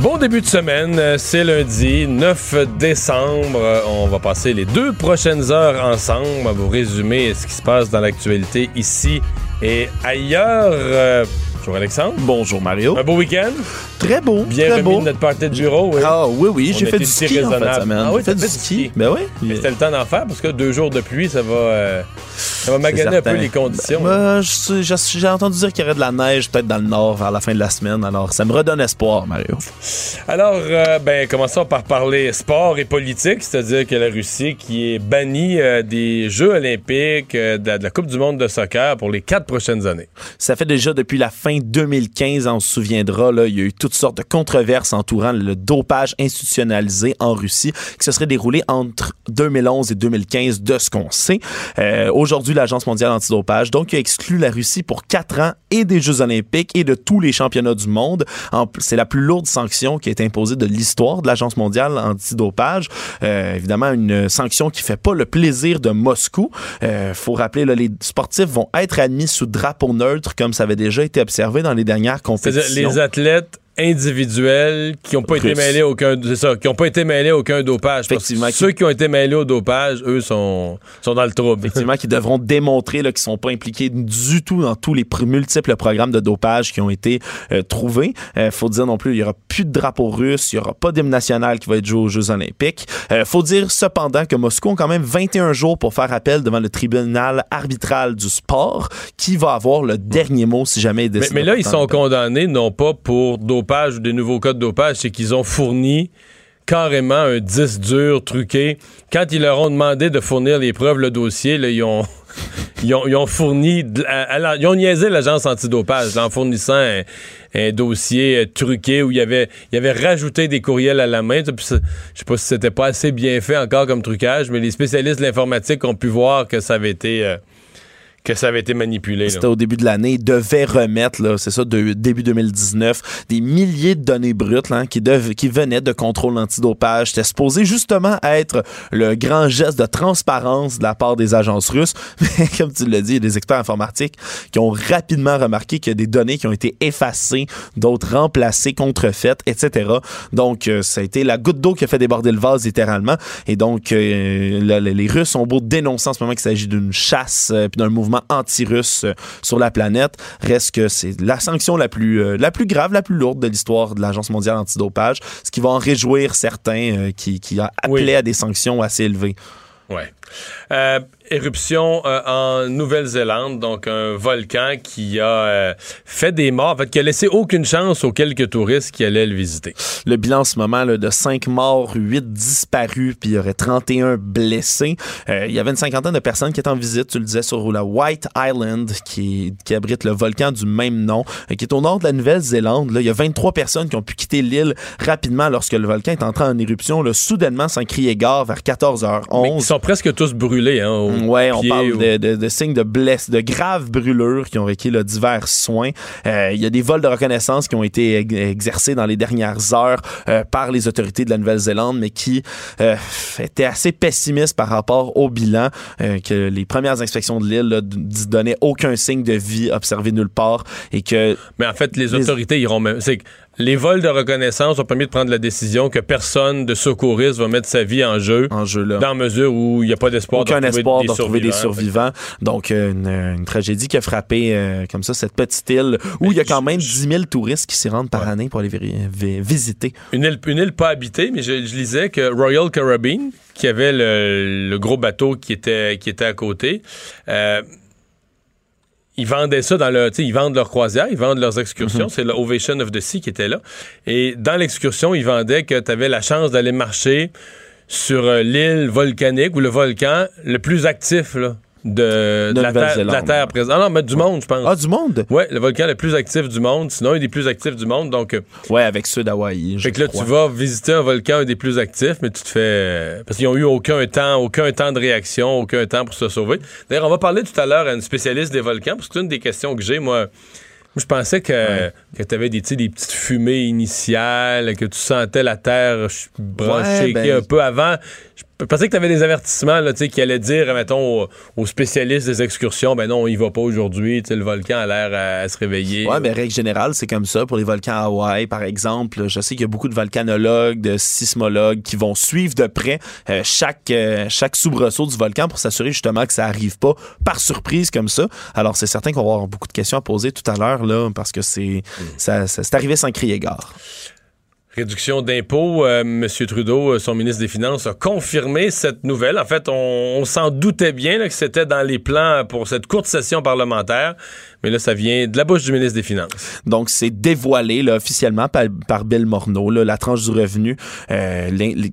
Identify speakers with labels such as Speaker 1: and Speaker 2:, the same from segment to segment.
Speaker 1: Bon début de semaine, euh, c'est lundi 9 décembre. Euh, On va passer les deux prochaines heures ensemble à vous résumer ce qui se passe dans l'actualité ici et ailleurs. Bonjour Alexandre.
Speaker 2: Bonjour Mario.
Speaker 1: Un beau week-end?
Speaker 2: Très beau,
Speaker 1: Bien
Speaker 2: très
Speaker 1: remis
Speaker 2: beau.
Speaker 1: de notre party de bureau. Oui.
Speaker 2: Ah oui, oui, j'ai fait du
Speaker 1: ski
Speaker 2: en semaine.
Speaker 1: Ah oui,
Speaker 2: fait du
Speaker 1: fait du ski.
Speaker 2: ski. Ben oui.
Speaker 1: Mais C'était le temps d'en faire parce que deux jours de pluie, ça va, euh, ça va maganer un peu les conditions.
Speaker 2: Ben, je- J'ai entendu dire qu'il y aurait de la neige peut-être dans le nord vers la fin de la semaine, alors ça me redonne espoir, Mario.
Speaker 1: Alors, euh, ben, commençons par parler sport et politique, c'est-à-dire que la Russie qui est bannie euh, des Jeux olympiques, de, la, de la Coupe du monde de soccer pour les quatre prochaines années.
Speaker 2: Ça fait déjà depuis la fin 2015, on se souviendra, là, il y a eu toutes sortes de controverses entourant le dopage institutionnalisé en Russie qui se serait déroulé entre 2011 et 2015 de ce qu'on sait. Euh, Aujourd'hui, l'Agence mondiale antidopage donc a exclu la Russie pour quatre ans et des Jeux olympiques et de tous les championnats du monde. C'est la plus lourde sanction qui a été imposée de l'histoire de l'Agence mondiale antidopage. Euh, évidemment, une sanction qui fait pas le plaisir de Moscou. Euh, faut rappeler, là, les sportifs vont être admis sous drapeau neutre comme ça avait déjà été observé dans les dernières compétitions.
Speaker 1: les athlètes individuels qui n'ont pas été mêlés aucun c'est ça, qui ont pas été mêlés aucun dopage. Parce que
Speaker 2: Effectivement,
Speaker 1: Ceux qui ont été mêlés au dopage, eux sont sont dans le trouble.
Speaker 2: effectivement, qui devront démontrer là, qu'ils sont pas impliqués du tout dans tous les multiples programmes de dopage qui ont été euh, trouvés. Euh, faut dire non plus, il y aura plus de drapeau russe, il y aura pas d'hymne national qui va être joué aux Jeux olympiques. Euh, faut dire cependant que Moscou a quand même 21 jours pour faire appel devant le tribunal arbitral du sport qui va avoir le dernier mot si jamais il décide
Speaker 1: mais là, ils sont condamnés non pas pour dopage ou des nouveaux de dopage, c'est qu'ils ont fourni carrément un 10 dur truqué. Quand ils leur ont demandé de fournir les preuves, le dossier, ils ont. Fourni, ils ont niaisé l'agence antidopage en fournissant un, dossier euh, truqué où il y avait, il rajouté des courriels à la main. Je sais pas si c'était pas assez bien fait encore comme trucage, mais les spécialistes de l'informatique ont pu voir que ça avait été, euh, que ça avait été manipulé.
Speaker 2: C'était au début de l'année. Ils devaient remettre, c'est ça, de, début 2019, des milliers de données brutes là, qui, qui venaient de contrôle antidopage. C'était supposé justement être le grand geste de transparence de la part des agences russes. Mais comme tu l'as dit, il y a des experts informatiques qui ont rapidement remarqué qu'il y a des données qui ont été effacées, d'autres remplacées, contrefaites, etc. Donc, euh, ça a été la goutte d'eau qui a fait déborder le vase, littéralement. Et donc, euh, les Russes ont beau dénoncer en ce moment qu'il s'agit d'une chasse euh, puis d'un mouvement anti-russe euh, sur la planète. Reste que c'est la sanction la plus, euh, la plus grave, la plus lourde de l'histoire de l'Agence mondiale antidopage, ce qui va en réjouir certains euh, qui, qui a appelé
Speaker 1: Oui.
Speaker 2: à des sanctions assez élevées.
Speaker 1: Ouais. Euh, éruption euh, en Nouvelle-Zélande, donc un volcan qui a euh, fait des morts, en fait, qui a laissé aucune chance aux quelques touristes qui allaient le visiter.
Speaker 2: Le bilan en ce moment là, de 5 morts, 8 disparus, puis il y aurait 31 blessés. Il y avait une cinquantaine de personnes qui étaient en visite, tu le disais, sur la White Island, qui, qui abrite le volcan du même nom, qui est au nord de la Nouvelle-Zélande. Il y a 23 personnes qui ont pu quitter l'île rapidement lorsque le volcan est entré en éruption, là, soudainement, sans crier gare, vers 14h11.
Speaker 1: Mais ils sont presque tous brûlés. Hein, au
Speaker 2: Ouais, on parle de, de- de signes de bless, de graves brûlures qui ont requis là, divers soins. Euh, Il y a des vols de reconnaissance qui ont été ex- exercés dans les dernières heures euh, par les autorités de la Nouvelle-Zélande, mais qui euh, étaient assez pessimistes par rapport au bilan, euh, que les premières inspections de l'île donnaient aucun signe de vie observé nulle part et que
Speaker 1: Mais en fait, les
Speaker 2: Les-
Speaker 1: autorités iront même. Les vols de reconnaissance ont permis de prendre la décision que personne de secouriste va mettre sa vie en jeu.
Speaker 2: en jeu là.
Speaker 1: Dans mesure où il n'y a pas d'espoir de
Speaker 2: aucun
Speaker 1: retrouver
Speaker 2: espoir
Speaker 1: des
Speaker 2: de retrouver des
Speaker 1: survivants.
Speaker 2: Donc, euh, une, une tragédie qui a frappé euh, comme ça cette petite île où il y a quand même 10 000 touristes qui s'y rendent par année pour aller visiter.
Speaker 1: Une île, une île pas habitée, mais je, je lisais que Royal Caribbean, qui avait le, le gros bateau qui était, qui était à côté, euh, ils vendaient ça dans le, tu sais, ils vendent leurs croisières, ils vendent leurs excursions. C'est l'Ovation of the Sea qui était là. Et dans l'excursion, ils vendaient que tu avais la chance d'aller marcher sur euh, l'île volcanique ou le volcan le plus actif là, de, de la, terre, de la Terre présente. Ah non, mais du monde, je pense.
Speaker 2: Ah, du monde?
Speaker 1: Oui, le volcan le plus actif du monde, sinon un des plus actifs du monde. Donc, euh,
Speaker 2: ouais, avec ceux d'Hawaï.
Speaker 1: Fait que là, tu vas visiter un volcan un des plus actifs, mais tu te fais. Parce qu'ils n'ont eu aucun temps, aucun temps de réaction, aucun temps pour se sauver. D'ailleurs, on va parler tout à l'heure à une spécialiste des volcans, parce que c'est une des questions que j'ai, moi. Je pensais que, que tu avais des, des petites fumées initiales, que tu sentais la terre brancher ouais, ben... un peu avant. Je pensais que tu avais des avertissements là, qui allaient dire, mettons, aux, spécialistes des excursions, ben non, on y va pas aujourd'hui, le volcan a l'air à, se réveiller.
Speaker 2: Oui, mais règle générale, c'est comme ça. Pour les volcans à Hawaï, par exemple, je sais qu'il y a beaucoup de volcanologues, de sismologues qui vont suivre de près euh, chaque, euh, chaque soubresaut du volcan pour s'assurer justement que ça arrive pas par surprise comme ça. Alors, c'est certain qu'on va avoir beaucoup de questions à poser tout à l'heure, là, parce que c'est, mm. ça, ça, c'est arrivé sans crier gare.
Speaker 1: Réduction d'impôts, euh, M. Trudeau, euh, son ministre des Finances, a confirmé cette nouvelle. En fait, on, s'en doutait bien que c'était dans les plans pour cette courte session parlementaire, mais là, ça vient de la bouche du ministre des Finances.
Speaker 2: Donc, c'est dévoilé là, officiellement par, Bill Morneau, là, la tranche du revenu euh,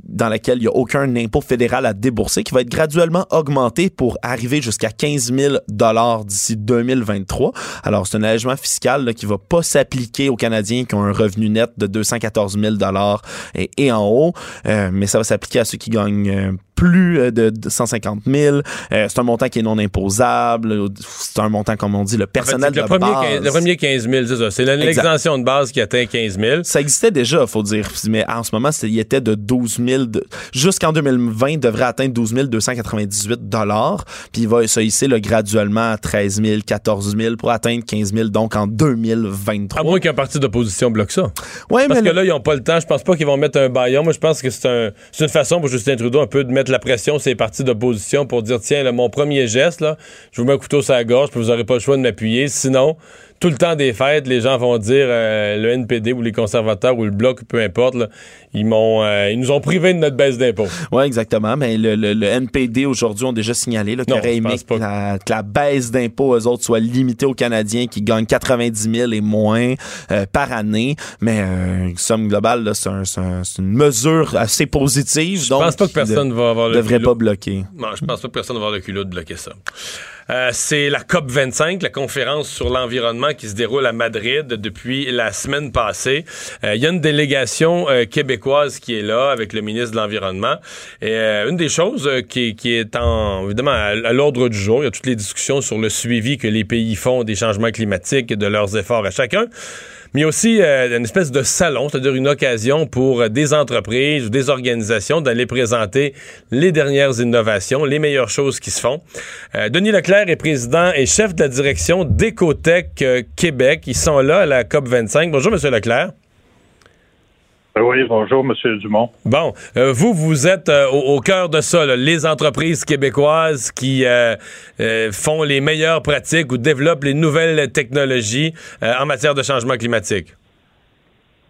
Speaker 2: dans laquelle il n'y a aucun impôt fédéral à débourser, qui va être graduellement augmenté pour arriver jusqu'à 15 000 d'ici 2023. Alors, c'est un allègement fiscal là, qui va pas s'appliquer aux Canadiens qui ont un revenu net de 214 000 dollars et, en haut, euh, mais ça va s'appliquer à ceux qui gagnent euh, plus euh, de, 150 000. c'est un montant qui est non imposable. C'est un montant, comme on dit, le personnel de
Speaker 1: le premier, base. le premier 15 000, c'est ça. C'est l'exemption de base qui atteint 15 000.
Speaker 2: Ça existait déjà, faut dire. Mais en ce moment, il était de 12 000. Jusqu'en 2020, il devrait atteindre 12 298 Puis il va se hisser graduellement à 13 000, 14 000 pour atteindre 15 000, donc en 2023.
Speaker 1: À moins qu'un parti d'opposition bloque ça.
Speaker 2: Ouais,
Speaker 1: Parce
Speaker 2: mais
Speaker 1: que là, ils n'ont pas le temps. Je pense pas qu'ils vont mettre un baillon. Moi, je pense que c'est un, une façon pour Justin Trudeau un peu de mettre la pression sur les partis d'opposition pour dire tiens, mon premier geste, je vous mets un couteau sur la gorge, puis vous n'aurez pas le choix de m'appuyer. Sinon, tout le temps des fêtes, les gens vont dire euh, le NPD ou les conservateurs ou le bloc, peu importe, ils m'ont euh, ils nous ont privé de notre baisse d'impôts.
Speaker 2: Oui, exactement. Mais le, NPD aujourd'hui ont déjà signalé qu'ils auraient aimé que la, baisse d'impôts, eux autres, soit limitée aux Canadiens qui gagnent 90 000 et moins euh, par année. Mais somme globale, c'est une mesure assez positive. Je
Speaker 1: pense pas que personne va avoir le
Speaker 2: devrait pas bloquer.
Speaker 1: Non, je pense pas que personne va avoir le culot de bloquer ça. Euh, c'est la COP 25, la conférence sur l'environnement qui se déroule à Madrid depuis la semaine passée. Il euh, y a une délégation euh, québécoise qui est là avec le ministre de l'Environnement. Et une des choses qui, qui, est en, évidemment à, l'ordre du jour, il y a toutes les discussions sur le suivi que les pays font des changements climatiques et de leurs efforts à chacun mais aussi euh, une espèce de salon, c'est-à-dire une occasion pour des entreprises ou des organisations d'aller présenter les dernières innovations, les meilleures choses qui se font. Euh, Denis Leclerc est président et chef de la direction d'Ecotech euh, Québec. Ils sont là à la COP 25. Bonjour, Monsieur Leclerc.
Speaker 3: Euh, oui, bonjour, M. Dumont.
Speaker 1: Bon, euh, vous, vous êtes euh, au, cœur de ça, les entreprises québécoises qui font les meilleures pratiques ou développent les nouvelles technologies en matière de changement climatique.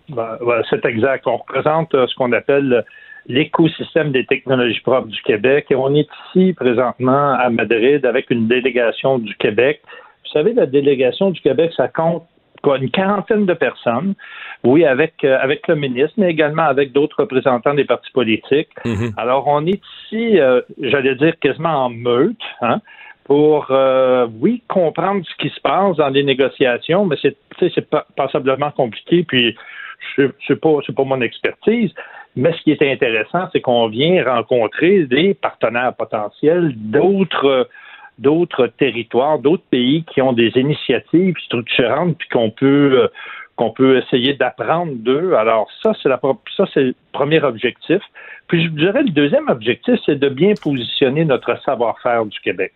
Speaker 3: Ben, c'est exact. On représente ce qu'on appelle l'écosystème des technologies propres du Québec et on est ici présentement à Madrid avec une délégation du Québec. Vous savez, la délégation du Québec, ça compte une quarantaine de personnes, oui, avec, euh, avec le ministre, mais également avec d'autres représentants des partis politiques. Mhm. Alors, on est ici, euh, j'allais dire, quasiment en meute, hein, pour, euh, oui, comprendre ce qui se passe dans les négociations, mais c'est, c'est passablement compliqué, puis c'est pas, c'est pas mon expertise. Mais ce qui est intéressant, c'est qu'on vient rencontrer des partenaires potentiels d'autres d'autres territoires, d'autres pays qui ont des initiatives structurantes puis qu'on peut euh, qu'on peut essayer d'apprendre d'eux. Alors ça, c'est la ça c'est le premier objectif. Puis je dirais le deuxième objectif, c'est de bien positionner notre savoir-faire du Québec.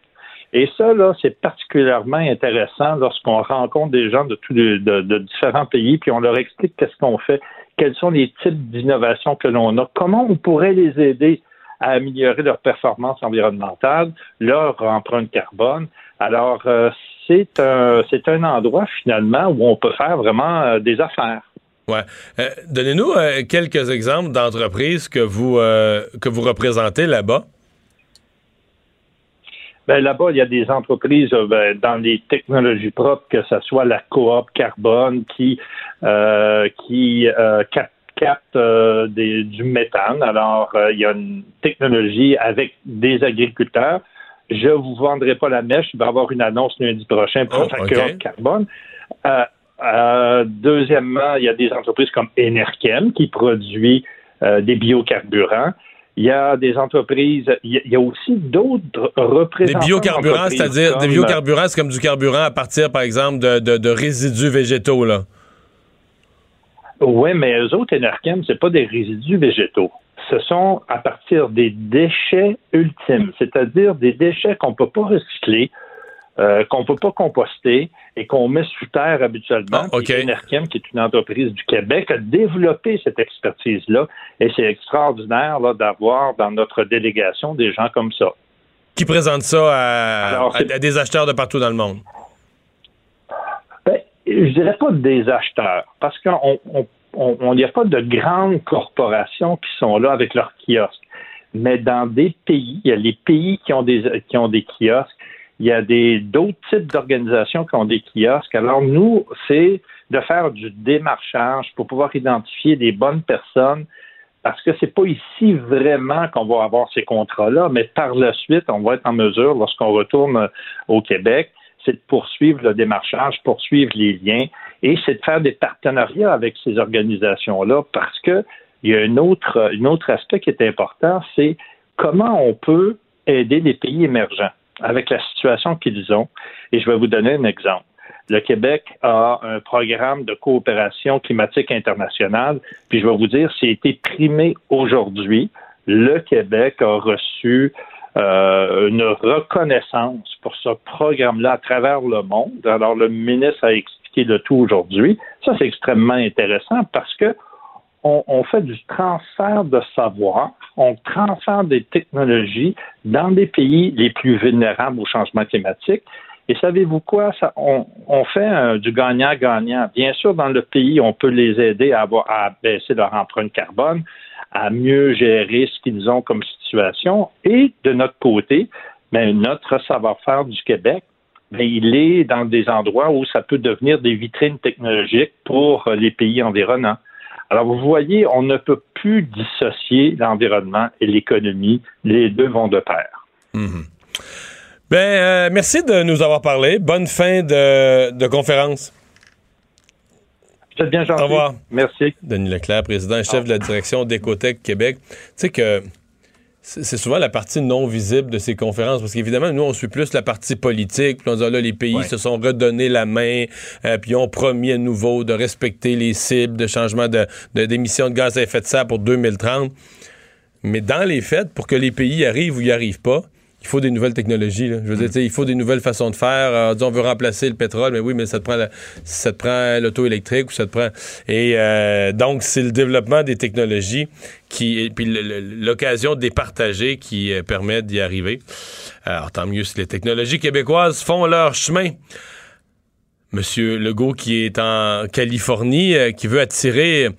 Speaker 3: Et ça, là, c'est particulièrement intéressant lorsqu'on rencontre des gens de tous de, de, différents pays, puis on leur explique qu'est-ce qu'on fait, quels sont les types d'innovations que l'on a, comment on pourrait les aider à améliorer leur performance environnementale, leur empreinte carbone. Alors, euh, c'est un, c'est un endroit finalement où on peut faire vraiment euh, des affaires.
Speaker 1: Ouais. Euh, donnez-nous quelques exemples d'entreprises que vous que vous représentez là-bas.
Speaker 3: Ben, là-bas, il y a des entreprises ben, dans les technologies propres, que ce soit la coop carbone qui qui capte capte euh, du méthane. Alors, euh, il y a une technologie avec des agriculteurs. Je vous vendrai pas la mèche. Il va y avoir une annonce lundi prochain pour
Speaker 1: Oh,
Speaker 3: la
Speaker 1: ok.
Speaker 3: carbone. Euh, euh, deuxièmement, il y a des entreprises comme Enerkem qui produit euh, des biocarburants. Il y a des entreprises, il y a, aussi d'autres
Speaker 1: Des
Speaker 3: représentants.
Speaker 1: biocarburants,
Speaker 3: d'entreprises
Speaker 1: c'est-à-dire des biocarburants, c'est comme du carburant à partir, par exemple, de, de- de résidus végétaux, là.
Speaker 3: Oui, mais eux autres, Enerkem, c'est pas des résidus végétaux. Ce sont à partir des déchets ultimes, c'est-à-dire des déchets qu'on peut pas recycler, euh, qu'on peut pas composter et qu'on met sous terre habituellement.
Speaker 1: Ah, OK.
Speaker 3: Puis Enerkem, qui est une entreprise du Québec, a développé cette expertise-là et c'est extraordinaire d'avoir dans notre délégation des gens comme ça.
Speaker 1: Qui présente ça à,
Speaker 3: Alors,
Speaker 1: à-
Speaker 3: c'est-
Speaker 1: à des acheteurs de partout dans le monde?
Speaker 3: Ben, je dirais pas des acheteurs, parce qu'on on, on- n'y a pas de grandes corporations qui sont là avec leurs kiosques. Mais dans des pays, il y a les pays qui ont des qui ont des kiosques, il y a d'autres types d'organisations qui ont des kiosques. Alors nous, c'est de faire du démarchage pour pouvoir identifier des bonnes personnes parce que c'est pas ici vraiment qu'on va avoir ces contrats-là, mais par la suite, on va être en mesure, lorsqu'on retourne au Québec, c'est de poursuivre le démarchage, poursuivre les liens, et c'est de faire des partenariats avec ces organisations-là, parce que il y a un autre, un autre aspect qui est important, c'est comment on peut aider les pays émergents avec la situation qu'ils ont. Et je vais vous donner un exemple. Le Québec a un programme de coopération climatique internationale, puis je vais vous dire, c'est été primé aujourd'hui. Le Québec a reçu euh, une reconnaissance pour ce programme-là à travers le monde. Alors, le ministre a expliqué le tout aujourd'hui. Ça, c'est extrêmement intéressant parce que on, on fait du transfert de savoir, on transfère des technologies dans des pays les plus vulnérables au changement climatique. Et savez-vous quoi? Ça, on, on fait euh, du gagnant-gagnant. Bien sûr, dans le pays, on peut les aider à, avoir, à baisser leur empreinte carbone, à mieux gérer ce qu'ils ont comme situation. Et de notre côté, ben, notre savoir-faire du Québec, ben, il est dans des endroits où ça peut devenir des vitrines technologiques pour euh, les pays environnants. Alors, vous voyez, on ne peut plus dissocier l'environnement et l'économie. Les deux vont de pair.
Speaker 1: Mhm. Ben, euh, merci de nous avoir parlé. Bonne fin de conférence.
Speaker 3: Vous êtes bien gentil.
Speaker 1: Au revoir.
Speaker 3: Merci.
Speaker 1: Denis Leclerc, président et chef de la direction d'Écotech Québec. Tu sais que c'est souvent la partie non visible de ces conférences, parce qu'évidemment, nous, on suit plus la partie politique, puis on dit, ah, là, les pays se sont redonnés la main, euh, puis ont promis à nouveau de respecter les cibles de changement de, de- d'émissions de gaz à effet de serre pour 2030. Mais dans les faits, pour que les pays y arrivent ou y arrivent pas, il faut des nouvelles technologies. là. Je veux dire, sais, il faut des nouvelles façons de faire. Euh, on veut remplacer le pétrole, mais oui, mais ça te prend, la- ça te prend l'auto électrique ou ça te prend. Et euh, donc, c'est le développement des technologies qui, et puis l'occasion de les partager qui euh, permet d'y arriver. Alors, tant mieux si les technologies québécoises font leur chemin. Monsieur Legault qui est en Californie, euh, qui veut attirer,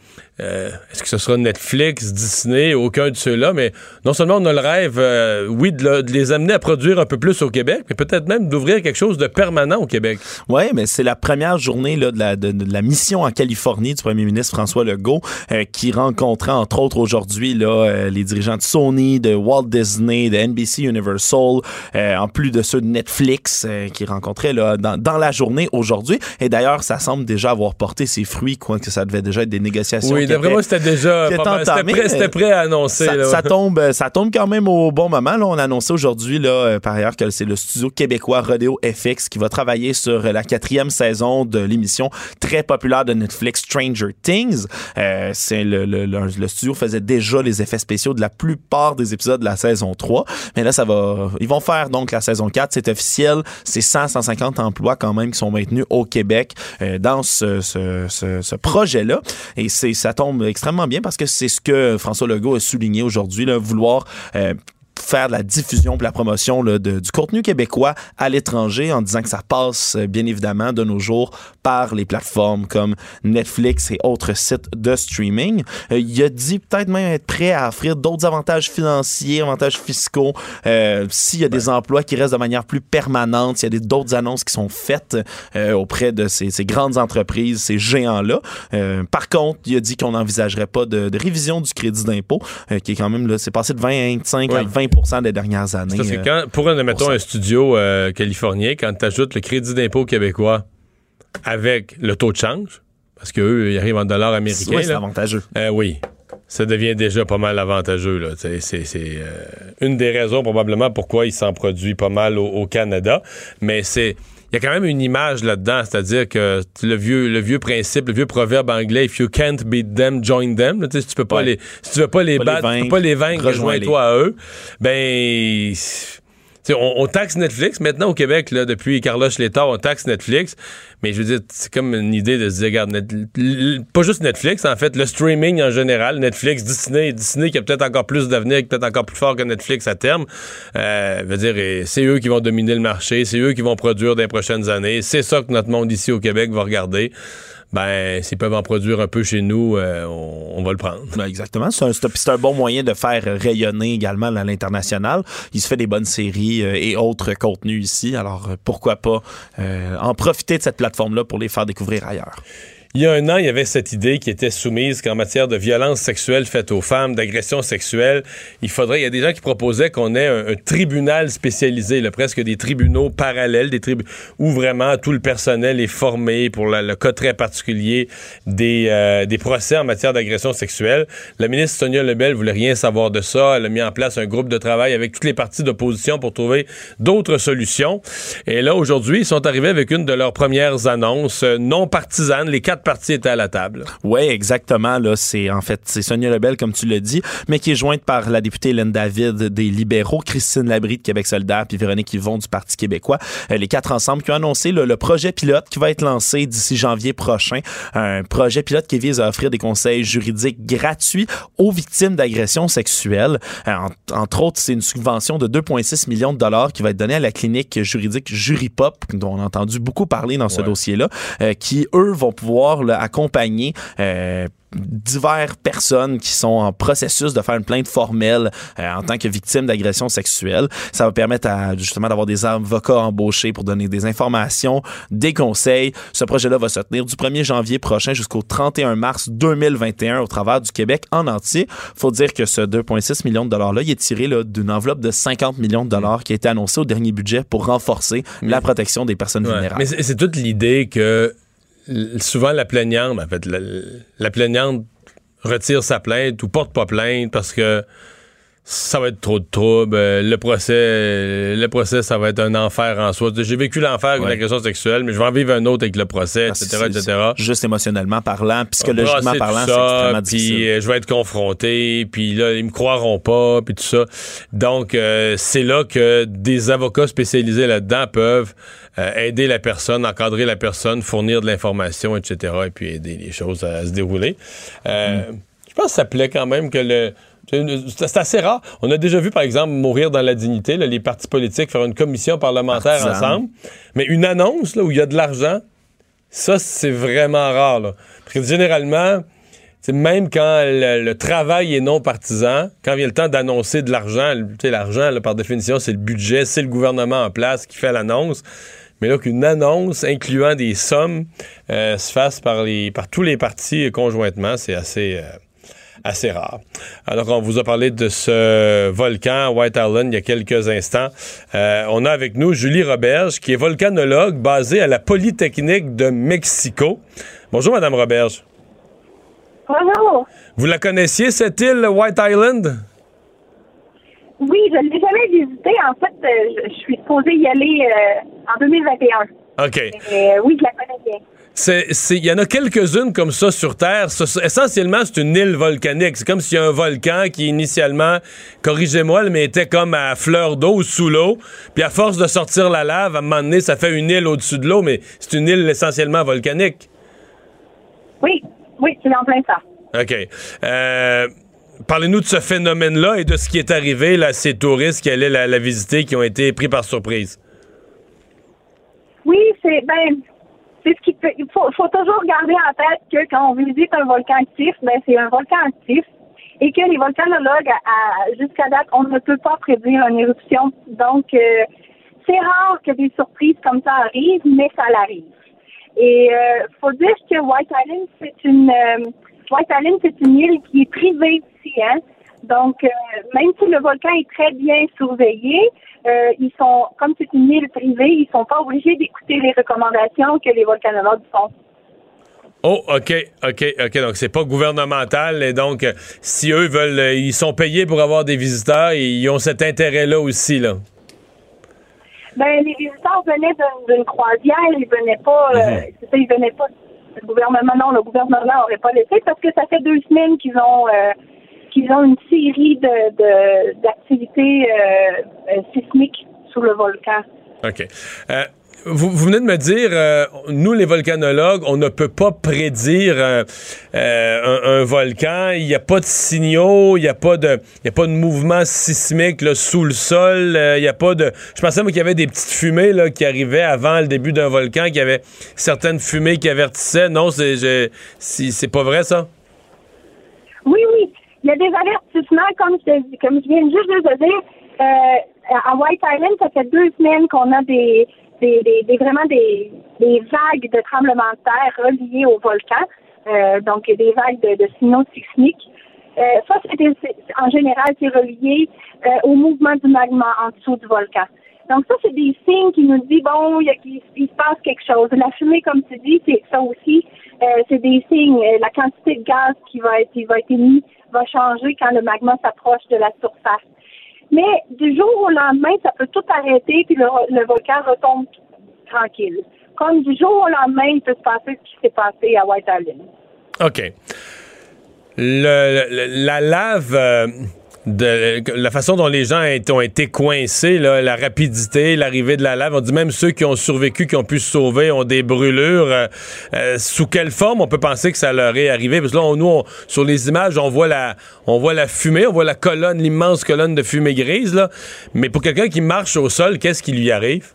Speaker 1: euh, est-ce que ce sera Netflix, Disney, aucun de ceux-là, mais non seulement on a le rêve, euh, oui, de, le- de les amener à produire un peu plus au Québec, mais peut-être même d'ouvrir quelque chose de permanent au Québec.
Speaker 2: Oui, mais c'est la première journée là, de, la, de- de la mission en Californie du premier ministre François Legault, euh, qui rencontrait entre autres aujourd'hui là, euh, les dirigeants de Sony, de Walt Disney, de NBC Universal, euh, en plus de ceux de Netflix, euh, qui rencontraient là, dans, dans la journée aujourd'hui. Et d'ailleurs, ça semble déjà avoir porté ses fruits, quoi que ça devait déjà être des négociations.
Speaker 1: Oui, c'était déjà. C'était prêt, c'était prêt à annoncer.
Speaker 2: ça,
Speaker 1: là.
Speaker 2: ça tombe, ça tombe quand même au bon moment. Là, on a annoncé aujourd'hui, là, euh, par ailleurs, que c'est le studio québécois Rodeo FX qui va travailler sur euh, la quatrième saison de l'émission très populaire de Netflix Stranger Things. Euh, c'est le, le, le, le studio faisait déjà les effets spéciaux de la plupart des épisodes de la saison 3. Mais là, ça va. Ils vont faire donc la saison 4, c'est officiel. C'est 100, 150 emplois quand même qui sont maintenus au Québec euh, dans ce, ce, ce, ce projet-là. Et c'est ça extrêmement bien parce que c'est ce que François Legault a souligné aujourd'hui, vouloir euh, faire de la diffusion et la promotion là, de- du contenu québécois à l'étranger en disant que ça passe euh, bien évidemment de nos jours par les plateformes comme Netflix et autres sites de streaming. Euh, il a dit peut-être même être prêt à offrir d'autres avantages financiers, avantages fiscaux, euh, s'il y a des emplois qui restent de manière plus permanente, s'il y a d'autres annonces qui sont faites euh, auprès de ces, ces grandes entreprises, ces géants-là. Euh, par contre, il a dit qu'on n'envisagerait pas de, de révision du crédit d'impôt, euh, qui est quand même, là, c'est passé de 25 à
Speaker 1: Oui.
Speaker 2: 20 20 des dernières années.
Speaker 1: Parce que
Speaker 2: euh,
Speaker 1: quand, pour un, mettons, un studio euh, californien, quand tu ajoutes le crédit d'impôt québécois avec le taux de change, parce qu'eux, ils arrivent en dollars américains.
Speaker 2: ouais, c'est avantageux.
Speaker 1: euh, oui, ça devient déjà pas mal avantageux. là. C'est c'est- c'est, euh, une des raisons probablement pourquoi il s'en produit pas mal au, au Canada. Mais c'est il y a quand même une image là-dedans, c'est-à-dire que le vieux, le vieux principe, le vieux proverbe anglais, if you can't beat them, join them. Là, si tu peux pas
Speaker 2: Ouais.
Speaker 1: les, si tu veux pas les battre, tu peux pas les vaincre, rejoins-toi à eux. Ben, tu sais, on, on taxe Netflix maintenant au Québec, là, depuis Carlos Létard, on taxe Netflix. Mais je veux dire, c'est comme une idée de se dire, regarde, Net- pas juste Netflix, en fait, le streaming en général, Netflix, Disney, Disney qui a peut-être encore plus d'avenir, peut-être encore plus fort que Netflix à terme. Euh, dire, c'est eux qui vont dominer le marché, c'est eux qui vont produire dans les prochaines années. C'est ça que notre monde ici au Québec va regarder. Ben, s'ils peuvent en produire un peu chez nous, euh, on, on va le prendre.
Speaker 2: Ben, exactement. C'est un, un bon moyen de faire rayonner également à l'international. Il se fait des bonnes séries euh, et autres contenus ici. Alors, euh, pourquoi pas euh, en profiter de cette plateforme-là pour les faire découvrir ailleurs.
Speaker 1: Il y a un an, il y avait cette idée qui était soumise qu'en matière de violence sexuelle faite aux femmes, d'agression sexuelle, il faudrait, il y a des gens qui proposaient qu'on ait un, un tribunal spécialisé, presque des tribunaux parallèles, des tribunaux où vraiment tout le personnel est formé pour le cas très particulier des, euh, des procès en matière d'agression sexuelle. La ministre Sonia Lebel voulait rien savoir de ça. Elle a mis en place un groupe de travail avec toutes les parties d'opposition pour trouver d'autres solutions. Et là, aujourd'hui, ils sont arrivés avec une de leurs premières annonces euh, non partisanes. Les quatre partis étaient à la table.
Speaker 2: Oui, exactement. Là, c'est en fait c'est Sonia Lebel, comme tu l'as dit, mais qui est jointe par la députée Hélène David des libéraux, Christine Labrie de Québec solidaire, puis Véronique Yvon du Parti québécois. Euh, les quatre ensemble qui ont annoncé le projet pilote qui va être lancé d'ici janvier prochain. Un projet pilote qui vise à offrir des conseils juridiques gratuits aux victimes d'agressions sexuelles. Euh, en- entre autres, c'est une subvention de 2,6 millions de dollars qui va être donnée à la clinique juridique Juripop, dont on a entendu beaucoup parler dans ce
Speaker 1: Ouais.
Speaker 2: dossier-là, euh, qui, eux, vont pouvoir là, accompagner euh, divers personnes qui sont en processus de faire une plainte formelle euh, en tant que victime d'agression sexuelle. Ça va permettre à, justement d'avoir des avocats embauchés pour donner des informations, des conseils. Ce projet-là va se tenir du 1er janvier prochain jusqu'au 31 mars 2021 au travers du Québec en entier. Faut dire que ce 2,6 millions de dollars-là, il est tiré d'une enveloppe de 50 millions de dollars qui a été annoncée au dernier budget pour renforcer la protection des personnes
Speaker 1: Ouais.
Speaker 2: vulnérables.
Speaker 1: Mais c'est toute l'idée que souvent la plaignante, en fait, la, la plaignante retire sa plainte ou porte pas plainte parce que ça va être trop de troubles. Euh, Le procès, le procès, ça va être un enfer en soi. J'ai vécu l'enfer avec
Speaker 2: Ouais.
Speaker 1: une agression sexuelle, mais je vais en vivre un autre avec le procès,
Speaker 2: Parce
Speaker 1: etc.,
Speaker 2: c'est-
Speaker 1: etc.
Speaker 2: Juste émotionnellement parlant, psychologiquement
Speaker 1: Brasser
Speaker 2: parlant, c'est
Speaker 1: ça,
Speaker 2: extrêmement
Speaker 1: puis
Speaker 2: difficile.
Speaker 1: euh, je vais être confronté, puis là, ils me croiront pas, puis tout ça. Donc, euh, c'est là que des avocats spécialisés là-dedans peuvent euh, aider la personne, encadrer la personne, fournir de l'information, etc., et puis aider les choses à, se dérouler. Euh, Je pense que ça plaît quand même que le... C'est assez rare. On a déjà vu, par exemple, mourir dans la dignité, là, les partis politiques faire une commission parlementaire ensemble. Mais une annonce là, où il y a de l'argent, ça, c'est vraiment rare. Là. Parce que généralement, même quand le, le travail est non partisan, quand vient le temps d'annoncer de l'argent, l'argent, par définition, c'est le budget, c'est le gouvernement en place qui fait l'annonce. Mais là, qu'une annonce incluant des sommes euh, se fasse par, les, par tous les partis conjointement, c'est assez, euh, assez rare. Alors, on vous a parlé de ce volcan White Island il y a quelques instants. Euh, on a avec nous Julie Roberge, qui est volcanologue basée à la Polytechnique de Mexico. Bonjour, Madame Roberge.
Speaker 4: Bonjour.
Speaker 1: Vous la connaissiez, cette île, White Island?
Speaker 4: Oui, je ne l'ai jamais visité. En fait, euh, je, je suis supposée y aller euh, en 2021.
Speaker 1: OK.
Speaker 4: Euh, oui, je la connais bien.
Speaker 1: Il y en a quelques-unes comme ça sur Terre. Ce- essentiellement, c'est une île volcanique. C'est comme s'il y a un volcan qui, initialement, corrigez-moi, mais était comme à fleur d'eau, sous l'eau. Puis à force de sortir la lave, à un moment donné, ça fait une île au-dessus de l'eau, mais c'est une île essentiellement volcanique.
Speaker 4: Oui, oui, c'est en plein ça.
Speaker 1: OK. Euh, Parlez-nous de ce phénomène-là et de ce qui est arrivé là, à ces touristes qui allaient la, la visiter, qui ont été pris par surprise.
Speaker 4: Oui, c'est ben c'est ce qui peut il faut, toujours garder en tête que quand on visite un volcan actif, ben c'est un volcan actif et que les volcanologues jusqu'à date, on ne peut pas prédire une éruption. Donc euh, c'est rare que des surprises comme ça arrivent, mais ça l'arrive. Et euh, faut dire que White Island, c'est une euh, White Island, c'est une île qui est privée ici, hein. Donc, euh, même si le volcan est très bien surveillé, euh, ils sont, comme c'est une île privée, ils sont pas obligés d'écouter les recommandations que les volcanologues font.
Speaker 1: Oh, OK, OK, OK. Donc, c'est pas gouvernemental. Et donc, euh, si eux veulent, euh, ils sont payés pour avoir des visiteurs et ils ont cet intérêt-là aussi, là.
Speaker 4: Ben, les visiteurs venaient d'une- croisière, ils venaient pas, euh, ça, ils venaient pas. Le gouvernement, non, le gouvernement n'aurait pas laissé parce que ça fait deux semaines qu'ils ont, euh, qu'ils ont une série de, d'activités euh, euh, sismiques sous le volcan.
Speaker 1: OK. Euh, vous, vous venez de me dire, euh, nous, les volcanologues, on ne peut pas prédire un, un volcan. Il n'y a pas de signaux, il n'y a, pas de- il y a pas de mouvement sismique là, sous le sol. Il a pas de... Je pensais moi, qu'il y avait des petites fumées là, qui arrivaient avant le début d'un volcan, qu'il y avait certaines fumées qui avertissaient. Non, c'est, c'est pas vrai, ça?
Speaker 4: Oui, oui. Il y a des avertissements, comme je, comme je viens juste de le dire. Euh, à White Island, ça fait deux semaines qu'on a des, des, des, vraiment des, vagues de tremblements de terre reliées au volcan. Euh, donc, des vagues de, de sismiques. Euh, ça, c'est en général, c'est relié euh, au mouvement du magma en dessous du volcan. Donc, ça, c'est des signes qui nous disent, bon, il, il- il se passe quelque chose. La fumée, comme tu dis, c'est ça aussi, euh, c'est des signes. Euh, La quantité de gaz qui va être, qui va être émis va changer quand le magma s'approche de la surface. Mais du jour au lendemain, ça peut tout arrêter, puis le, volcan retombe tranquille. Comme du jour au lendemain, il peut se passer ce qui s'est passé à White Island.
Speaker 1: OK. La lave, euh, de, la façon dont les gens ont- été coincés, la rapidité, l'arrivée de la lave, on dit même ceux qui ont survécu, qui ont pu se sauver, ont des brûlures. euh, euh, sous quelle forme? On peut penser que ça leur est arrivé? Parce que là, on- nous, sur les images, on voit, la, on voit la fumée, on voit la colonne, l'immense colonne de fumée grise. Mais pour quelqu'un qui marche au sol, qu'est-ce qui lui arrive?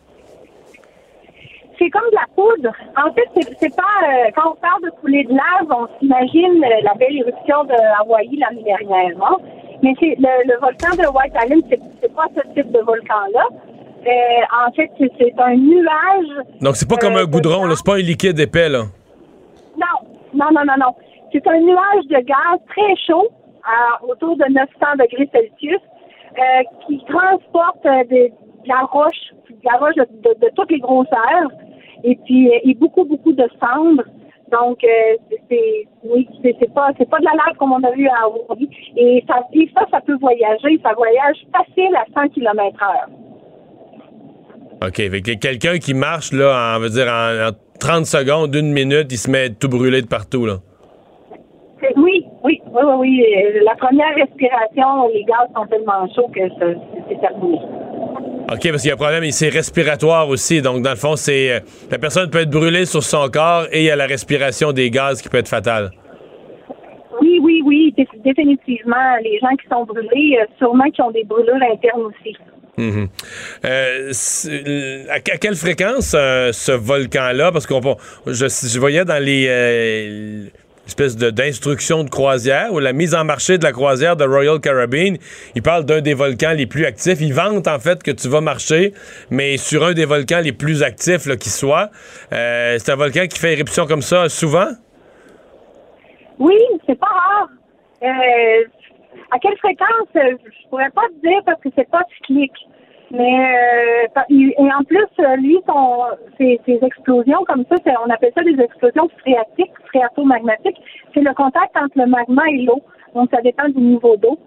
Speaker 4: C'est comme de la poudre. En fait, c'est, pas euh, quand on parle de coulée de lave, on s'imagine la belle éruption de Hawaï l'année dernière, non? Mais c'est le, le volcan de White Island, c'est, pas ce type de volcan-là. Euh, en fait, c'est, un nuage.
Speaker 1: Donc, c'est pas comme
Speaker 4: euh,
Speaker 1: un goudron, c'est pas un liquide épais. Là.
Speaker 4: Non, non, non, non, non. C'est un nuage de gaz très chaud, à autour de 900 degrés Celsius, euh, qui transporte euh, de, de la roche, de la roche de, de- de toutes les grosseurs, et puis euh, et beaucoup, beaucoup de cendres. Donc, euh, c'est- oui, c'est pas c'est pas de la lave comme on a vu à Hawaii. Et ça, et ça, ça peut voyager. Ça voyage facile à 100 km heure.
Speaker 1: OK. Quelqu'un qui marche, là, en, veut dire, en, en 30 secondes, une minute, il se met tout brûlé de partout, là.
Speaker 4: Oui, oui, oui, oui, oui. Euh, La première respiration, les gaz sont tellement chauds que c'est terminé.
Speaker 1: OK, parce qu'il y a un problème, c'est respiratoire aussi. Donc, dans le fond, c'est euh, la personne peut être brûlée sur son corps et il y a la respiration des gaz qui peut être fatale.
Speaker 4: Oui, oui, oui, dé- définitivement. Les gens qui sont brûlés, euh, sûrement qui ont des brûlures internes aussi.
Speaker 1: Mhm. Euh, à, à quelle fréquence euh, ce volcan-là? Parce qu'on je, je voyais dans les euh, espèces de- d'instructions de, croisière ou la mise en marché de la croisière de Royal Caribbean, il parle d'un des volcans les plus actifs. Il vante en fait que tu vas marcher, mais sur un des volcans les plus actifs qui soit. Euh, c'est un volcan qui fait éruption comme ça souvent?
Speaker 4: Oui, c'est pas rare. Euh, à quelle fréquence, euh, je pourrais pas te dire parce que c'est pas cyclique. Mais euh, et en plus, euh, lui, son, ses, ses explosions comme ça, on appelle ça des explosions phréatiques, phréatomagmatiques. C'est le contact entre le magma et l'eau. Donc, ça dépend du niveau d'eau.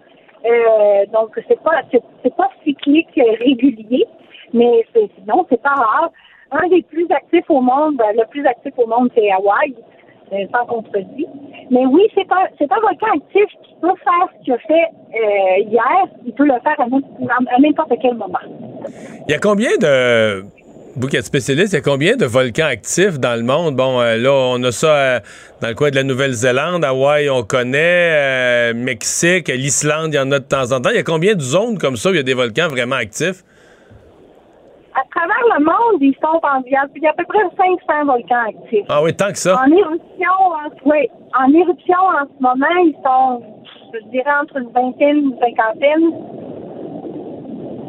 Speaker 4: Euh, donc, c'est pas c'est, pas cyclique euh, régulier, mais c'est, non, c'est pas rare. Un des plus actifs au monde, ben, le plus actif au monde, c'est Hawaï, contredit. Mais oui, c'est un, volcan actif qui peut faire ce qu'il a fait euh, hier. Il peut le faire à, n'im- à n'importe quel moment.
Speaker 1: Il y a combien de. Vous qui êtes spécialiste, il y a combien de volcans actifs dans le monde? Bon, euh, là, on a ça euh, dans le coin de la Nouvelle-Zélande, Hawaï, on connaît, euh, Mexique, l'Islande, il y en a de temps en temps. Il y a combien de zones comme ça où il y a des volcans vraiment actifs?
Speaker 4: À travers le monde, ils sont en il y a, il y a à peu près 500 volcans actifs.
Speaker 1: Ah oui, tant que ça.
Speaker 4: En éruption, en, oui, en éruption en ce moment, ils sont, je dirais, entre une vingtaine, une cinquantaine.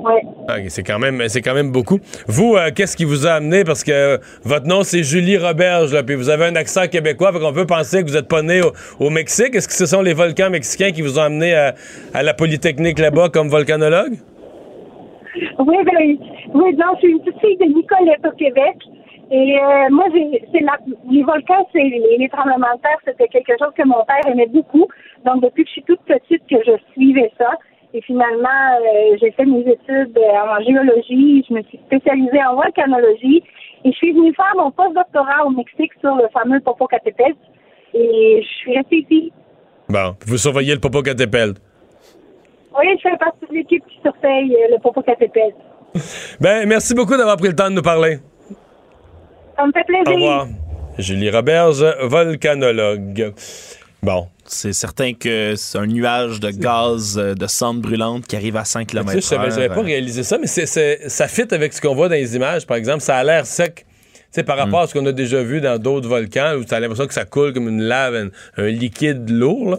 Speaker 4: Ouais.
Speaker 1: Ah, c'est quand même c'est quand même beaucoup. Vous, euh, qu'est-ce qui vous a amené? Parce que euh, votre nom c'est Julie Roberge, là, puis vous avez un accent québécois, fait qu'on peut penser que vous êtes pas né au, au Mexique. Est-ce que ce sont les volcans mexicains qui vous ont amené à, à la Polytechnique là-bas comme volcanologue?
Speaker 4: Oui, ben, oui, non, je suis une petite fille de Nicolette au Québec. Et euh, moi, c'est les volcans, c'est les, les tremblements de terre, c'était quelque chose que mon père aimait beaucoup. Donc, depuis que je suis toute petite, que je suivais ça. Et finalement, euh, j'ai fait mes études euh, en géologie. Je me suis spécialisée en volcanologie. Et je suis venue faire mon post-doctorat au Mexique sur le fameux Popocatépetl. Et je suis restée ici.
Speaker 1: Bon, vous surveillez le Popocatépetl.
Speaker 4: Oui, je fais partie de l'équipe qui surveille euh, le Popocatépetl.
Speaker 1: Ben, merci beaucoup d'avoir pris le temps de nous parler.
Speaker 4: Ça me fait plaisir.
Speaker 1: Au revoir. Julie Roberge, volcanologue. Bon,
Speaker 2: C'est certain que c'est un nuage de gaz euh, de cendres brûlantes qui arrive à 5
Speaker 1: Tu sais,
Speaker 2: km
Speaker 1: je savais, j'avais pas réalisé ça, mais ça fit avec ce qu'on voit dans les images, par exemple. Ça a l'air sec. Tu sais, par rapport à ce qu'on a déjà vu dans d'autres volcans, où tu as l'impression que ça coule comme une lave, un, un liquide lourd. là.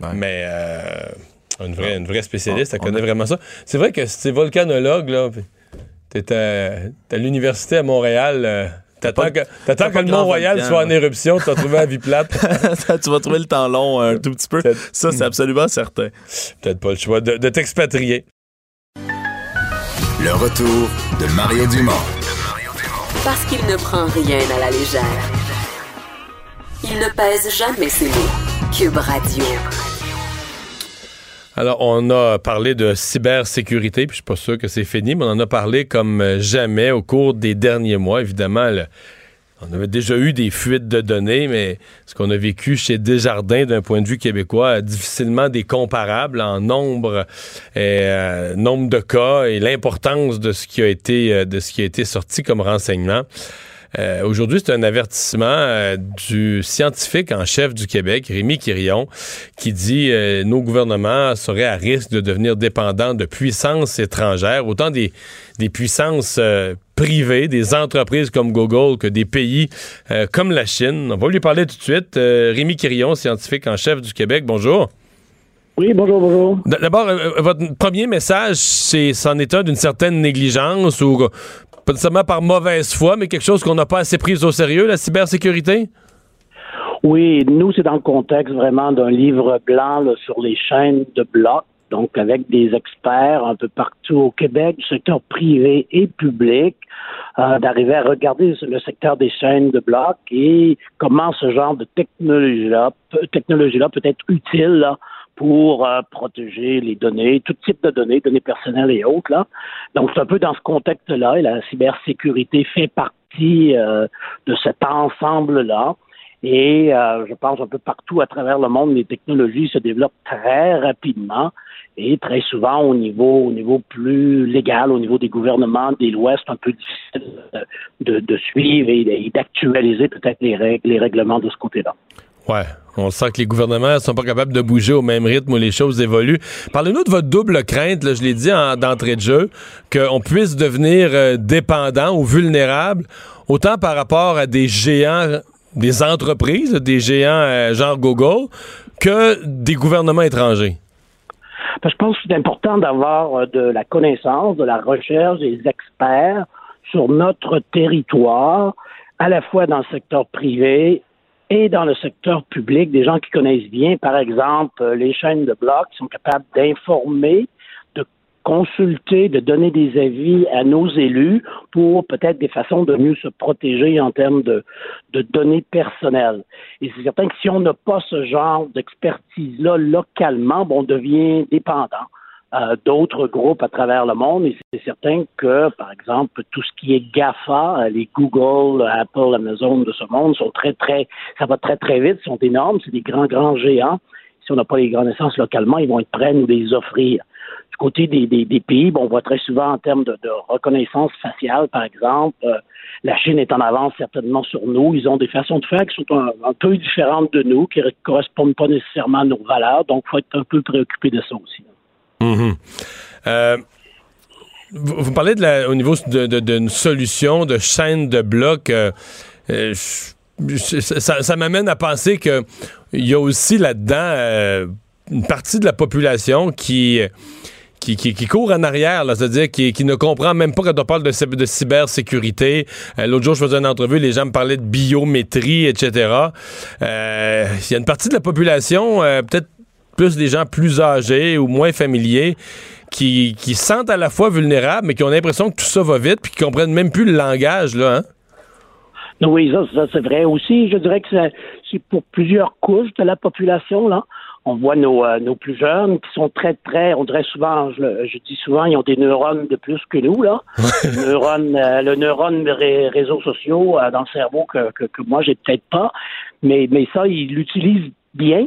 Speaker 2: Ouais.
Speaker 1: Mais euh, une, vraie, une vraie spécialiste,
Speaker 2: Ah,
Speaker 1: elle
Speaker 2: on
Speaker 1: connaît
Speaker 2: a-
Speaker 1: vraiment ça. C'est vrai que ces volcanologues, là, t'es à, l'université à Montréal, euh, t'attends que, t'attends
Speaker 2: t'as
Speaker 1: que le Mont-Royal soit en éruption, tu vas trouver la vie plate.
Speaker 2: tu vas trouver le temps long un tout petit peu. Ça, c'est absolument certain.
Speaker 1: Peut-être pas le choix de, de t'expatrier.
Speaker 5: Le retour de Mario Dumont.
Speaker 6: Parce qu'il ne prend rien à la légère. Il ne pèse jamais ses mots. Cube Radio.
Speaker 1: Alors, on a parlé de cybersécurité, puis je suis pas sûr que c'est fini, mais on en a parlé comme jamais au cours des derniers mois. Évidemment, on avait déjà eu des fuites de données, mais ce qu'on a vécu chez Desjardins d'un point de vue québécois, difficilement des comparables en nombre, et, euh, nombre de cas et l'importance de ce qui a été euh, de ce qui a été sorti comme renseignement. Euh, Aujourd'hui, c'est un avertissement euh, du scientifique en chef du Québec, Rémi Quirion, qui dit euh, nos gouvernements seraient à risque de devenir dépendants de puissances étrangères, autant des, des puissances euh, privées, des entreprises comme Google, que des pays comme la Chine. On va lui parler tout de suite. Rémi Quirion, scientifique en chef du Québec, bonjour.
Speaker 7: Oui, bonjour, bonjour.
Speaker 1: D'abord, votre premier message, c'est c'en est un d'une certaine négligence ou pas nécessairement par mauvaise foi, mais quelque chose qu'on n'a pas assez pris au sérieux, la cybersécurité?
Speaker 7: Oui, nous, c'est dans le contexte vraiment d'un livre blanc sur les chaînes de blocs, donc avec des experts un peu partout au Québec, du secteur privé et public, euh, d'arriver à regarder le secteur des chaînes de blocs et comment ce genre de technologie-là peut, technologie-là peut être utile pour euh, protéger les données, tout type de données, données personnelles et autres. Là. Donc, c'est un peu dans ce contexte-là, et la cybersécurité fait partie euh, de cet ensemble-là. Et euh, je pense un peu partout à travers le monde, les technologies se développent très rapidement et très souvent au niveau, au niveau plus légal, au niveau des gouvernements, des lois, c'est un peu difficile de, de suivre et, et d'actualiser peut-être les règles, les règlements de ce côté-là.
Speaker 1: Ouais, on sent que les gouvernements ne sont pas capables de bouger au même rythme où les choses évoluent. Parlez-nous de votre double crainte, je l'ai dit en, d'entrée de jeu, qu'on puisse devenir euh, dépendant ou vulnérable, autant par rapport à des géants, des entreprises, des géants euh, genre Google, que des gouvernements étrangers.
Speaker 7: Que je pense que c'est important d'avoir euh, de la connaissance, de la recherche, des experts sur notre territoire, à la fois dans le secteur privé et dans le secteur public, des gens qui connaissent bien, par exemple, euh, les chaînes de blocs qui sont capables d'informer, de consulter, de donner des avis à nos élus pour peut-être des façons de mieux se protéger en termes de, de données personnelles. Et c'est certain que si on n'a pas ce genre d'expertise-là localement, bon, on devient dépendant d'autres groupes à travers le monde. Et c'est certain que, par exemple, tout ce qui est GAFA, les Google, Apple, Amazon de ce monde sont très, très, ça va très, très vite, sont énormes, c'est des grands, grands géants. Si on n'a pas les connaissances localement, ils vont être prêts à nous les offrir. Du côté des, des, des pays, bon, on voit très souvent en termes de, de reconnaissance faciale, par exemple, euh, la Chine est en avance certainement sur nous. Ils ont des façons de faire qui sont un, un peu différentes de nous, qui ne correspondent pas nécessairement à nos valeurs. Donc, il faut être un peu préoccupé de ça aussi.
Speaker 1: Euh, vous, parlez de la, au niveau d'une solution de chaîne de blocs. euh, euh, ça, m'amène à penser que il y a aussi là-dedans une partie de la population qui qui, court en arrière, c'est-à-dire qui, ne comprend même pas quand on parle de, cy- de cybersécurité. L'autre jour, je faisais une entrevue, les gens me parlaient de biométrie, etc. Il y a une partie de la population, peut-être plus des gens plus âgés ou moins familiers, qui, qui se sentent à la fois vulnérables, mais qui ont l'impression que tout ça va vite, puis qui comprennent même plus le langage, là. Hein?
Speaker 7: Oui, ça, ça, c'est vrai aussi. Je dirais que c'est- pour plusieurs couches de la population. Là. On voit nos, euh, nos plus jeunes qui sont très, très, on dirait souvent, je, dis souvent, ils ont des neurones de plus que nous. Là. le neurone, euh, le neurone des ré- réseaux sociaux euh, dans le cerveau que, que, que moi, j'ai peut-être pas. Mais, mais ça, ils l'utilisent bien.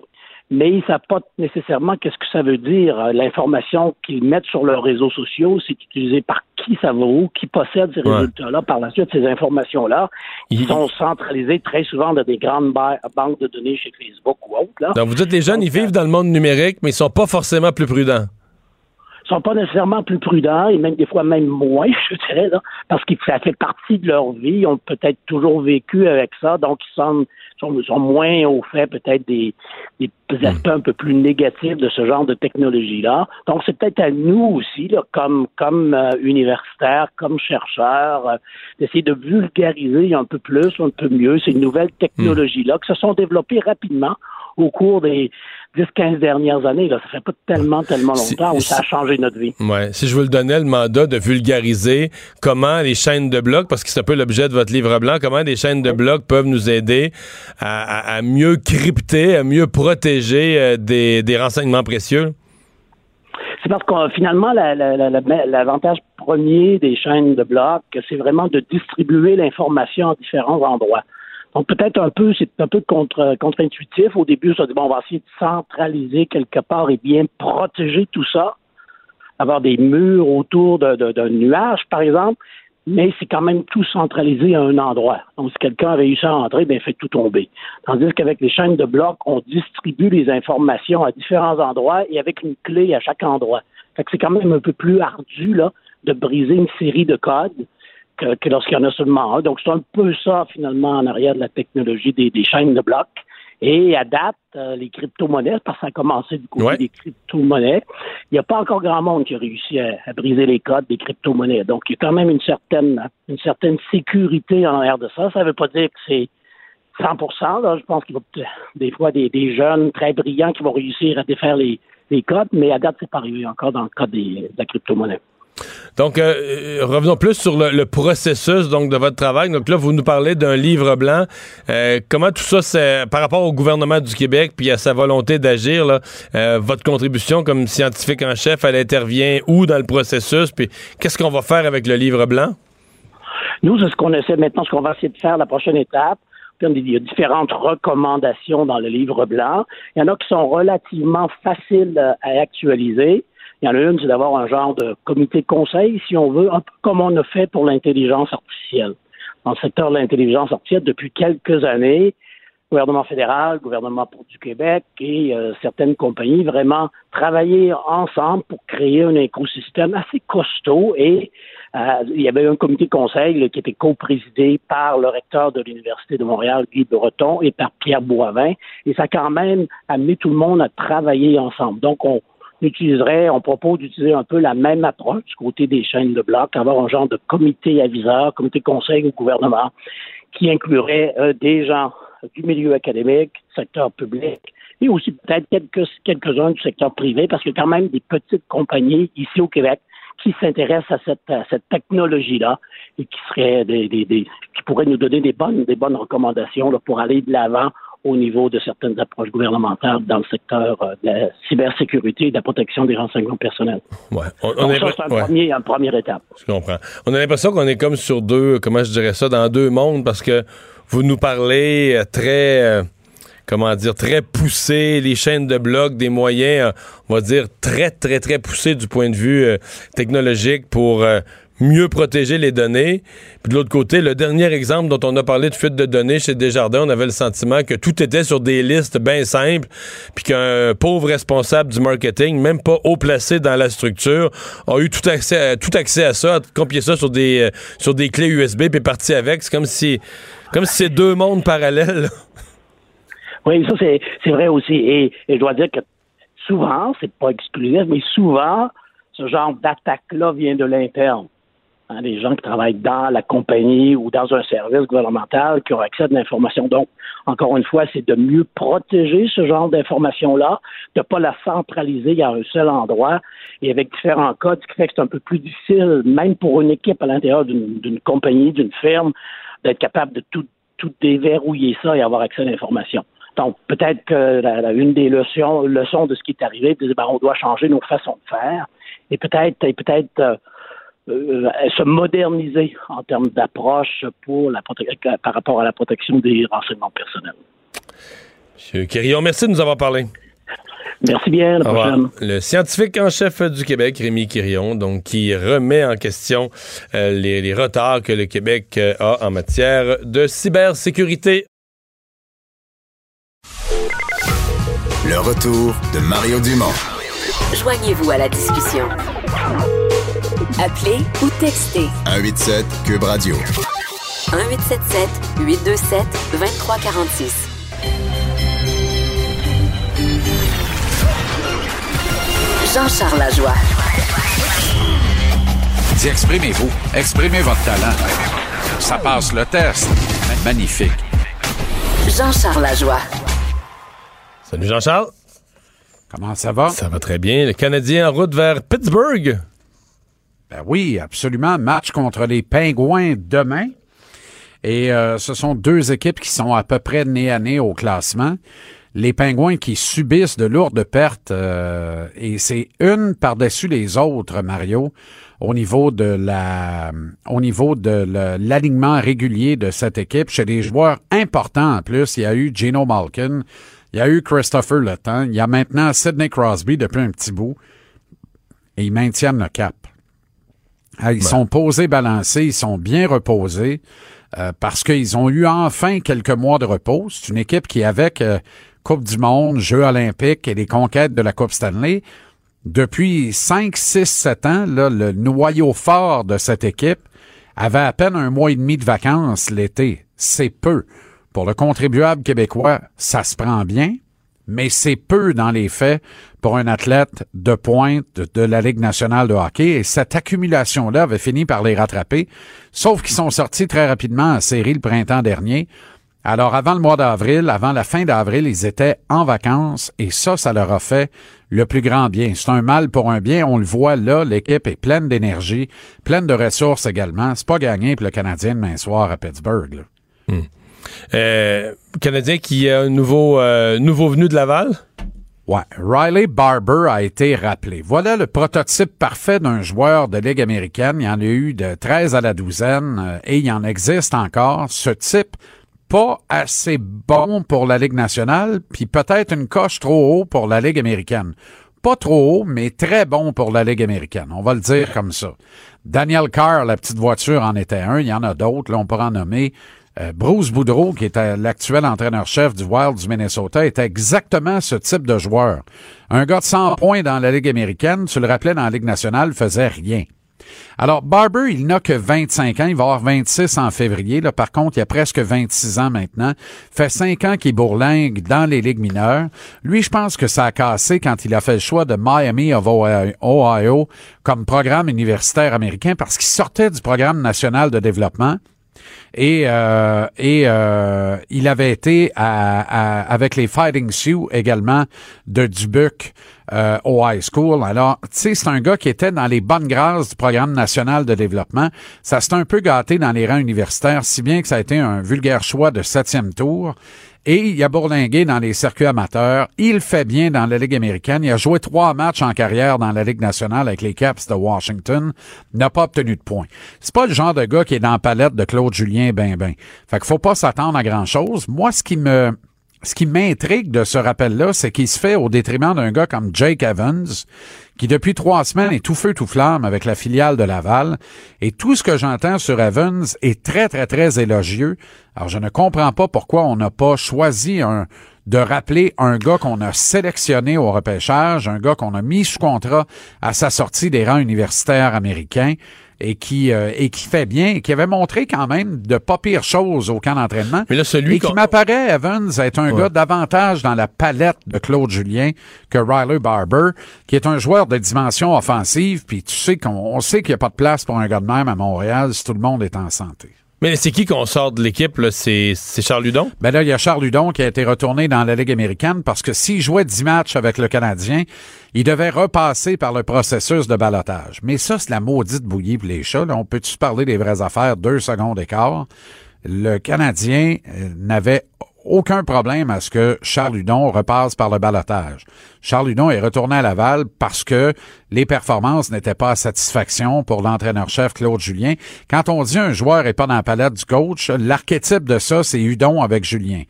Speaker 7: Mais ils ne savent pas nécessairement qu'est-ce que ça veut dire. Euh, L'information qu'ils mettent sur leurs réseaux sociaux, c'est utilisé par qui ça va où, qui possède ces
Speaker 1: Ouais.
Speaker 7: résultats-là. Par la suite, ces informations-là, ils sont centralisés très souvent dans des grandes ba- banques de données chez Facebook ou autres. Là.
Speaker 1: Donc, vous dites les jeunes, ils vivent dans le monde numérique, mais ils sont pas forcément plus prudents.
Speaker 7: Sont pas nécessairement plus prudents et même des fois même moins, je dirais, là, parce que ça fait partie de leur vie. Ils ont peut-être toujours vécu avec ça, donc ils sont, sont, sont moins au fait peut-être des, des aspects un peu plus négatifs de ce genre de technologie-là. Donc c'est peut-être à nous aussi, là, comme comme euh, universitaires, comme chercheurs, euh, d'essayer de vulgariser un peu plus, un peu mieux ces nouvelles technologies-là qui se sont développées rapidement au cours des 10-15 dernières années. Là. Ça fait pas tellement, tellement longtemps où ça a changé notre vie.
Speaker 1: Ouais. Si je vous le donnais le mandat de vulgariser comment les chaînes de blocs, parce que c'est un peu l'objet de votre livre blanc, comment les chaînes de blocs peuvent nous aider à, à- à mieux crypter, à mieux protéger euh, des, des renseignements précieux?
Speaker 7: C'est parce que finalement, la- la- la- la- l'avantage premier des chaînes de blocs, c'est vraiment de distribuer l'information à différents endroits. Donc peut-être un peu, c'est un peu contre, contre-intuitif. Au début, ça dit bon, on va essayer de centraliser quelque part et bien protéger tout ça, avoir des murs autour d'un nuage, par exemple. Mais c'est quand même tout centralisé à un endroit. Donc, si quelqu'un a réussi à entrer, il fait tout tomber. Tandis qu'avec les chaînes de blocs, on distribue les informations à différents endroits et avec une clé à chaque endroit. Fait c'est quand même un peu plus ardu, là, de briser une série de codes que, que lorsqu'il y en a seulement un. Donc, c'est un peu ça, finalement, en arrière de la technologie des, des chaînes de blocs. Et à date, euh, les crypto-monnaies, parce que ça a commencé du côté
Speaker 1: Ouais.
Speaker 7: des crypto-monnaies, il n'y a pas encore grand monde qui a réussi à, à briser les codes des crypto-monnaies. Donc, il y a quand même une certaine, une certaine sécurité en arrière de ça. Ça ne veut pas dire que c'est 100 là. Je pense qu'il va peut-être- des fois des, des jeunes très brillants qui vont réussir à défaire les, les codes, mais à date, c'est pas arrivé encore dans le cas des, de la crypto-monnaie.
Speaker 1: Donc, euh, euh, revenons plus sur le, processus donc de votre travail. Donc là, vous nous parlez d'un livre blanc. Euh, comment tout ça, c'est par rapport au gouvernement du Québec puis à sa volonté d'agir, là, votre contribution comme scientifique en chef, elle intervient où dans le processus Puis qu'est-ce qu'on va faire avec le livre blanc?
Speaker 7: Nous, c'est ce qu'on essaie maintenant, ce qu'on va essayer de faire la prochaine étape. Il y a différentes recommandations dans le livre blanc. Il y en a qui sont relativement faciles à actualiser. Il y en a une, c'est d'avoir un genre de comité de conseil, si on veut, un peu comme on a fait pour l'intelligence artificielle. Dans le secteur de l'intelligence artificielle, depuis quelques années, gouvernement fédéral, gouvernement pour- du Québec et euh, certaines compagnies vraiment travailler ensemble pour créer un écosystème assez costaud et euh, il y avait un comité de conseil là, qui était co-présidé par le recteur de l'Université de Montréal, Guy Breton, et par Pierre Boivin. Et ça a quand même amené tout le monde à travailler ensemble. Donc, on utiliserait, on propose d'utiliser un peu la même approche du côté des chaînes de blocs, avoir un genre de comité aviseur, comité conseil au gouvernement, qui inclurait euh, des gens du milieu académique, secteur public, et aussi peut-être quelques, quelques-uns du secteur privé, parce qu'il y a quand même des petites compagnies ici au Québec qui s'intéressent à cette, à cette technologie-là et qui seraient des, des, des- qui pourraient nous donner des bonnes, des bonnes recommandations là, pour aller de l'avant au niveau de certaines approches gouvernementales dans le secteur euh, de la cybersécurité et de la protection des renseignements personnels.
Speaker 1: Ouais. On, on
Speaker 7: Donc,
Speaker 1: est-
Speaker 7: ça, c'est un
Speaker 1: ouais.
Speaker 7: premier, une première étape.
Speaker 1: Je comprends. On a l'impression qu'on est comme sur deux, comment je dirais ça, dans deux mondes parce que vous nous parlez euh, très, euh, comment dire, très poussé, les chaînes de blocs, des moyens, euh, on va dire, très, très, très poussés du point de vue euh, technologique pour mieux protéger les données. Puis de l'autre côté, le dernier exemple dont on a parlé de fuite de données chez Desjardins, on avait le sentiment que tout était sur des listes bien simples, puis qu'un pauvre responsable du marketing, même pas haut placé dans la structure, a eu tout accès à, tout accès à ça, a copié ça sur des, euh, sur des clés USB, puis est parti avec. C'est comme si, comme si c'est deux mondes parallèles.
Speaker 7: Oui, ça c'est c'est vrai aussi. Et, et je dois dire que souvent, c'est pas exclusif, mais souvent, ce genre d'attaque-là vient de l'interne. Hein, des gens qui travaillent dans la compagnie ou dans un service gouvernemental qui ont accès à l'information. Donc, encore une fois, c'est de mieux protéger ce genre d'information-là, de ne pas la centraliser à un seul endroit et avec différents codes, ce qui fait que c'est un peu plus difficile, même pour une équipe à l'intérieur d'une compagnie, d'une firme, d'être capable de tout, tout déverrouiller ça et avoir accès à l'information. Donc, peut-être que la, une des leçons, leçons de ce qui est arrivé, c'est ben, on doit changer nos façons de faire et peut-être, et peut-être euh, euh, se moderniser en termes d'approche pour la par rapport à la protection des renseignements personnels.
Speaker 1: Monsieur Quérillon, merci de nous avoir parlé.
Speaker 7: Merci bien. La prochaine.
Speaker 1: Le scientifique en chef du Québec, Rémi Quirion, donc qui remet en question euh, les, les, retards que le Québec a en matière de cybersécurité.
Speaker 5: Le retour de Mario Dumont.
Speaker 6: Joignez-vous à la discussion. Appelez ou textez.
Speaker 5: 187 Cube Radio.
Speaker 6: 1877 827 2346. Jean-Charles Lajoie.
Speaker 8: Dis, exprimez-vous. Exprimez votre talent. Ça passe le test. Magnifique.
Speaker 6: Jean-Charles Lajoie.
Speaker 1: Salut Jean-Charles.
Speaker 8: Comment ça va?
Speaker 1: Ça va très bien. Le Canadien en route vers Pittsburgh.
Speaker 8: Ben oui, absolument. Match contre les Pingouins demain. Et euh, ce sont deux équipes qui sont à peu près nez à nez au classement. Les Pingouins qui subissent de lourdes pertes, euh, et c'est une par-dessus les autres, Mario, au niveau de la, au niveau de l'alignement régulier de cette équipe. Chez des joueurs importants en plus, il y a eu Gino Malkin, il y a eu Christopher Le il y a maintenant Sidney Crosby depuis un petit bout, et ils maintiennent le cap. Ah, ils sont posés, balancés, ils sont bien reposés euh, parce qu'ils ont eu enfin quelques mois de repos. C'est une équipe qui, avec euh, Coupe du Monde, Jeux olympiques et les conquêtes de la Coupe Stanley, depuis 5, 6, 7 ans, là, le noyau fort de cette équipe avait à peine un mois et demi de vacances l'été. C'est peu. Pour le contribuable québécois, ça se prend bien, mais c'est peu dans les faits pour un athlète de pointe de, la Ligue nationale de hockey. Et cette accumulation-là avait fini par les rattraper, sauf qu'ils sont sortis très rapidement en série le printemps dernier. Alors, avant le mois d'avril, avant la fin d'avril, ils étaient en vacances et ça, ça leur a fait le plus grand bien. C'est un mal pour un bien. On le voit là, l'équipe est pleine d'énergie, pleine de ressources également. C'est pas gagné pour le Canadien demain soir à Pittsburgh.
Speaker 1: Hmm. Euh, Canadien qui est un nouveau, euh, nouveau venu de Laval?
Speaker 8: Ouais, Riley Barber a été rappelé. Voilà le prototype parfait d'un joueur de Ligue américaine. Il y en a eu de 13 à la douzaine euh, et il en existe encore. Ce type, pas assez bon pour la Ligue nationale, puis peut-être une coche trop haut pour la Ligue américaine. Pas trop haut, mais très bon pour la Ligue américaine. On va le dire comme ça. Daniel Carr, la petite voiture, en était un. Il y en a d'autres. Là, on pourra en nommer. Euh, Bruce Boudreau, qui est l'actuel entraîneur-chef du Wild du Minnesota, était exactement ce type de joueur. Un gars de 100 points dans la Ligue américaine, tu le rappelais dans la Ligue nationale, faisait rien. Alors, Barber, il n'a que 25 ans. Il va avoir 26 en février. Là, par contre, il a presque 26 ans maintenant. Fait 5 ans qu'il bourlingue dans les ligues mineures. Lui, je pense que ça a cassé quand il a fait le choix de Miami of Ohio comme programme universitaire américain parce qu'il sortait du programme national de développement. Et, euh, et euh, il avait été à, avec les Fighting Sioux également de Dubuque euh, au high school. Alors, tu sais, c'est un gars qui était dans les bonnes grâces du programme national de développement. Ça s'est un peu gâté dans les rangs universitaires, si bien que ça a été un vulgaire choix de septième tour. Et il a bourlingué dans les circuits amateurs. Il fait bien dans la Ligue américaine. Il a joué trois matchs en carrière dans la Ligue nationale avec les Caps de Washington. N'a pas obtenu de points. C'est pas le genre de gars qui est dans la palette de Claude Julien ben ben. Fait qu'il faut pas s'attendre à grand chose. Moi, ce qui me, ce qui m'intrigue de ce rappel-là, c'est qu'il se fait au détriment d'un gars comme Jake Evans, qui depuis trois semaines est tout feu tout flamme avec la filiale de Laval. Et tout ce que j'entends sur Evans est très, très, très élogieux. Alors, je ne comprends pas pourquoi on n'a pas choisi de rappeler un gars qu'on a sélectionné au repêchage, un gars qu'on a mis sous contrat à sa sortie des rangs universitaires américains. Et qui euh, et qui fait bien et qui avait montré quand même de pas pire choses au camp d'entraînement.
Speaker 1: Mais là, celui
Speaker 8: et qui m'apparaît, Evans, être un gars davantage dans la palette de Claude Julien que Riley Barber, qui est un joueur de dimension offensive, puis tu sais qu'on on sait qu'il n'y a pas de place pour un gars de même à Montréal si tout le monde est en santé.
Speaker 1: Mais c'est qui qu'on sort de l'équipe? C'est Charles Ludon?
Speaker 8: Ben là, il y a Charles Hudon qui a été retourné dans la Ligue américaine parce que s'il jouait 10 matchs avec le Canadien, il devait repasser par le processus de balotage. Mais ça, c'est la maudite bouillie pour les chats. On peut-tu parler des vraies affaires? Deux secondes d'écart? Le Canadien euh, n'avait aucun problème à ce que Charles Hudon repasse par le balotage. Charles Hudon est retourné à Laval parce que les performances n'étaient pas à satisfaction pour l'entraîneur-chef Claude Julien. Quand on dit un joueur est pas dans la palette du coach, l'archétype de ça, c'est Hudon avec Julien.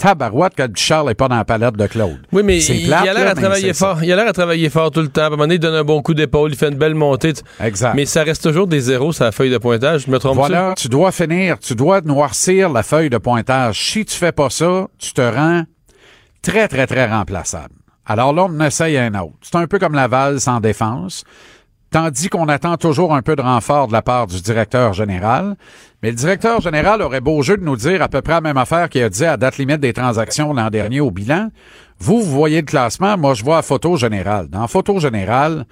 Speaker 8: Tabarouette que Charles est pas dans la palette de Claude.
Speaker 1: Oui, mais
Speaker 8: C'est
Speaker 1: il,
Speaker 8: plate,
Speaker 1: il a l'air à travailler
Speaker 8: ça.
Speaker 1: fort. Il a l'air à travailler fort tout le temps. À un moment donné, il donne un bon coup d'épaule, il fait une belle montée.
Speaker 8: Exact.
Speaker 1: Mais ça reste toujours des zéros sur la feuille de pointage. Je me trompe
Speaker 8: Voilà, tu dois finir, tu dois noircir la feuille de pointage. Si tu fais pas ça, tu te rends très, très, très remplaçable. Alors là, on essaye un autre. C'est un peu comme Laval sans défense. Tandis qu'on attend toujours un peu de renfort de la part du directeur général. Mais le directeur général aurait beau jeu de nous dire à peu près la même affaire qu'il a dit à date limite des transactions l'an dernier au bilan. Vous, vous voyez le classement, moi je vois la photo générale. Dans la photo générale,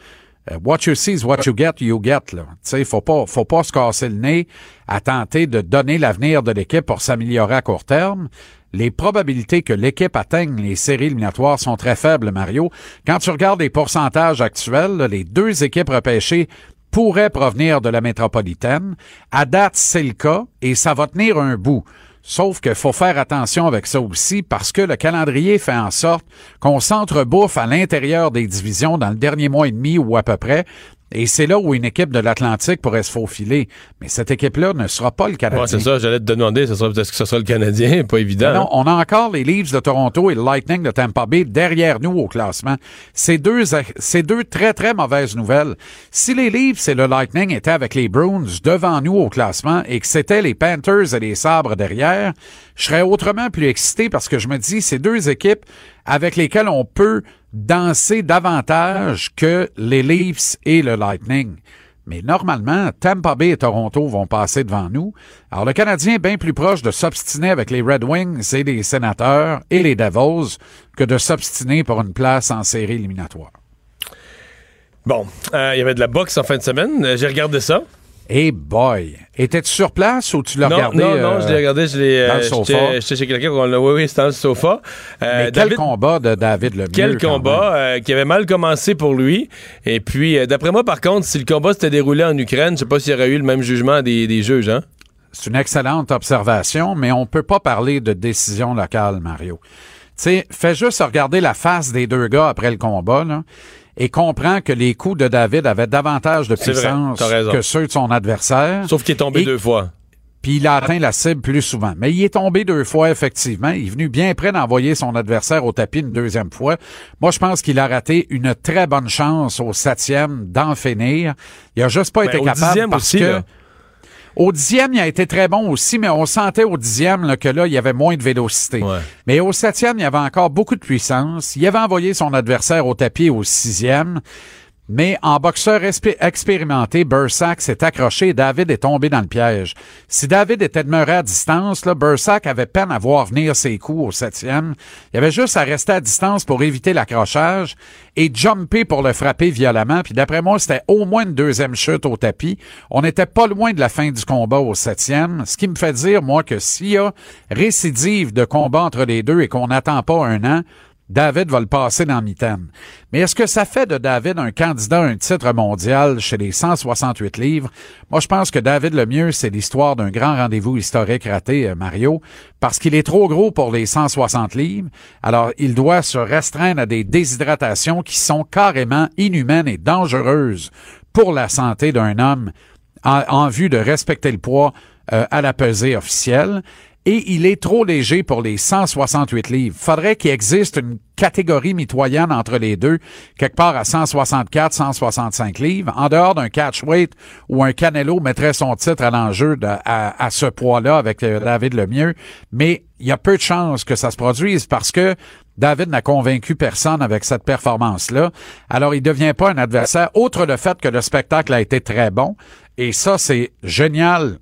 Speaker 8: euh, what you see is what you get, you get. Là. Tu sais, faut pas, faut pas se casser le nez à tenter de donner l'avenir de l'équipe pour s'améliorer à court terme. Les probabilités que l'équipe atteigne les séries éliminatoires sont très faibles, Mario. Quand tu regardes les pourcentages actuels, les deux équipes repêchées pourraient provenir de la métropolitaine. À date, c'est le cas et ça va tenir un bout. Sauf qu'il faut faire attention avec ça aussi parce que le calendrier fait en sorte qu'on s'entrebouffe à l'intérieur des divisions dans le dernier mois et demi ou à peu près. Et c'est là où une équipe de l'Atlantique pourrait se faufiler. Mais cette équipe-là ne sera pas le Canadien.
Speaker 1: Ouais, c'est ça, j'allais te demander, ce sera peut-être que ce sera le Canadien, pas évident.
Speaker 8: Non,
Speaker 1: hein?
Speaker 8: on a encore les Leafs de Toronto et le Lightning de Tampa Bay derrière nous au classement. C'est deux, c'est deux très, très mauvaises nouvelles. Si les Leafs et le Lightning étaient avec les Bruins devant nous au classement et que c'était les Panthers et les Sabres derrière, je serais autrement plus excité parce que je me dis, c'est deux équipes avec lesquelles on peut danser davantage que les Leafs et le Lightning. Mais normalement, Tampa Bay et Toronto vont passer devant nous. Alors le Canadien est bien plus proche de s'obstiner avec les Red Wings et les Sénateurs et les Devils que de s'obstiner pour une place en série éliminatoire.
Speaker 1: Bon, euh, il y avait de la boxe en fin de semaine. J'ai regardé ça.
Speaker 8: Hey boy! Étais-tu sur place ou tu l'as regardé?
Speaker 1: non, non,
Speaker 8: euh,
Speaker 1: je l'ai regardé. Je l'ai,
Speaker 8: dans
Speaker 1: euh,
Speaker 8: le sofa?
Speaker 1: j'étais- chez quelqu'un. qu'on l'a- Oui, oui, c'était dans le sofa. Euh,
Speaker 8: Mais quel
Speaker 1: David-
Speaker 8: combat de David Lemieux.
Speaker 1: Quel combat euh, qui avait mal commencé pour lui. Et puis, d'après moi, par contre, si le combat s'était déroulé en Ukraine, je sais pas s'il y aurait eu le même jugement des, des juges. Hein?
Speaker 8: C'est une excellente observation, mais on peut pas parler de décision locale, Mario. Tu sais, fais juste regarder la face des deux gars après le combat, là, et comprends que les coups de David avaient davantage de
Speaker 1: vrai,
Speaker 8: puissance que ceux de son adversaire.
Speaker 1: Sauf qu'il est tombé deux fois.
Speaker 8: Puis il a atteint la cible plus souvent. Mais il est tombé deux fois, effectivement. Il est venu bien près d'envoyer son adversaire au tapis une deuxième fois. Moi, je pense qu'il a raté une très bonne chance au septième d'en finir. Il a juste pas
Speaker 1: Ben,
Speaker 8: été capable parce
Speaker 1: aussi,
Speaker 8: que...
Speaker 1: là.
Speaker 8: Au dixième, il a été très bon aussi, mais on sentait au dixième là, que là, il y avait moins de vélocité.
Speaker 1: Ouais.
Speaker 8: Mais au septième, il y avait encore beaucoup de puissance. Il avait envoyé son adversaire au tapis au sixième. Mais en boxeur expé- expérimenté, Bursack s'est accroché et David est tombé dans le piège. Si David était demeuré à distance, là, Bursack avait peine à voir venir ses coups au septième. Il avait juste à rester à distance pour éviter l'accrochage et jumper pour le frapper violemment. Puis d'après moi, c'était au moins une deuxième chute au tapis. On n'était pas loin de la fin du combat au septième, ce qui me fait dire, moi, que s'il y a récidive de combat entre les deux et qu'on n'attend pas un an, David va le passer dans mitaine. Mais est-ce que ça fait de David un candidat à un titre mondial chez les 168 livres? Moi, je pense que David Lemieux, c'est l'histoire d'un grand rendez-vous historique raté, euh, Mario, parce qu'il est trop gros pour les 160 livres. Alors, il doit se restreindre à des déshydratations qui sont carrément inhumaines et dangereuses pour la santé d'un homme en, en vue de respecter le poids euh, à la pesée officielle. Et il est trop léger pour les 168 livres. Faudrait qu'il existe une catégorie mitoyenne entre les deux, quelque part à 164, 165 livres. En dehors d'un catch weight où un Canelo mettrait son titre à l'enjeu à ce poids-là avec euh, David Lemieux. Mais il y a peu de chances que ça se produise parce que David n'a convaincu personne avec cette performance-là. Alors, il devient pas un adversaire, outre le fait que le spectacle a été très bon. Et ça, c'est génial,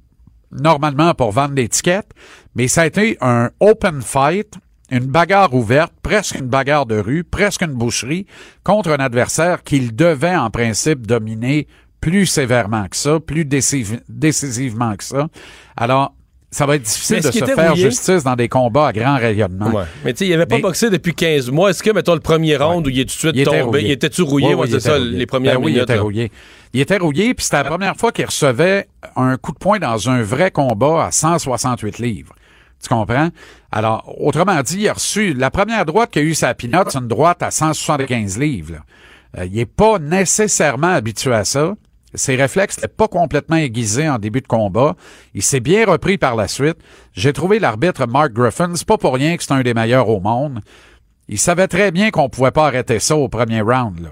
Speaker 8: normalement, pour vendre l'étiquette. Mais ça a été un open fight, une bagarre ouverte, presque une bagarre de rue, presque une boucherie, contre un adversaire qu'il devait, en principe, dominer plus sévèrement que ça, plus décisivement que ça. Alors, ça va être difficile de se
Speaker 1: était
Speaker 8: faire
Speaker 1: rouillé?
Speaker 8: justice dans des combats à grand rayonnement.
Speaker 1: Ouais. Mais tu sais, il avait pas
Speaker 8: Mais-
Speaker 1: boxé depuis 15 mois. Est-ce que, mettons, le premier round où il est tout de suite
Speaker 8: Il était
Speaker 1: tombé,
Speaker 8: rouillé.
Speaker 1: il était-tu rouillé?
Speaker 8: Oui,
Speaker 1: Ouais,
Speaker 8: oui,
Speaker 1: ça,
Speaker 8: était rouillé.
Speaker 1: les premières
Speaker 8: Ben oui,
Speaker 1: minutes.
Speaker 8: il était
Speaker 1: là.
Speaker 8: rouillé. Il était rouillé, puis c'était la première fois qu'il recevait un coup de poing dans un vrai combat à 168 livres. Tu comprends? Alors, autrement dit, il a reçu la première droite qu'il a eu sa pinotte, c'est une droite à 175 livres. Euh, il est pas nécessairement habitué à ça. Ses réflexes n'étaient pas complètement aiguisés en début de combat. Il s'est bien repris par la suite. J'ai trouvé l'arbitre Mark Griffin, c'est pas pour rien que c'est un des meilleurs au monde. Il savait très bien qu'on pouvait pas arrêter ça au premier round. Là.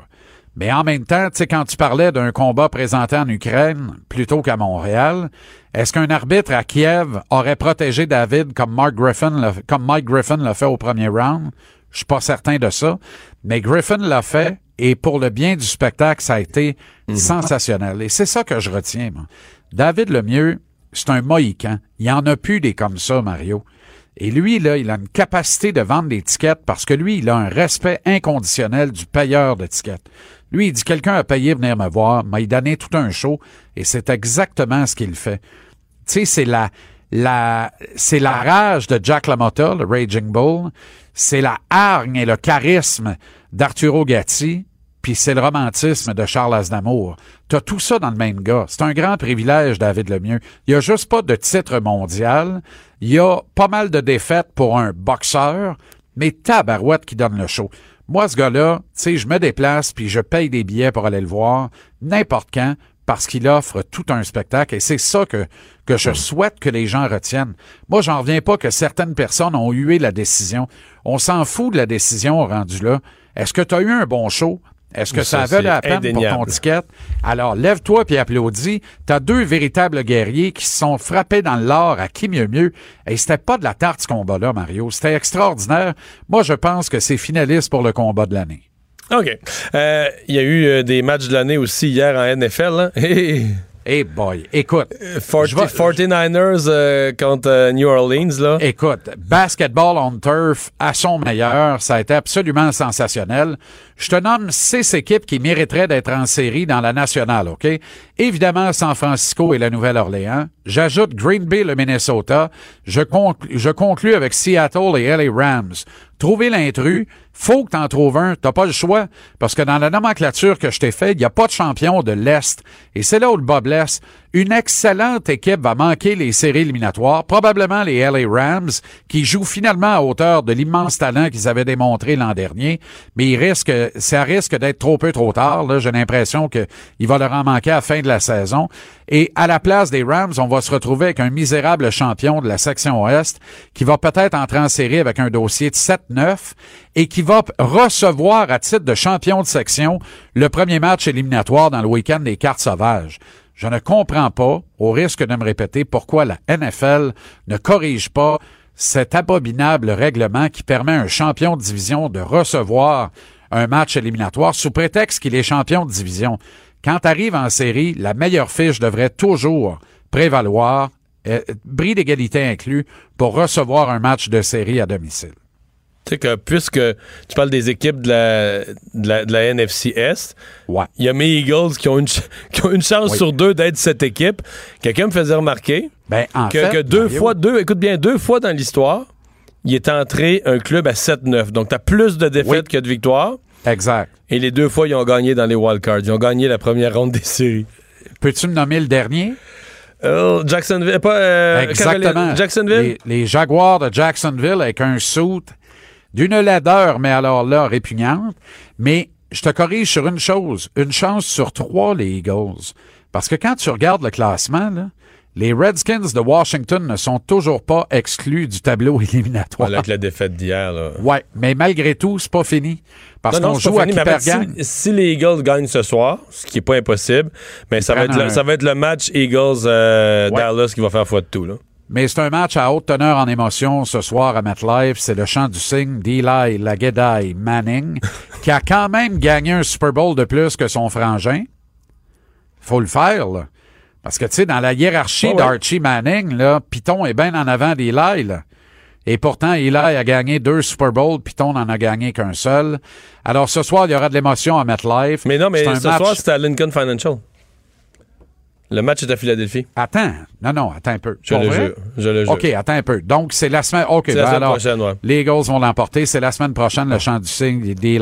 Speaker 8: Mais en même temps, tu sais, quand tu parlais d'un combat présenté en Ukraine plutôt qu'à Montréal, est-ce qu'un arbitre à Kiev aurait protégé David comme Mark Griffin, comme Mike Griffin l'a fait au premier round? Je suis pas certain de ça. Mais Griffin l'a fait et pour le bien du spectacle, ça a été sensationnel. Et c'est ça que je retiens, moi. David Lemieux, c'est un mohican. Il y en a plus des comme ça, Mario. Et lui, là, il a une capacité de vendre des tickets parce que lui, il a un respect inconditionnel du payeur de. Lui, il dit quelqu'un a payé venir me voir, m'a donné tout un show et c'est exactement ce qu'il fait. Tu sais, c'est la, la, c'est la rage de Jack LaMotta, le Raging Bull. C'est la hargne et le charisme d'Arturo Gatti. Puis c'est le romantisme de Charles Aznavour. T'as tout ça dans le même gars. C'est un grand privilège, David Lemieux. Il y a juste pas de titre mondial. Il y a pas mal de défaites pour un boxeur, mais tabarouette qui donne le show. Moi, ce gars-là, tu sais, je me déplace puis je paye des billets pour aller le voir n'importe quand parce qu'il offre tout un spectacle et c'est ça que, que je souhaite que les gens retiennent. Moi, j'en reviens pas que certaines personnes ont hué la décision. On s'en fout de la décision rendue là. Est-ce que tu as eu un bon show? Est-ce que ça,
Speaker 1: Ça,
Speaker 8: la peine pour ton ticket? Alors, lève-toi puis applaudis. T'as deux véritables guerriers qui se sont frappés dans l'or à qui mieux mieux. Et c'était pas de la tarte ce combat-là, Mario. C'était extraordinaire. Moi, je pense que c'est finaliste pour le combat de l'année.
Speaker 1: OK. Euh, Il y a eu euh, des matchs de l'année aussi hier en NFL. Hein? Hey,
Speaker 8: boy, écoute.
Speaker 1: 40
Speaker 8: Je vais-
Speaker 1: 49ers euh, contre euh, New Orleans. Là.
Speaker 8: Écoute, basketball on turf à son meilleur, ça a été absolument sensationnel. Je te nomme six équipes qui mériteraient d'être en série dans la nationale, OK? Évidemment, San Francisco et la Nouvelle-Orléans. J'ajoute Green Bay, le Minnesota. Je, je conclus avec Seattle et LA Rams. Trouver l'intrus, faut que t'en trouves un. T'as pas le choix. Parce que dans la nomenclature que je t'ai faite, il n'y a pas de champion de l'Est. Et c'est là où le bas blesse. Une excellente équipe va manquer les séries éliminatoires. Probablement les LA Rams, qui jouent finalement à hauteur de l'immense talent qu'ils avaient démontré l'an dernier. Mais il risque, ça risque d'être trop peu trop tard. J'ai l'impression qu'il va leur en manquer à la fin de la saison. Et à la place des Rams, on va se retrouver avec un misérable champion de la section Ouest qui va peut-être entrer en série avec un dossier de 7-9 et qui va recevoir à titre de champion de section le premier match éliminatoire dans le week-end des cartes sauvages. Je ne comprends pas, au risque de me répéter, pourquoi la NFL ne corrige pas cet abominable règlement qui permet à un champion de division de recevoir un match éliminatoire sous prétexte qu'il est champion de division. Quand tu arrives en série, la meilleure fiche devrait toujours prévaloir, euh, bris d'égalité inclus, pour recevoir un match de série à domicile.
Speaker 1: Tu sais que puisque tu parles des équipes de la, de la, de la NFC Est,
Speaker 8: Ouais.
Speaker 1: il y a mes Eagles qui ont une, qui ont une chance
Speaker 8: Oui.
Speaker 1: sur deux d'être cette équipe. Quelqu'un me faisait remarquer
Speaker 8: Ben, en
Speaker 1: que,
Speaker 8: fait,
Speaker 1: que deux
Speaker 8: Mario,
Speaker 1: fois, deux, écoute bien, deux fois dans l'histoire, il est entré un club à 7-9. Donc, tu as plus de défaites
Speaker 8: Oui.
Speaker 1: que de victoires.
Speaker 8: Exact.
Speaker 1: Et les deux fois, ils ont gagné dans les wildcards. Ils ont gagné la première ronde des séries.
Speaker 8: Peux-tu me nommer le dernier?
Speaker 1: Oh, Jacksonville, pas euh,
Speaker 8: Exactement.
Speaker 1: Jacksonville?
Speaker 8: Les, les Jaguars de Jacksonville avec un suit d'une laideur, mais alors là, répugnante. Mais je te corrige sur une chose. Une chance sur trois, les Eagles. Parce que quand tu regardes le classement, là, les Redskins de Washington ne sont toujours pas exclus du tableau éliminatoire.
Speaker 1: Avec la défaite d'hier. là.
Speaker 8: Ouais, mais malgré tout, c'est pas fini. Parce qu'on joue à qui
Speaker 1: si, si les Eagles gagnent ce soir, ce qui n'est pas impossible, mais ça va, être
Speaker 8: prennent
Speaker 1: le,
Speaker 8: un-
Speaker 1: ça va être le match Eagles-Dallas
Speaker 8: Ouais.
Speaker 1: qui va faire foi de tout. Là.
Speaker 8: Mais c'est un match à haute teneur en émotion ce soir à MetLife. C'est le chant du signe d'Eli Lagedai Manning, qui a quand même gagné un Super Bowl de plus que son frangin. Faut le faire, là. Parce que, tu sais, dans la hiérarchie
Speaker 1: Oh, ouais.
Speaker 8: d'Archie Manning, là, Python est bien en avant d'Eli, là. Et pourtant, Eli a gagné deux Super Bowls, Python n'en a gagné qu'un seul. Alors, ce soir, il y aura de l'émotion à MetLife.
Speaker 1: Mais non, mais ce
Speaker 8: match-
Speaker 1: soir, c'était à Lincoln Financial. Le match est à Philadelphie.
Speaker 8: Attends. Non, non, attends un peu.
Speaker 1: Je le jure. Je le jure.
Speaker 8: OK, attends un peu. Donc, c'est la semaine. OK,
Speaker 1: la
Speaker 8: ben
Speaker 1: semaine
Speaker 8: alors,
Speaker 1: prochaine, ouais.
Speaker 8: les Eagles vont l'emporter. C'est la semaine prochaine, le chant du signe d'Eli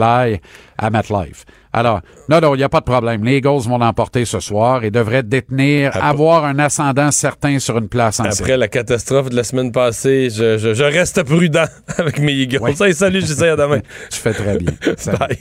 Speaker 8: à MetLife. Alors, non, non, il n'y a pas de problème. Les Eagles vont l'emporter ce soir et devraient détenir,
Speaker 1: Après-
Speaker 8: avoir un ascendant certain sur une place en.
Speaker 1: Après la catastrophe de la semaine passée, je, je- je reste prudent avec mes Eagles.
Speaker 8: Oui.
Speaker 1: Hey, salut, j'essaie à demain.
Speaker 8: Tu fais très bien. Salut.
Speaker 1: Bye.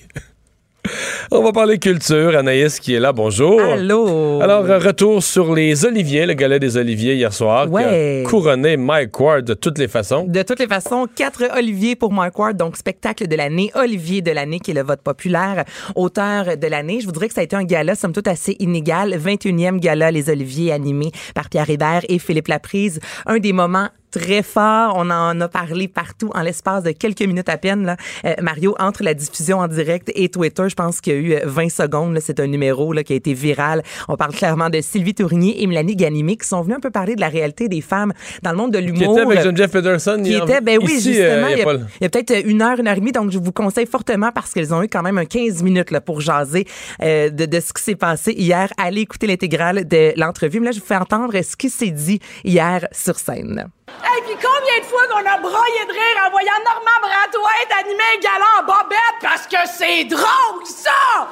Speaker 1: On va parler culture. Anaïs qui est là, bonjour.
Speaker 9: Allô?
Speaker 1: Alors, retour sur les Oliviers, le galet des Oliviers hier soir,
Speaker 9: Ouais.
Speaker 1: qui a couronné Mike Ward de toutes les façons.
Speaker 9: De toutes les façons, quatre Olivier pour Mike Ward, donc spectacle de l'année, Olivier de l'année, qui est le vote populaire, auteur de l'année. Je vous dirais que ça a été un gala, somme toute, assez inégal. 21e gala, les Oliviers, animé par Pierre Hébert et Philippe Laprise. Un des moments très forts. On en a parlé partout en l'espace de quelques minutes à peine. Là. Euh, Mario, entre la diffusion en direct et Twitter, je pense qu'il y a eu euh, 20 secondes. là. C'est un numéro là, qui a été viral. On parle clairement de Sylvie Tournier et Mélanie Ganimé qui sont venus un peu parler de la réalité des femmes dans le monde de
Speaker 1: Qui
Speaker 9: l'humour.
Speaker 1: était avec Geneviève Peterson.
Speaker 9: Qui
Speaker 1: hier-
Speaker 9: était, ben oui,
Speaker 1: ici,
Speaker 9: justement,
Speaker 1: euh,
Speaker 9: il y a, il a peut-être une heure, une heure et demie, donc je vous conseille fortement parce qu'elles ont eu quand même un 15 minutes là, pour jaser euh, de, de ce qui s'est passé hier. Allez écouter l'intégrale de l'entrevue. Mais là, je vous fais entendre ce qui s'est dit hier sur scène.
Speaker 10: Hey, puis combien de fois qu'on a broyé de rire en voyant Normand Bratoit animer un galant en bobette? Parce que c'est drôle, ça!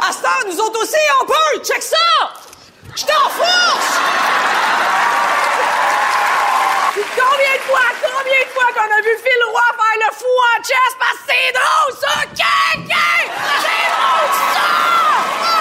Speaker 10: À ce nous autres aussi, on peut! Check ça! Je t'en force! Puis combien de fois, combien de fois qu'on a vu Phil Roy faire le fou en chest parce que c'est drôle, ça! Qu'est, qu'est? C'est drôle, ça! Ah!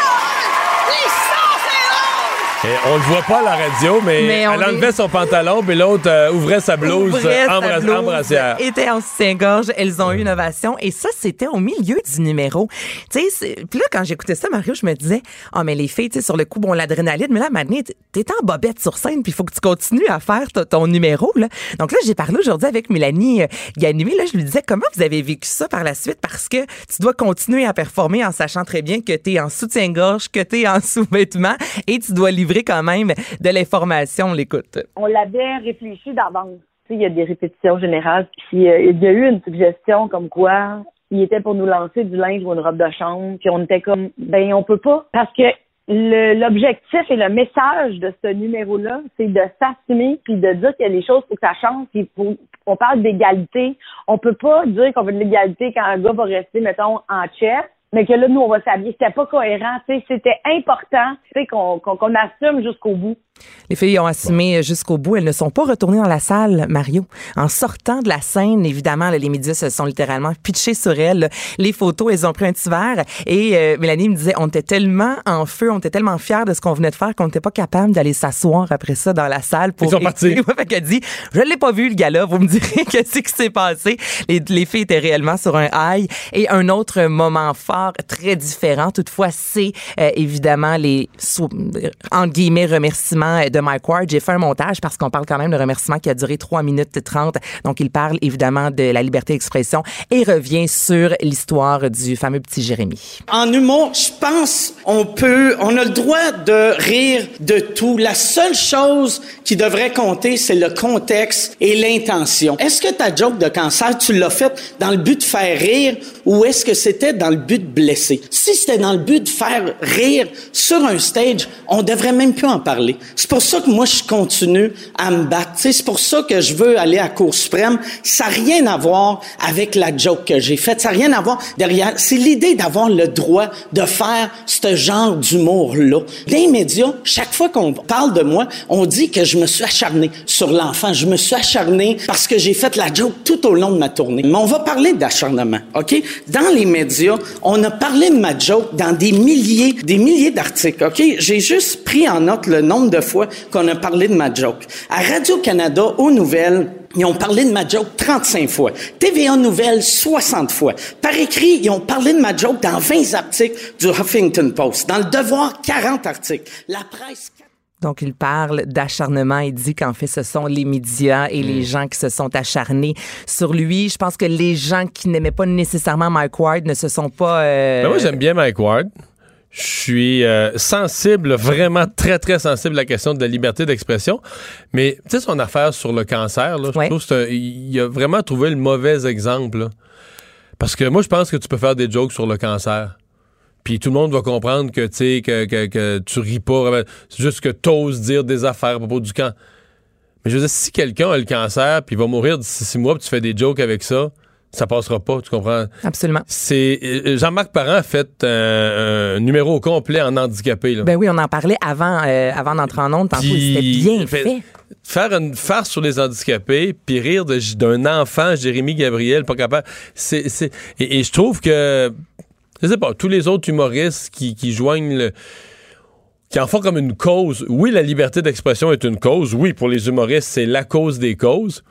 Speaker 10: Les sons, c'est drôle!
Speaker 1: Et on le voit pas à la radio, mais,
Speaker 9: Mais
Speaker 1: elle enlevait
Speaker 9: est-
Speaker 1: son pantalon, puis l'autre euh, ouvrait sa blouse,
Speaker 9: Ouvrait
Speaker 1: euh,
Speaker 9: sa
Speaker 1: embra-
Speaker 9: blouse,
Speaker 1: embrassière.
Speaker 9: était en soutien-gorge. Elles ont eu une ovation. Et ça, c'était au milieu du numéro. Tu sais, puis là, quand j'écoutais ça, Mario, je me disais, ah, mais les filles, tu sais, sur le coup, bon, l'adrénaline, mais là, maintenant, t'es en bobette sur scène, puis il faut que tu continues à faire ton, numéro, là. Donc là, j'ai parlé aujourd'hui avec Mélanie euh, Ganimé. Là, je lui disais, comment vous avez vécu ça par la suite? Parce que tu dois continuer à performer en sachant très bien que t'es en soutien-gorge, que t'es en sous-vêtements, et tu dois livrer de l'information. On l'écoute.
Speaker 11: on l'avait réfléchi d'avance. Il y a des répétitions générales. Puis euh, il y a eu une suggestion comme quoi il était pour nous lancer du linge ou une robe de chambre. Puis on était comme, ben on peut pas. Parce que l'objectif et le message de ce numéro-là, c'est de s'assumer puis de dire qu'il y a des choses pour que ça change. On parle d'égalité. On peut pas dire qu'on veut de l'égalité quand un gars va rester, mettons, en chest. Mais que là, nous, on va s'habiller. C'était pas cohérent. Tu sais, c'était important tu sais, qu'on qu'on qu'on assume jusqu'au bout.
Speaker 9: Les filles ont assumé jusqu'au bout. Elles ne sont pas retournées dans la salle, Mario. En sortant de la scène, évidemment, là, les médias se sont littéralement pitchés sur elles. là. Les photos, elles ont pris un petit verre. Et euh, Mélanie me disait, on était tellement en feu, on était tellement fiers de ce qu'on venait de faire qu'on n'était pas capable d'aller s'asseoir après ça dans la salle. Pour
Speaker 1: Ils sont partis.
Speaker 9: Ouais, fait qu'elle dit, je l'ai pas vu, le gars-là. Vous me direz qu'est-ce qui s'est passé. Les, les filles étaient réellement sur un high. Et un autre moment fort, très différent. Toutefois, c'est euh, évidemment les, entre guillemets, remerciements de Mike Ward. J'ai fait un montage parce qu'on parle quand même de remerciement qui a duré 3 minutes 30. Donc, il parle évidemment de la liberté d'expression et revient sur l'histoire du fameux petit Jérémy.
Speaker 12: En humour, je pense on peut, on a le droit de rire de tout. La seule chose qui devrait compter, c'est le contexte et l'intention. Est-ce que ta joke de cancer, tu l'as faite dans le but de faire rire ou est-ce que c'était dans le but de blesser? Si c'était dans le but de faire rire sur un stage, on devrait même plus en parler. C'est pour ça que moi, je continue à me battre. C'est pour ça que je veux aller à Cour suprême. Ça n'a rien à voir avec la joke que j'ai faite. Ça n'a rien à voir derrière. C'est l'idée d'avoir le droit de faire ce genre d'humour-là. Dans les médias, chaque fois qu'on parle de moi, on dit que je me suis acharné sur l'enfant. Je me suis acharné parce que j'ai fait la joke tout au long de ma tournée. Mais on va parler d'acharnement, OK? Dans les médias, on a parlé de ma joke dans des milliers, des milliers d'articles, OK? J'ai juste pris en note le nombre de fois qu'on a parlé de ma joke. À Radio-Canada, aux nouvelles, ils ont parlé de ma joke 35 fois. TVA Nouvelles, 60 fois. Par écrit, ils ont parlé de ma joke dans 20 articles du Huffington Post. Dans le Devoir, 40 articles. La presse,
Speaker 9: Donc, il parle d'acharnement. Il dit qu'en fait, ce sont les médias et les gens qui se sont acharnés sur lui. Je pense que les gens qui n'aimaient pas nécessairement Mike Ward ne se sont pas... euh,
Speaker 1: Ben moi, j'aime bien Mike Ward. Je suis euh, sensible, vraiment très, très sensible à la question de la liberté d'expression. Mais, tu sais, son affaire sur le cancer, là, je trouve que c'est un- il a vraiment trouvé le mauvais exemple. là. Parce que moi, je pense que tu peux faire des jokes sur le cancer. Puis tout le monde va comprendre que, tu sais, que, que, que tu ris pas. C'est juste que t'oses dire des affaires à propos du camp. Mais je veux dire, si quelqu'un a le cancer, puis il va mourir d'ici six mois, puis tu fais des jokes avec ça, ça passera pas, tu comprends?
Speaker 9: Absolument.
Speaker 1: C'est euh, Jean-Marc Parent a fait euh, un numéro complet en handicapé. Là.
Speaker 9: Ben oui, on en parlait avant, euh, avant d'entrer en onde. Tantôt, c'était bien
Speaker 1: fait-
Speaker 9: fait.
Speaker 1: Faire une farce sur les handicapés, puis rire de- d'un enfant, Jérémy Gabriel, pas capable. C'est, c'est- et, et je trouve que, je sais pas, tous les autres humoristes qui, qui joignent le qui en font comme une cause. Oui, la liberté d'expression est une cause. Oui, pour les humoristes, c'est la cause des causes.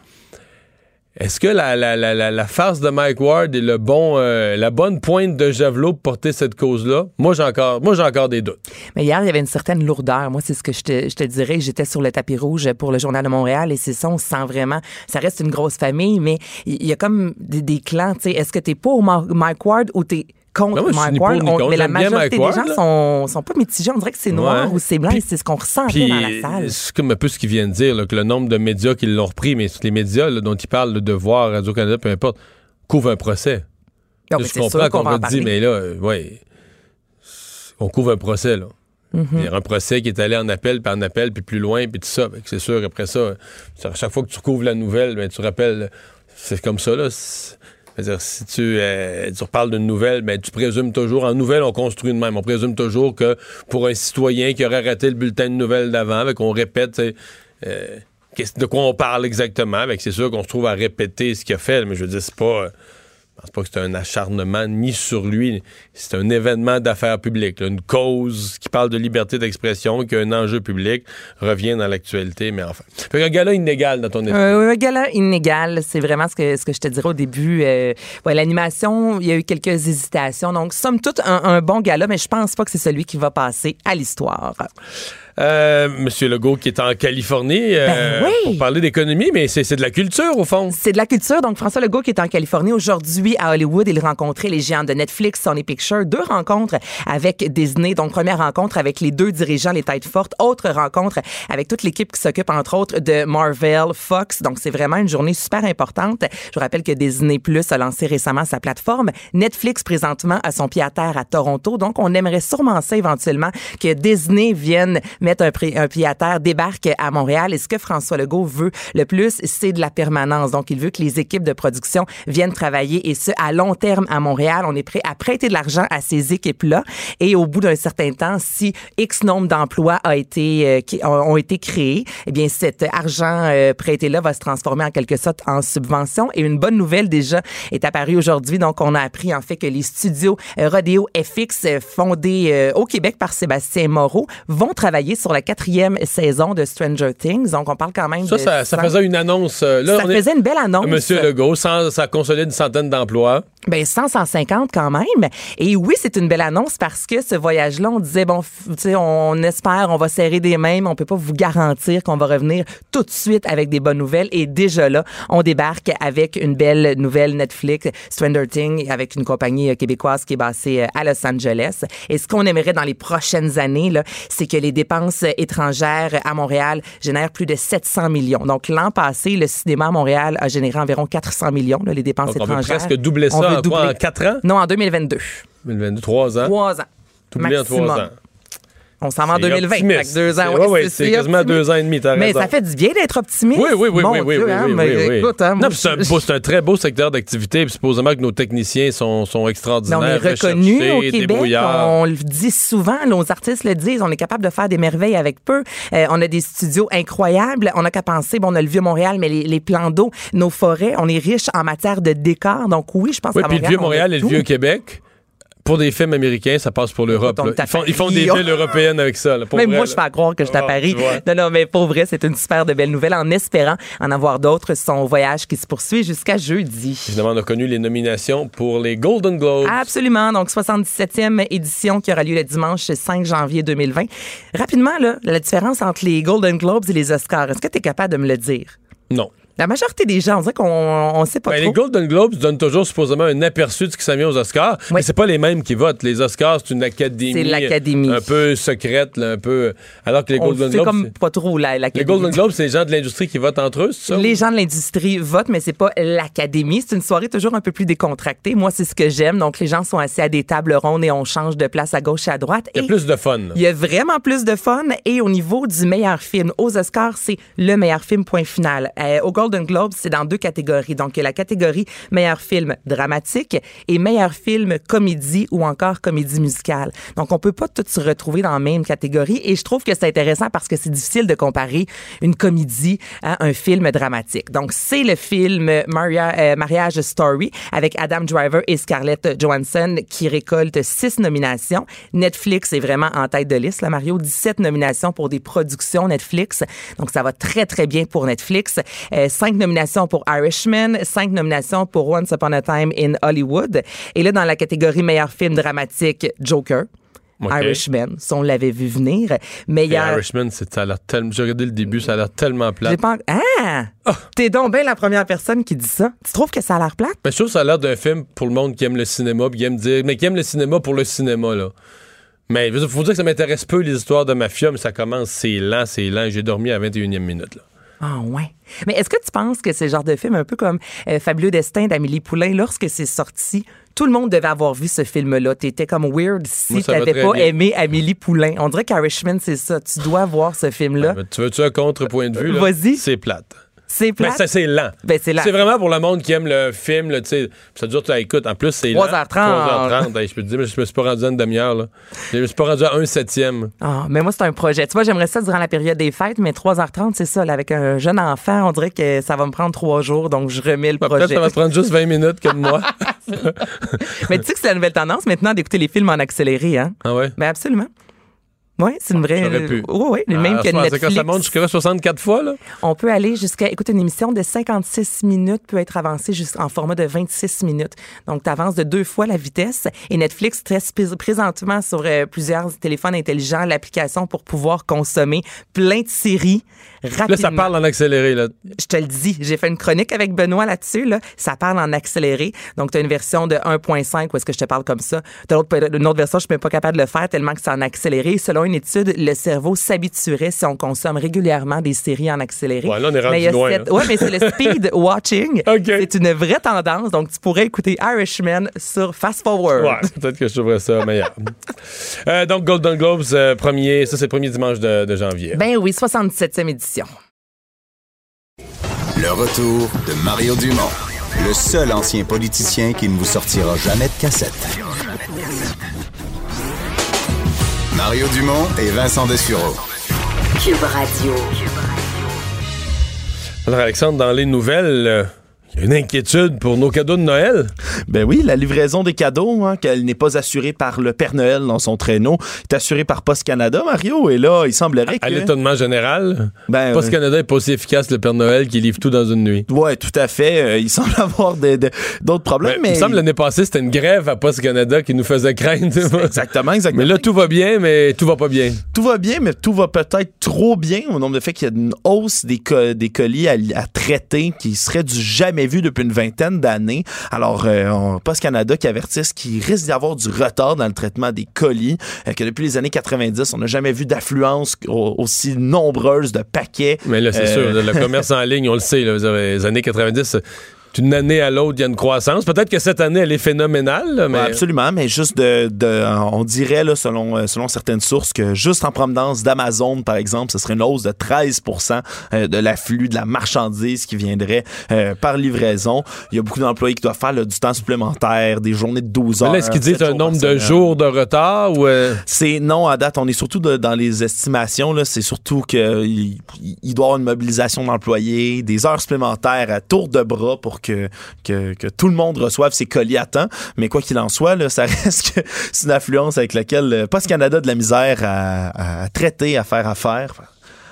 Speaker 1: Est-ce que la, la, la, farce de Mike Ward est le bon, euh, la bonne pointe de javelot pour porter cette cause-là? Moi, j'ai encore, encore des doutes.
Speaker 9: Mais hier, il y avait une certaine lourdeur. Moi, c'est ce que je te, je te dirais. J'étais sur le tapis rouge pour le Journal de Montréal et c'est ça, on sent vraiment. Ça reste une grosse famille, mais il y a comme des, des clans. Est-ce que t'es pour Mike Ward ou t'es contre
Speaker 1: Ben
Speaker 9: Mike Ward? On-
Speaker 1: contre.
Speaker 9: mais la majorité des gens sont, sont pas mitigés. On dirait que c'est noir
Speaker 1: Ouais.
Speaker 9: ou c'est blanc. et c'est ce qu'on ressent
Speaker 1: Puis,
Speaker 9: dans la salle.
Speaker 1: c'est comme un peu ce qu'ils viennent de dire, là, que le nombre de médias qui l'ont repris, mais les médias là, dont ils parlent, le Devoir, Radio-Canada, peu importe, couvre un procès.
Speaker 9: Mais
Speaker 1: je comprends
Speaker 9: qu'on va
Speaker 1: dire, mais là, euh, ouais, on couvre un procès, là.
Speaker 9: Mhm.
Speaker 1: Un procès qui est allé en appel, puis en appel, puis plus loin, puis tout ça. C'est sûr, après ça, à chaque fois que tu recouvres la nouvelle, ben, tu rappelles, c'est comme ça, là. C'est- C'est-à-dire, si tu, euh, tu reparles d'une nouvelle, ben, tu présumes toujours, en nouvelle, on construit de même. On présume toujours que pour un citoyen qui aurait raté le bulletin de nouvelles d'avant, avec on répète, euh, de quoi on parle exactement? Avec c'est sûr qu'on se trouve à répéter ce qu'il a fait, mais je veux dire, c'est pas. euh, je pense pas que c'est un acharnement ni sur lui. C'est un événement d'affaires publiques. Une cause qui parle de liberté d'expression, qui a un enjeu public, revient dans l'actualité, mais enfin. Fait qu'un gars-là inégal dans ton esprit.
Speaker 9: Euh, un gala inégal, c'est vraiment ce que, ce que je te dirais au début. Euh, L'animation, il y a eu quelques hésitations. Donc, somme toute, un, un bon gala, mais je pense pas que c'est celui qui va passer à l'histoire.
Speaker 1: Euh, Monsieur Legault qui est en Californie euh,
Speaker 9: Ben oui.
Speaker 1: pour parler d'économie, mais c'est de la culture au fond.
Speaker 9: C'est de la culture. Donc, François Legault qui est en Californie aujourd'hui à Hollywood, il rencontrait les géants de Netflix, Sony Pictures. Deux rencontres avec Disney. Donc, première rencontre avec les deux dirigeants, les têtes fortes. Autre rencontre avec toute l'équipe qui s'occupe, entre autres, de Marvel, Fox. Donc, c'est vraiment une journée super importante. Je vous rappelle que Disney Plus a lancé récemment sa plateforme. Netflix, présentement, a son pied à terre à Toronto. Donc, on aimerait sûrement ça éventuellement que Disney vienne mettre un, un pied à terre, débarque à Montréal. Et ce que François Legault veut le plus, c'est de la permanence. Donc, il veut que les équipes de production viennent travailler et ce, à long terme à Montréal. On est prêt à prêter de l'argent à ces équipes-là. Et au bout d'un certain temps, si X nombre d'emplois a été, euh, ont, été créés, eh bien, cet argent euh, prêté-là va se transformer en quelque sorte en subvention. Et une bonne nouvelle déjà est apparue aujourd'hui. Donc, on a appris en fait que les studios euh, Rodeo FX, euh, fondés au Québec par Sébastien Moreau, vont travailler sur la quatrième saison de Stranger Things. Donc, on parle quand même
Speaker 1: Ça,
Speaker 9: de
Speaker 1: ça, ça
Speaker 9: 100
Speaker 1: faisait une annonce. euh, là,
Speaker 9: Ça
Speaker 1: on est-
Speaker 9: faisait une belle annonce.
Speaker 1: Monsieur Legault, sans- ça consolide une centaine d'emplois.
Speaker 9: Ben 100, 150 quand même. Et oui, c'est une belle annonce parce que ce voyage-là, on disait bon, tu sais, on espère, on va serrer des mains, mais on peut pas vous garantir qu'on va revenir tout de suite avec des bonnes nouvelles. Et déjà là, on débarque avec une belle nouvelle Netflix, Stranger Things, avec une compagnie euh, québécoise qui est basée euh, à Los Angeles. Et ce qu'on aimerait dans les prochaines années, là, c'est que les dépenses étrangères à Montréal génèrent plus de 700 millions. Donc l'an passé, le cinéma à Montréal a généré environ 400 millions, là, les dépenses
Speaker 1: Donc, on veut
Speaker 9: étrangères.
Speaker 1: presque doubler ça en quoi, en quatre ans?
Speaker 9: Non, en 2022.
Speaker 1: 2022, trois ans?
Speaker 9: Trois ans.
Speaker 1: Doublé en trois
Speaker 9: Maximum.
Speaker 1: ans.
Speaker 9: On s'en va en
Speaker 1: C'est
Speaker 9: 2020.
Speaker 1: optimiste.
Speaker 9: Fait deux ans.
Speaker 1: C'est- ouais, ouais, c'est quasiment
Speaker 9: optimiste.
Speaker 1: deux ans et demi, t'as
Speaker 9: Mais
Speaker 1: raison.
Speaker 9: ça fait du bien d'être optimiste.
Speaker 1: Oui, oui, oui,
Speaker 9: Mon
Speaker 1: oui, oui,
Speaker 9: Dieu,
Speaker 1: oui,
Speaker 9: hein,
Speaker 1: oui,
Speaker 9: mais
Speaker 1: oui,
Speaker 9: écoute, hein,
Speaker 1: non, c'est un,
Speaker 9: je-
Speaker 1: beau- c'est un très beau secteur d'activité, puis supposément que nos techniciens sont, sont extraordinaires,
Speaker 9: on est reconnu
Speaker 1: recherchés,
Speaker 9: au Québec. On le dit souvent, nos artistes le disent. On est capable de faire des merveilles avec peu. Euh, on a des studios incroyables. On n'a qu'à penser, bon, on a le vieux Montréal, mais les, les plans d'eau, nos forêts, on est riche en matière de décor. Donc oui, je pense
Speaker 1: Oui, puis le vieux Montréal et le vieux Québec, pour des films américains, ça passe pour l'Europe. Ils font, ils font
Speaker 9: Paris,
Speaker 1: des villes européennes avec ça. là, pour
Speaker 9: Même
Speaker 1: vrai,
Speaker 9: moi,
Speaker 1: là.
Speaker 9: je fais à croire que je suis à Paris. Non, non, mais pour vrai, c'est une super de belle nouvelle en espérant en avoir d'autres. Son voyage qui se poursuit jusqu'à jeudi.
Speaker 1: Évidemment, on a connu les nominations pour les Golden Globes.
Speaker 9: Absolument. Donc, 77e édition qui aura lieu le dimanche 5 janvier 2020. Rapidement, là, la différence entre les Golden Globes et les Oscars, est-ce que tu es capable de me le dire?
Speaker 1: Non.
Speaker 9: La majorité des gens, on dirait qu'on on sait pas
Speaker 1: Ben,
Speaker 9: trop.
Speaker 1: les Golden Globes donnent toujours supposément un aperçu de ce qui s'en vient aux Oscars, mais c'est pas les mêmes qui votent. Les Oscars, c'est une académie,
Speaker 9: l'académie.
Speaker 1: un peu secrète, là, un peu. Alors que les
Speaker 9: on
Speaker 1: Golden Globes,
Speaker 9: comme
Speaker 1: c'est-
Speaker 9: pas trop
Speaker 1: les. Golden Globes, c'est les gens de l'industrie qui votent entre eux, c'est ça?
Speaker 9: Les gens de l'industrie votent, mais c'est pas l'académie. C'est une soirée toujours un peu plus décontractée. Moi, c'est ce que j'aime. Donc, les gens sont assis à des tables rondes et on change de place à gauche et à droite.
Speaker 1: Il y a plus de fun.
Speaker 9: Il y a vraiment plus de fun. Et au niveau du meilleur film, aux Oscars, c'est le meilleur film, point final. Euh, au Golden Globe, c'est dans deux catégories. Donc, il y a la catégorie meilleur film dramatique et meilleur film comédie ou encore comédie musicale. Donc, on peut pas tous se retrouver dans la même catégorie. Et je trouve que c'est intéressant parce que c'est difficile de comparer une comédie à un film dramatique. Donc, c'est le film Maria, euh, Mariage Story avec Adam Driver et Scarlett Johansson qui récolte six nominations. Netflix est vraiment en tête de liste, là, Mario. 17 nominations pour des productions Netflix. Donc, ça va très, très bien pour Netflix. Euh, cinq nominations pour Irishman, cinq nominations pour Once Upon a Time in Hollywood. Et là, dans la catégorie meilleur film dramatique, Joker.
Speaker 1: OK.
Speaker 9: Irishman, ça, on l'avait vu venir. Meilleur...
Speaker 1: Irishman, ça a l'air tellement. J'ai regardé le début, ça a l'air tellement plat.
Speaker 9: Pas... Ah! T'es donc bien la première personne qui dit ça. Tu trouves que ça a l'air plate?
Speaker 1: Mais je trouve que ça a l'air d'un film pour le monde qui aime le cinéma, puis qui aime dire, mais qui aime le cinéma pour le cinéma, là. Mais il faut dire que ça m'intéresse peu les histoires de mafia, mais ça commence, c'est lent, c'est lent. J'ai dormi à la 21e minute, là.
Speaker 9: Ah ouais. Mais est-ce que tu penses que c'est le genre de film un peu comme euh, Fabuleux Destin d'Amélie Poulain, lorsque c'est sorti, tout le monde devait avoir vu ce film-là? T'étais comme weird si t'avais pas
Speaker 1: bien.
Speaker 9: aimé Amélie Poulain. On dirait qu'Irishman, c'est ça. Tu dois voir ce film-là.
Speaker 1: Tu veux-tu un contre-point de vue?
Speaker 9: Vas-y.
Speaker 1: C'est plate.
Speaker 9: C'est
Speaker 1: Mais
Speaker 9: plate.
Speaker 1: ça, c'est lent.
Speaker 9: Ben, c'est lent.
Speaker 1: C'est vraiment pour le monde qui aime le film, là, tu sais. Ça dure, tu écoute. En plus, c'est lent.
Speaker 9: 3h30.
Speaker 1: 3h30. Hey, je peux te dire, mais je me suis pas rendu à une demi-heure. Je me suis pas rendu à un septième.
Speaker 9: Ah, mais moi, c'est un projet. Tu vois, j'aimerais ça durant la période des fêtes, mais 3h30, c'est ça. là, avec un jeune enfant, on dirait que ça va me prendre trois jours, donc je remets le
Speaker 1: Bah, Peut-être
Speaker 9: projet.
Speaker 1: ça va te prendre juste 20 minutes comme moi.
Speaker 9: mais tu sais que c'est la nouvelle tendance maintenant d'écouter les films en accéléré, hein?
Speaker 1: Ah ouais?
Speaker 9: Ben absolument. Oui, c'est une vraie.
Speaker 1: J'aurais pu.
Speaker 9: Oui, oui,
Speaker 1: Ah,
Speaker 9: même que Netflix.
Speaker 1: Quand ça monte jusqu'à 64 fois, là?
Speaker 9: On peut aller jusqu'à. Écoute, une émission de 56 minutes peut être avancée jusqu'en format de 26 minutes. Donc, tu avances de deux fois la vitesse. Et Netflix teste prés- présentement sur euh, plusieurs téléphones intelligents l'application pour pouvoir consommer plein de séries rapidement.
Speaker 1: Là, ça parle en accéléré, là.
Speaker 9: Je te le dis, j'ai fait une chronique avec Benoît là-dessus. Là. Ça parle en accéléré. Donc, tu as une version de 1.5 où est-ce que je te parle comme ça. Tu as une autre version, je suis même pas capable de le faire tellement que c'est en accéléré. Selon une étude, le cerveau s'habituerait si on consomme régulièrement des séries en accéléré.
Speaker 1: Ouais, là, on est rendu
Speaker 9: mais
Speaker 1: loin,
Speaker 9: cette-
Speaker 1: hein.
Speaker 9: Ouais, mais c'est le speed watching. C'est une vraie tendance. Donc, tu pourrais écouter Irishman sur Fast Forward.
Speaker 1: Ouais, peut-être que je trouverais ça meilleur. Euh, donc, Golden Globes, euh, premier, ça, c'est le premier dimanche de, de janvier.
Speaker 9: Ben oui, 77e édition.
Speaker 5: Le retour de Mario Dumont, le seul ancien politicien qui ne vous sortira jamais de cassette. Mario Dumont et Vincent Dessureau.
Speaker 6: Cube Radio.
Speaker 1: Alors, Alexandre, dans les nouvelles, euh, une inquiétude pour nos cadeaux de Noël?
Speaker 2: Ben oui, la livraison des cadeaux, hein, qu'elle n'est pas assurée par le Père Noël dans son traîneau, est assurée par Post Canada, Mario. Et là, il semblerait que.
Speaker 1: À l'étonnement général,
Speaker 2: Ben,
Speaker 1: Post. Canada n'est pas aussi efficace que le Père Noël qui livre tout dans une nuit.
Speaker 2: Ouais, tout à fait. Euh, il semble avoir d'autres problèmes,
Speaker 1: Ben,
Speaker 2: mais.
Speaker 1: Il me semble l'année passée, c'était une grève à Post Canada qui nous faisait craindre.
Speaker 2: Exactement, exactement.
Speaker 1: Mais là, tout va bien, mais tout va pas bien.
Speaker 2: Tout va bien, mais tout va peut-être trop bien au nombre de fait qu'il y a une hausse des, co- des colis à, à traiter qui serait du jamais vu depuis une vingtaine d'années. Alors, euh, on- Post Canada qui avertissent qu'il risque d'y avoir du retard dans le traitement des colis, euh, que depuis les années 90, on n'a jamais vu d'affluence au- aussi nombreuse de paquets.
Speaker 1: Mais là, c'est
Speaker 2: Euh,
Speaker 1: sûr, le commerce en ligne, on le sait, là, les années 90, d'une année à l'autre, il y a une croissance. Peut-être que cette année, elle est phénoménale, là, mais
Speaker 2: Ouais, absolument, mais juste de, de- on dirait là, selon euh, selon certaines sources que juste en provenance d'Amazon par exemple, ce serait une hausse de 13% euh, de l'afflux de la marchandise qui viendrait euh, par livraison. Il y a beaucoup d'employés qui doivent faire là, du temps supplémentaire, des journées de 12
Speaker 1: Mais
Speaker 2: heures.
Speaker 1: est-ce qu'ils disent un nombre de jours de retard ou. euh,
Speaker 2: C'est non à date. On est surtout de- dans les estimations. C'est surtout qu'il il doit y avoir une mobilisation d'employés, des heures supplémentaires à tour de bras pour que, que, que tout le monde reçoive ses colis à temps. Mais quoi qu'il en soit, là, ça reste que c'est une affluence avec laquelle euh, Post Canada a de la misère à, à traiter, à faire affaire.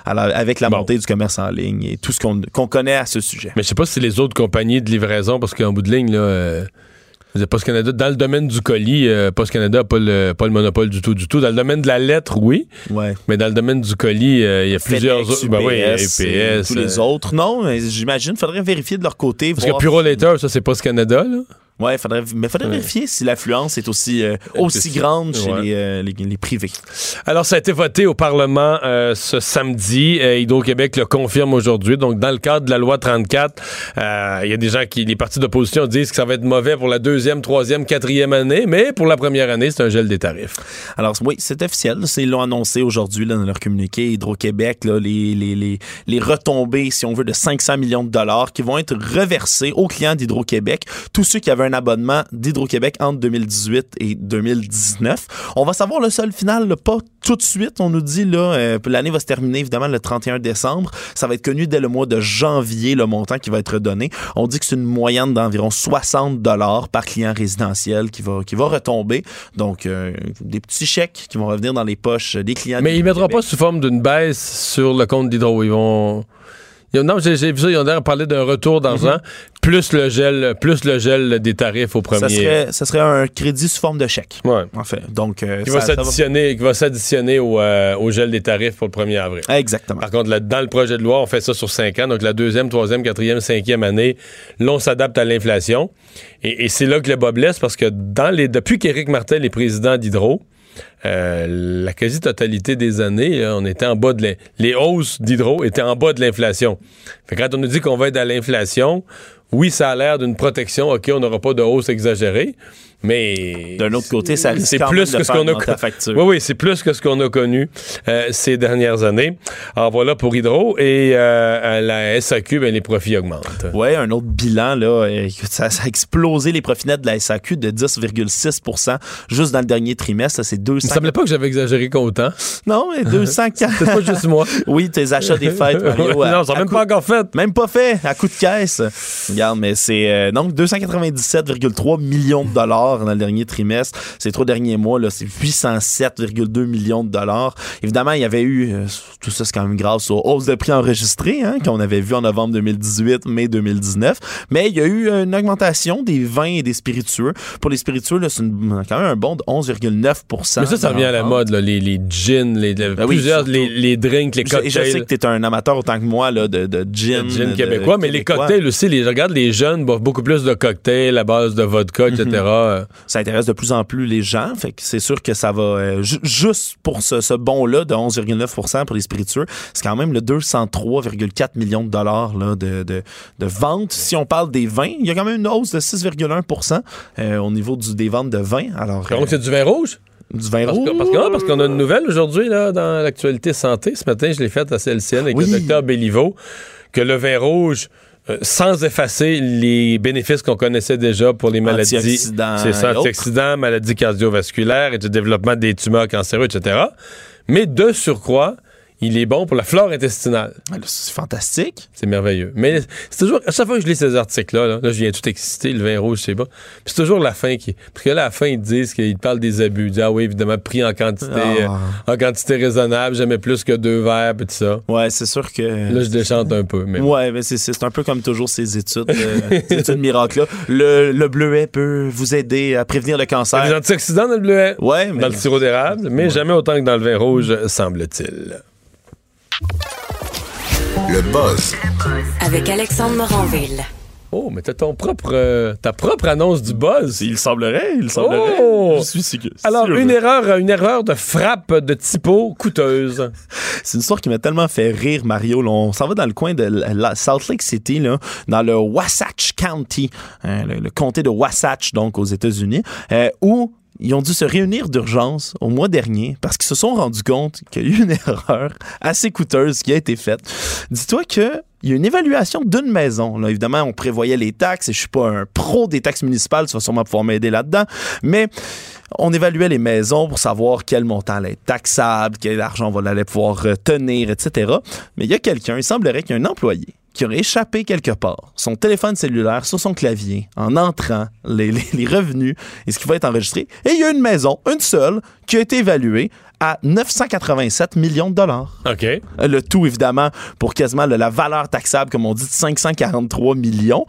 Speaker 2: Alors, avec la montée du commerce en ligne et tout ce qu'on connaît à ce sujet.
Speaker 1: Mais je sais pas si c'est les autres compagnies de livraison, parce qu'en bout de ligne, là, euh, Post Canada, dans le domaine du colis, euh, Post Canada n'a pas le, pas le monopole du tout, du tout. Dans le domaine de la lettre, oui.
Speaker 2: Ouais.
Speaker 1: Mais dans le domaine du colis, euh, il y a plusieurs
Speaker 2: FedEx,
Speaker 1: autres. Ben oui,
Speaker 2: UPS,
Speaker 1: UPS,
Speaker 2: tous les
Speaker 1: euh,
Speaker 2: autres. Non, mais j'imagine, faudrait vérifier de leur côté.
Speaker 1: Parce que Puro Later, ça, c'est Post Canada, là.
Speaker 2: Ouais, faudrait, mais faudrait
Speaker 1: Ouais.
Speaker 2: vérifier si l'affluence est aussi, euh, aussi grande chez
Speaker 1: ouais.
Speaker 2: les, euh, les, les privés.
Speaker 1: Alors, ça a été voté au Parlement euh, ce samedi. Hydro-Québec le confirme aujourd'hui. Donc, dans le cadre de la loi 34, euh, il y a des gens qui, les partis d'opposition disent que ça va être mauvais pour la deuxième, troisième, quatrième année, mais pour la première année, c'est un gel des tarifs.
Speaker 2: Alors, oui, c'est officiel. Ils l'ont annoncé aujourd'hui dans leur communiqué. Hydro-Québec, les, les, les retombées, si on veut, de 500 millions de dollars qui vont être reversés aux clients d'Hydro-Québec, tous ceux qui avaient un abonnement d'Hydro-Québec entre 2018 et 2019. On va savoir le sol final, là, pas tout de suite. On nous dit, là, euh, l'année va se terminer évidemment le 31 décembre. Ça va être connu dès le mois de janvier, le montant qui va être donné. On dit que c'est une moyenne d'environ 60 dollars par client résidentiel qui va, qui va retomber. Donc, euh, des petits chèques qui vont revenir dans les poches des clients.
Speaker 1: Mais ils ne mettront pas sous forme d'une baisse sur le compte d'Hydro. Ils vont. Non, j'ai vu ça, ils ont d'ailleurs parlé d'un retour d'argent, plus le gel, plus le gel des tarifs au premier.
Speaker 2: Ça serait, ça serait un crédit sous forme de chèque.
Speaker 1: Ouais.
Speaker 2: En fait. Donc, euh,
Speaker 1: Qui
Speaker 2: ça-
Speaker 1: va
Speaker 2: va-
Speaker 1: s'additionner, qui va s'additionner au, euh, au gel des tarifs pour le 1er avril.
Speaker 2: Exactement.
Speaker 1: Par contre, là, dans le projet de loi, on fait ça sur cinq ans. Donc, la deuxième, troisième, quatrième, cinquième année, là, on s'adapte à l'inflation. Et, et c'est là que le bas blesse parce que dans les, depuis qu'Éric Martel est président d'Hydro, la quasi-totalité des années, là, on était en bas de l'in- les hausses d'Hydro étaient en bas de l'inflation. Quand on nous dit qu'on va être à l'inflation, oui, ça a l'air d'une protection. OK, on n'aura pas de hausse exagérée, mais
Speaker 2: D'un autre côté, ça risque
Speaker 1: c'est plus que
Speaker 2: de
Speaker 1: ce
Speaker 2: faire
Speaker 1: qu'on a
Speaker 2: facture.
Speaker 1: Oui, oui, c'est plus que ce qu'on a connu euh, ces dernières années. Alors voilà pour Hydro et euh, à la SAQ, ben, les profits augmentent.
Speaker 2: Ouais, un autre bilan, là, euh, ça, ça a explosé les profits nets de la SAQ de 10,6% juste dans le dernier trimestre. C'est 200.
Speaker 1: Il me semblait pas que j'avais exagéré qu'autant.
Speaker 2: Non, mais 204.
Speaker 1: C'est pas juste moi.
Speaker 2: Oui, tes achats des fêtes, Mario.
Speaker 1: Non, ça même
Speaker 2: coup-
Speaker 1: pas encore fait.
Speaker 2: Même pas fait, à coup de caisse. Regarde, mais c'est euh, donc 297,3 millions de dollars dans le dernier trimestre. Ces trois derniers mois, là, c'est 807,2 millions de dollars. Évidemment, il y avait eu, euh, tout ça, c'est quand même grâce aux hausses de prix enregistrées hein, qu'on avait vu en novembre 2018, mai 2019. Mais il y a eu une augmentation des vins et des spiritueux. Pour les spiritueux, là, c'est une- quand même un bond de 11,9%
Speaker 1: Mais ça, ça revient à la mode, là, les, les gins, les, les-
Speaker 2: Ben
Speaker 1: plusieurs, les, les drinks, les cocktails.
Speaker 2: Et je sais que tu es un amateur autant que moi là, de, de gin.
Speaker 1: Le gin
Speaker 2: de-
Speaker 1: québécois, mais les cocktails aussi, les, regarde les jeunes boivent beaucoup plus de cocktails à base de vodka, etc. Euh,
Speaker 2: Ça intéresse de plus en plus les gens. Fait que c'est sûr que ça va. euh, ju- juste pour ce, ce bond-là de 11,9% pour les spiritueux, c'est quand même le 203,4 millions de dollars là, de, de, de ventes. Si on parle des vins, il y a quand même une hausse de 6,1% euh, au niveau du, des ventes de vin. Alors,
Speaker 1: Donc,
Speaker 2: euh,
Speaker 1: c'est du vin rouge?
Speaker 2: du vin
Speaker 1: Parce
Speaker 2: rouge.
Speaker 1: que- parce que- parce qu'on a une nouvelle aujourd'hui là, dans l'actualité santé. Ce matin, je l'ai faite à CLCN avec
Speaker 2: Oui.
Speaker 1: le docteur Béliveau, que le vin rouge, euh, sans effacer les bénéfices qu'on connaissait déjà pour les maladies, c'est ça, maladies cardiovasculaires et du développement des tumeurs cancéreuses, etc. Mais de surcroît, il est bon pour la flore intestinale.
Speaker 2: Ah, C'est fantastique.
Speaker 1: C'est merveilleux. Mais c'est toujours, à chaque fois que je lis ces articles-là, là, là, je viens tout excité, le vin rouge, c'est pas. Puis c'est toujours la fin qui. Parce que là, à la fin, ils disent qu'ils parlent des abus. Ils disent, ah oui, évidemment, pris en quantité,
Speaker 2: Ah.
Speaker 1: euh, en quantité raisonnable, jamais plus que deux verres, puis tout ça.
Speaker 2: Ouais, c'est sûr que.
Speaker 1: Là, je déchante un peu. Mais
Speaker 2: Ouais, mais c'est- un peu comme toujours ces études, euh, ces études miracles-là. Le, le bleuet peut vous aider à prévenir le
Speaker 1: Il y a
Speaker 2: cancer.
Speaker 1: des antioxydants dans le bleuet,
Speaker 2: Ouais, mais
Speaker 1: dans le sirop d'érable, mais jamais autant que dans le vin rouge, semble-t-il.
Speaker 5: Le buzz
Speaker 6: Avec Alexandre Moranville.
Speaker 1: Oh, mais t'as ton propre, euh, ta propre annonce du buzz.
Speaker 2: Il semblerait, il semblerait.
Speaker 1: Oh!
Speaker 2: Je suis sûr.
Speaker 1: Alors,
Speaker 2: sûr.
Speaker 1: une erreur, une erreur de frappe de typo coûteuse.
Speaker 2: C'est une histoire qui m'a tellement fait rire, Mario. Là, on s'en va dans le coin de la- la- Salt Lake City, là, dans le Wasatch County, hein, le, le comté de Wasatch, donc aux États-Unis, euh, où ils ont dû se réunir d'urgence au mois dernier parce qu'ils se sont rendus compte qu'il y a eu une erreur assez coûteuse qui a été faite. Dis-toi que il y a une évaluation d'une maison. Évidemment, on prévoyait les taxes et je suis pas un pro des taxes municipales, tu vas sûrement pouvoir m'aider là-dedans, mais on évaluait les maisons pour savoir quel montant allait être taxable, quel argent on allait pouvoir retenir, etc. Mais il y a quelqu'un, il semblerait qu'il y a un employé qui aurait échappé quelque part son téléphone cellulaire sur son clavier en entrant les, les- les revenus et ce qui va être enregistré. Et il y a une maison, une seule, qui a été évaluée à 987 millions de dollars.
Speaker 1: OK.
Speaker 2: Le tout, évidemment, pour quasiment la valeur taxable, comme on dit, de 543 millions.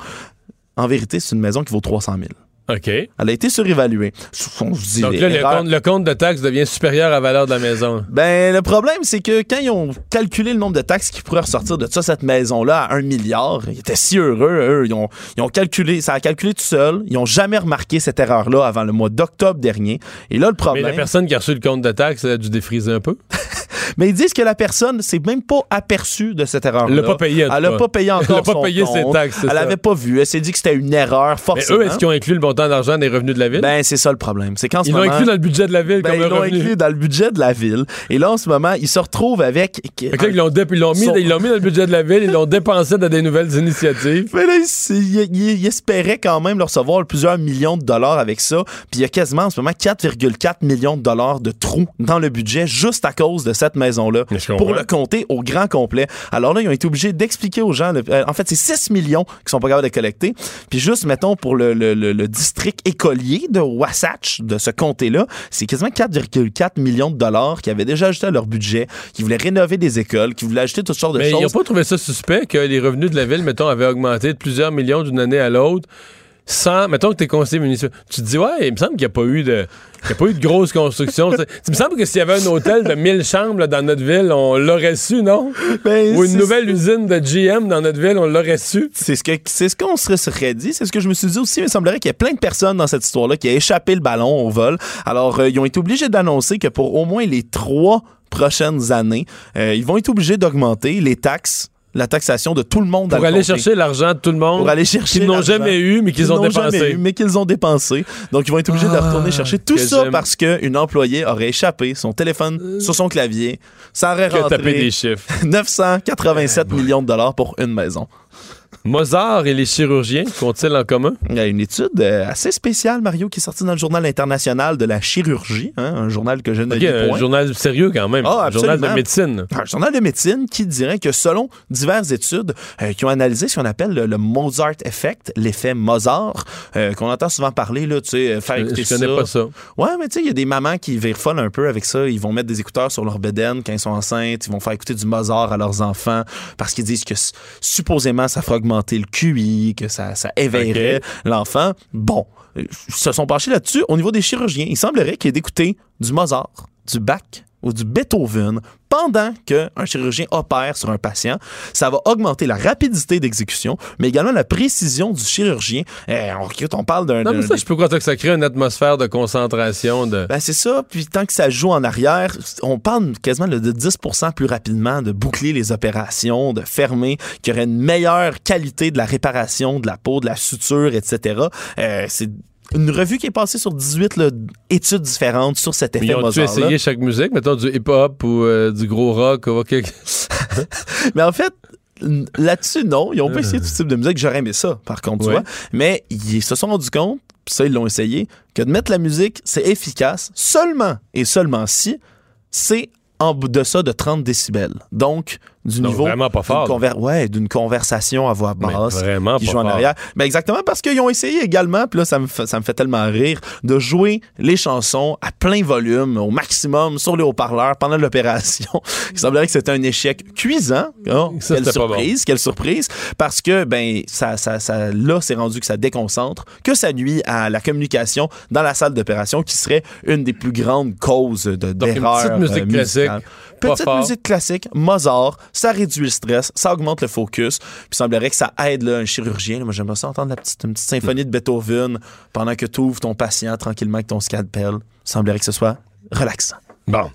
Speaker 2: En vérité, c'est une maison qui vaut 300 000.
Speaker 1: OK.
Speaker 2: Elle a été surévaluée. On se dit,
Speaker 1: Donc là, le compte, le compte de taxe devient supérieur à la valeur de la maison.
Speaker 2: Ben, le problème, c'est que quand ils ont calculé le nombre de taxes qui pourraient ressortir de ça, cette maison-là, à un milliard, ils étaient si heureux, eux. Ils ont, ils ont calculé, ça a calculé tout seul. Ils ont jamais remarqué cette erreur-là avant le mois d'octobre dernier. Et là, le
Speaker 1: Mais
Speaker 2: problème.
Speaker 1: la personne qui a reçu le compte de taxe elle a dû défriser un peu.
Speaker 2: Mais ils disent que la personne s'est même pas aperçue de cette erreur-là.
Speaker 1: Elle l'a pas payé,
Speaker 2: Elle
Speaker 1: cas.
Speaker 2: pas payé encore
Speaker 1: Elle a pas
Speaker 2: son
Speaker 1: payé ses taxes,
Speaker 2: Elle
Speaker 1: ça.
Speaker 2: avait pas vu. Elle s'est dit que c'était une erreur,
Speaker 1: Mais
Speaker 2: forcément.
Speaker 1: eux, est-ce qu'ils ont inclus le montant d'argent des revenus de la ville?
Speaker 2: Ben, c'est ça le problème. C'est qu'en ce
Speaker 1: ils l'ont inclus dans le budget de la ville
Speaker 2: Ben,
Speaker 1: comme
Speaker 2: ils l'ont inclus dans le budget de la ville. Et là, en ce moment, ils se retrouvent avec.
Speaker 1: Là, ils l'ont mis,
Speaker 2: Son-
Speaker 1: mis dans le budget de la ville, ils l'ont dépensé dans des nouvelles initiatives.
Speaker 2: Mais là, ils, ils- ils- ils espéraient quand même recevoir plusieurs millions de dollars avec ça. Puis il y a quasiment en ce moment 4,4 millions de dollars de trous dans le budget juste à cause de cette maison-là. Pour le compter au grand complet. Alors là, ils ont été obligés d'expliquer aux gens. le- euh, en fait, c'est 6 millions qui sont pas capables de collecter. Puis juste, mettons, pour le, le- le- le district écolier de Wasatch, de ce comté-là, c'est quasiment 4,4 millions de dollars qui avaient déjà ajouté à leur budget, qui voulaient rénover des écoles, qui voulaient acheter toutes sortes de
Speaker 1: Mais ils
Speaker 2: choses.
Speaker 1: n'ont pas trouvé ça suspect que les revenus de la ville, mettons, avaient augmenté de plusieurs millions d'une année à l'autre. Sans, mettons que t'es conseiller municipal. Tu te dis, ouais, il me semble qu'il n'y a pas eu de, qu'il y a pas eu de grosse construction. Tu il me semble que s'il y avait un hôtel de 1000 chambres là, dans notre ville, on l'aurait su, non?
Speaker 2: Ben,
Speaker 1: Ou une nouvelle usine de GM dans notre ville, on l'aurait su?
Speaker 2: C'est ce que c'est ce qu'on se serait dit, c'est ce que je me suis dit aussi. mais Il semblerait qu'il y a plein de personnes dans cette histoire-là qui a échappé le ballon au vol. Alors, euh, ils ont été obligés d'annoncer que pour au moins les trois prochaines années, euh, ils vont être obligés d'augmenter les taxes, la taxation de tout le monde.
Speaker 1: Pour
Speaker 2: le
Speaker 1: aller chercher l'argent de tout le monde.
Speaker 2: Pour aller chercher
Speaker 1: Qu'ils n'ont jamais eu, mais qu'ils ont dépensé.
Speaker 2: jamais eu, mais qu'ils ont dépensé. Donc, ils vont être obligés de
Speaker 1: Ah,
Speaker 2: retourner chercher tout ça parce qu'une employée aurait échappé son téléphone sur son clavier. Ça aurait rentré
Speaker 1: des chiffres.
Speaker 2: 987 millions de dollars pour une maison.
Speaker 1: Mozart et les chirurgiens qu'ont-ils en commun?
Speaker 2: Il y a une étude euh, assez spéciale, Mario, qui est sortie dans le Journal international de la chirurgie, hein, un journal que je ne
Speaker 1: Ok,
Speaker 2: lis
Speaker 1: un journal sérieux quand même.
Speaker 2: Ah,
Speaker 1: un journal de médecine.
Speaker 2: Un journal de médecine qui dirait que selon diverses études euh, qui ont analysé ce qu'on appelle le, le Mozart Effect, l'effet Mozart, euh, qu'on entend souvent parler, là, tu sais, faire
Speaker 1: Je-
Speaker 2: écouter
Speaker 1: je connais
Speaker 2: ça.
Speaker 1: pas ça.
Speaker 2: Ouais, mais tu sais, il y a des mamans qui virent folles un peu avec ça. Ils vont mettre des écouteurs sur leur bedaine quand ils sont enceintes. Ils vont faire écouter du Mozart à leurs enfants parce qu'ils disent que supposément ça fera augmenter le QI, que ça, ça éveillerait l'enfant. Bon, euh, ils se sont penchés là-dessus. Au niveau des chirurgiens, il semblerait qu'il y ait d'écouter du Mozart, du Bach ou du Beethoven pendant qu'un chirurgien opère sur un patient. Ça va augmenter la rapidité d'exécution, mais également la précision du chirurgien. Eh, on, on parle d'un...
Speaker 1: Non, mais ça, je peux croire que ça crée une atmosphère de concentration. De...
Speaker 2: ben, c'est ça. Puis tant que ça joue en arrière, on parle quasiment de 10% plus rapidement de boucler les opérations, de fermer, qu'il y aurait une meilleure qualité de la réparation de la peau, de la suture, etc. Euh, c'est une revue qui est passée sur 18 là, études différentes sur cet effet Mozart.
Speaker 1: essayé chaque musique? Mettons du hip-hop ou euh, du gros rock ou quelque...
Speaker 2: Mais en fait, là-dessus, non. Ils ont pas essayé tout type de musique. J'aurais aimé ça, par contre, tu vois. Mais ils se sont rendus compte, puis ça, ils l'ont essayé, que de mettre la musique, c'est efficace seulement et seulement si c'est en deçà de 30 décibels. Donc, du niveau.
Speaker 1: vraiment pas
Speaker 2: d'une
Speaker 1: fort,
Speaker 2: conver- ouais, d'une conversation à voix
Speaker 1: Mais
Speaker 2: basse.
Speaker 1: vraiment
Speaker 2: qui
Speaker 1: pas
Speaker 2: joue en
Speaker 1: fort.
Speaker 2: arrière. Ben exactement parce qu'ils ont essayé également, puis là, ça me, fait, ça me fait tellement rire, de jouer les chansons à plein volume, au maximum, sur les haut-parleurs pendant l'opération. Il semblerait que c'était un échec cuisant. Oh,
Speaker 1: Ça,
Speaker 2: quelle surprise, quelle surprise. Parce que, ben, ça, ça, ça, là, c'est rendu que ça déconcentre, que ça nuit à la communication dans la salle d'opération, qui serait une des plus grandes causes de
Speaker 1: Donc, une
Speaker 2: d'erreur
Speaker 1: petite musique
Speaker 2: euh,
Speaker 1: classique,
Speaker 2: Petite
Speaker 1: fort.
Speaker 2: musique classique, Mozart, ça réduit le stress, ça augmente le focus. Puis il semblerait que ça aide là, un chirurgien. là. moi, j'aimerais ça entendre la petite, une petite symphonie de Beethoven pendant que tu ouvres ton patient tranquillement avec ton scalpel. Il semblerait que ce soit relaxant.
Speaker 1: Bon.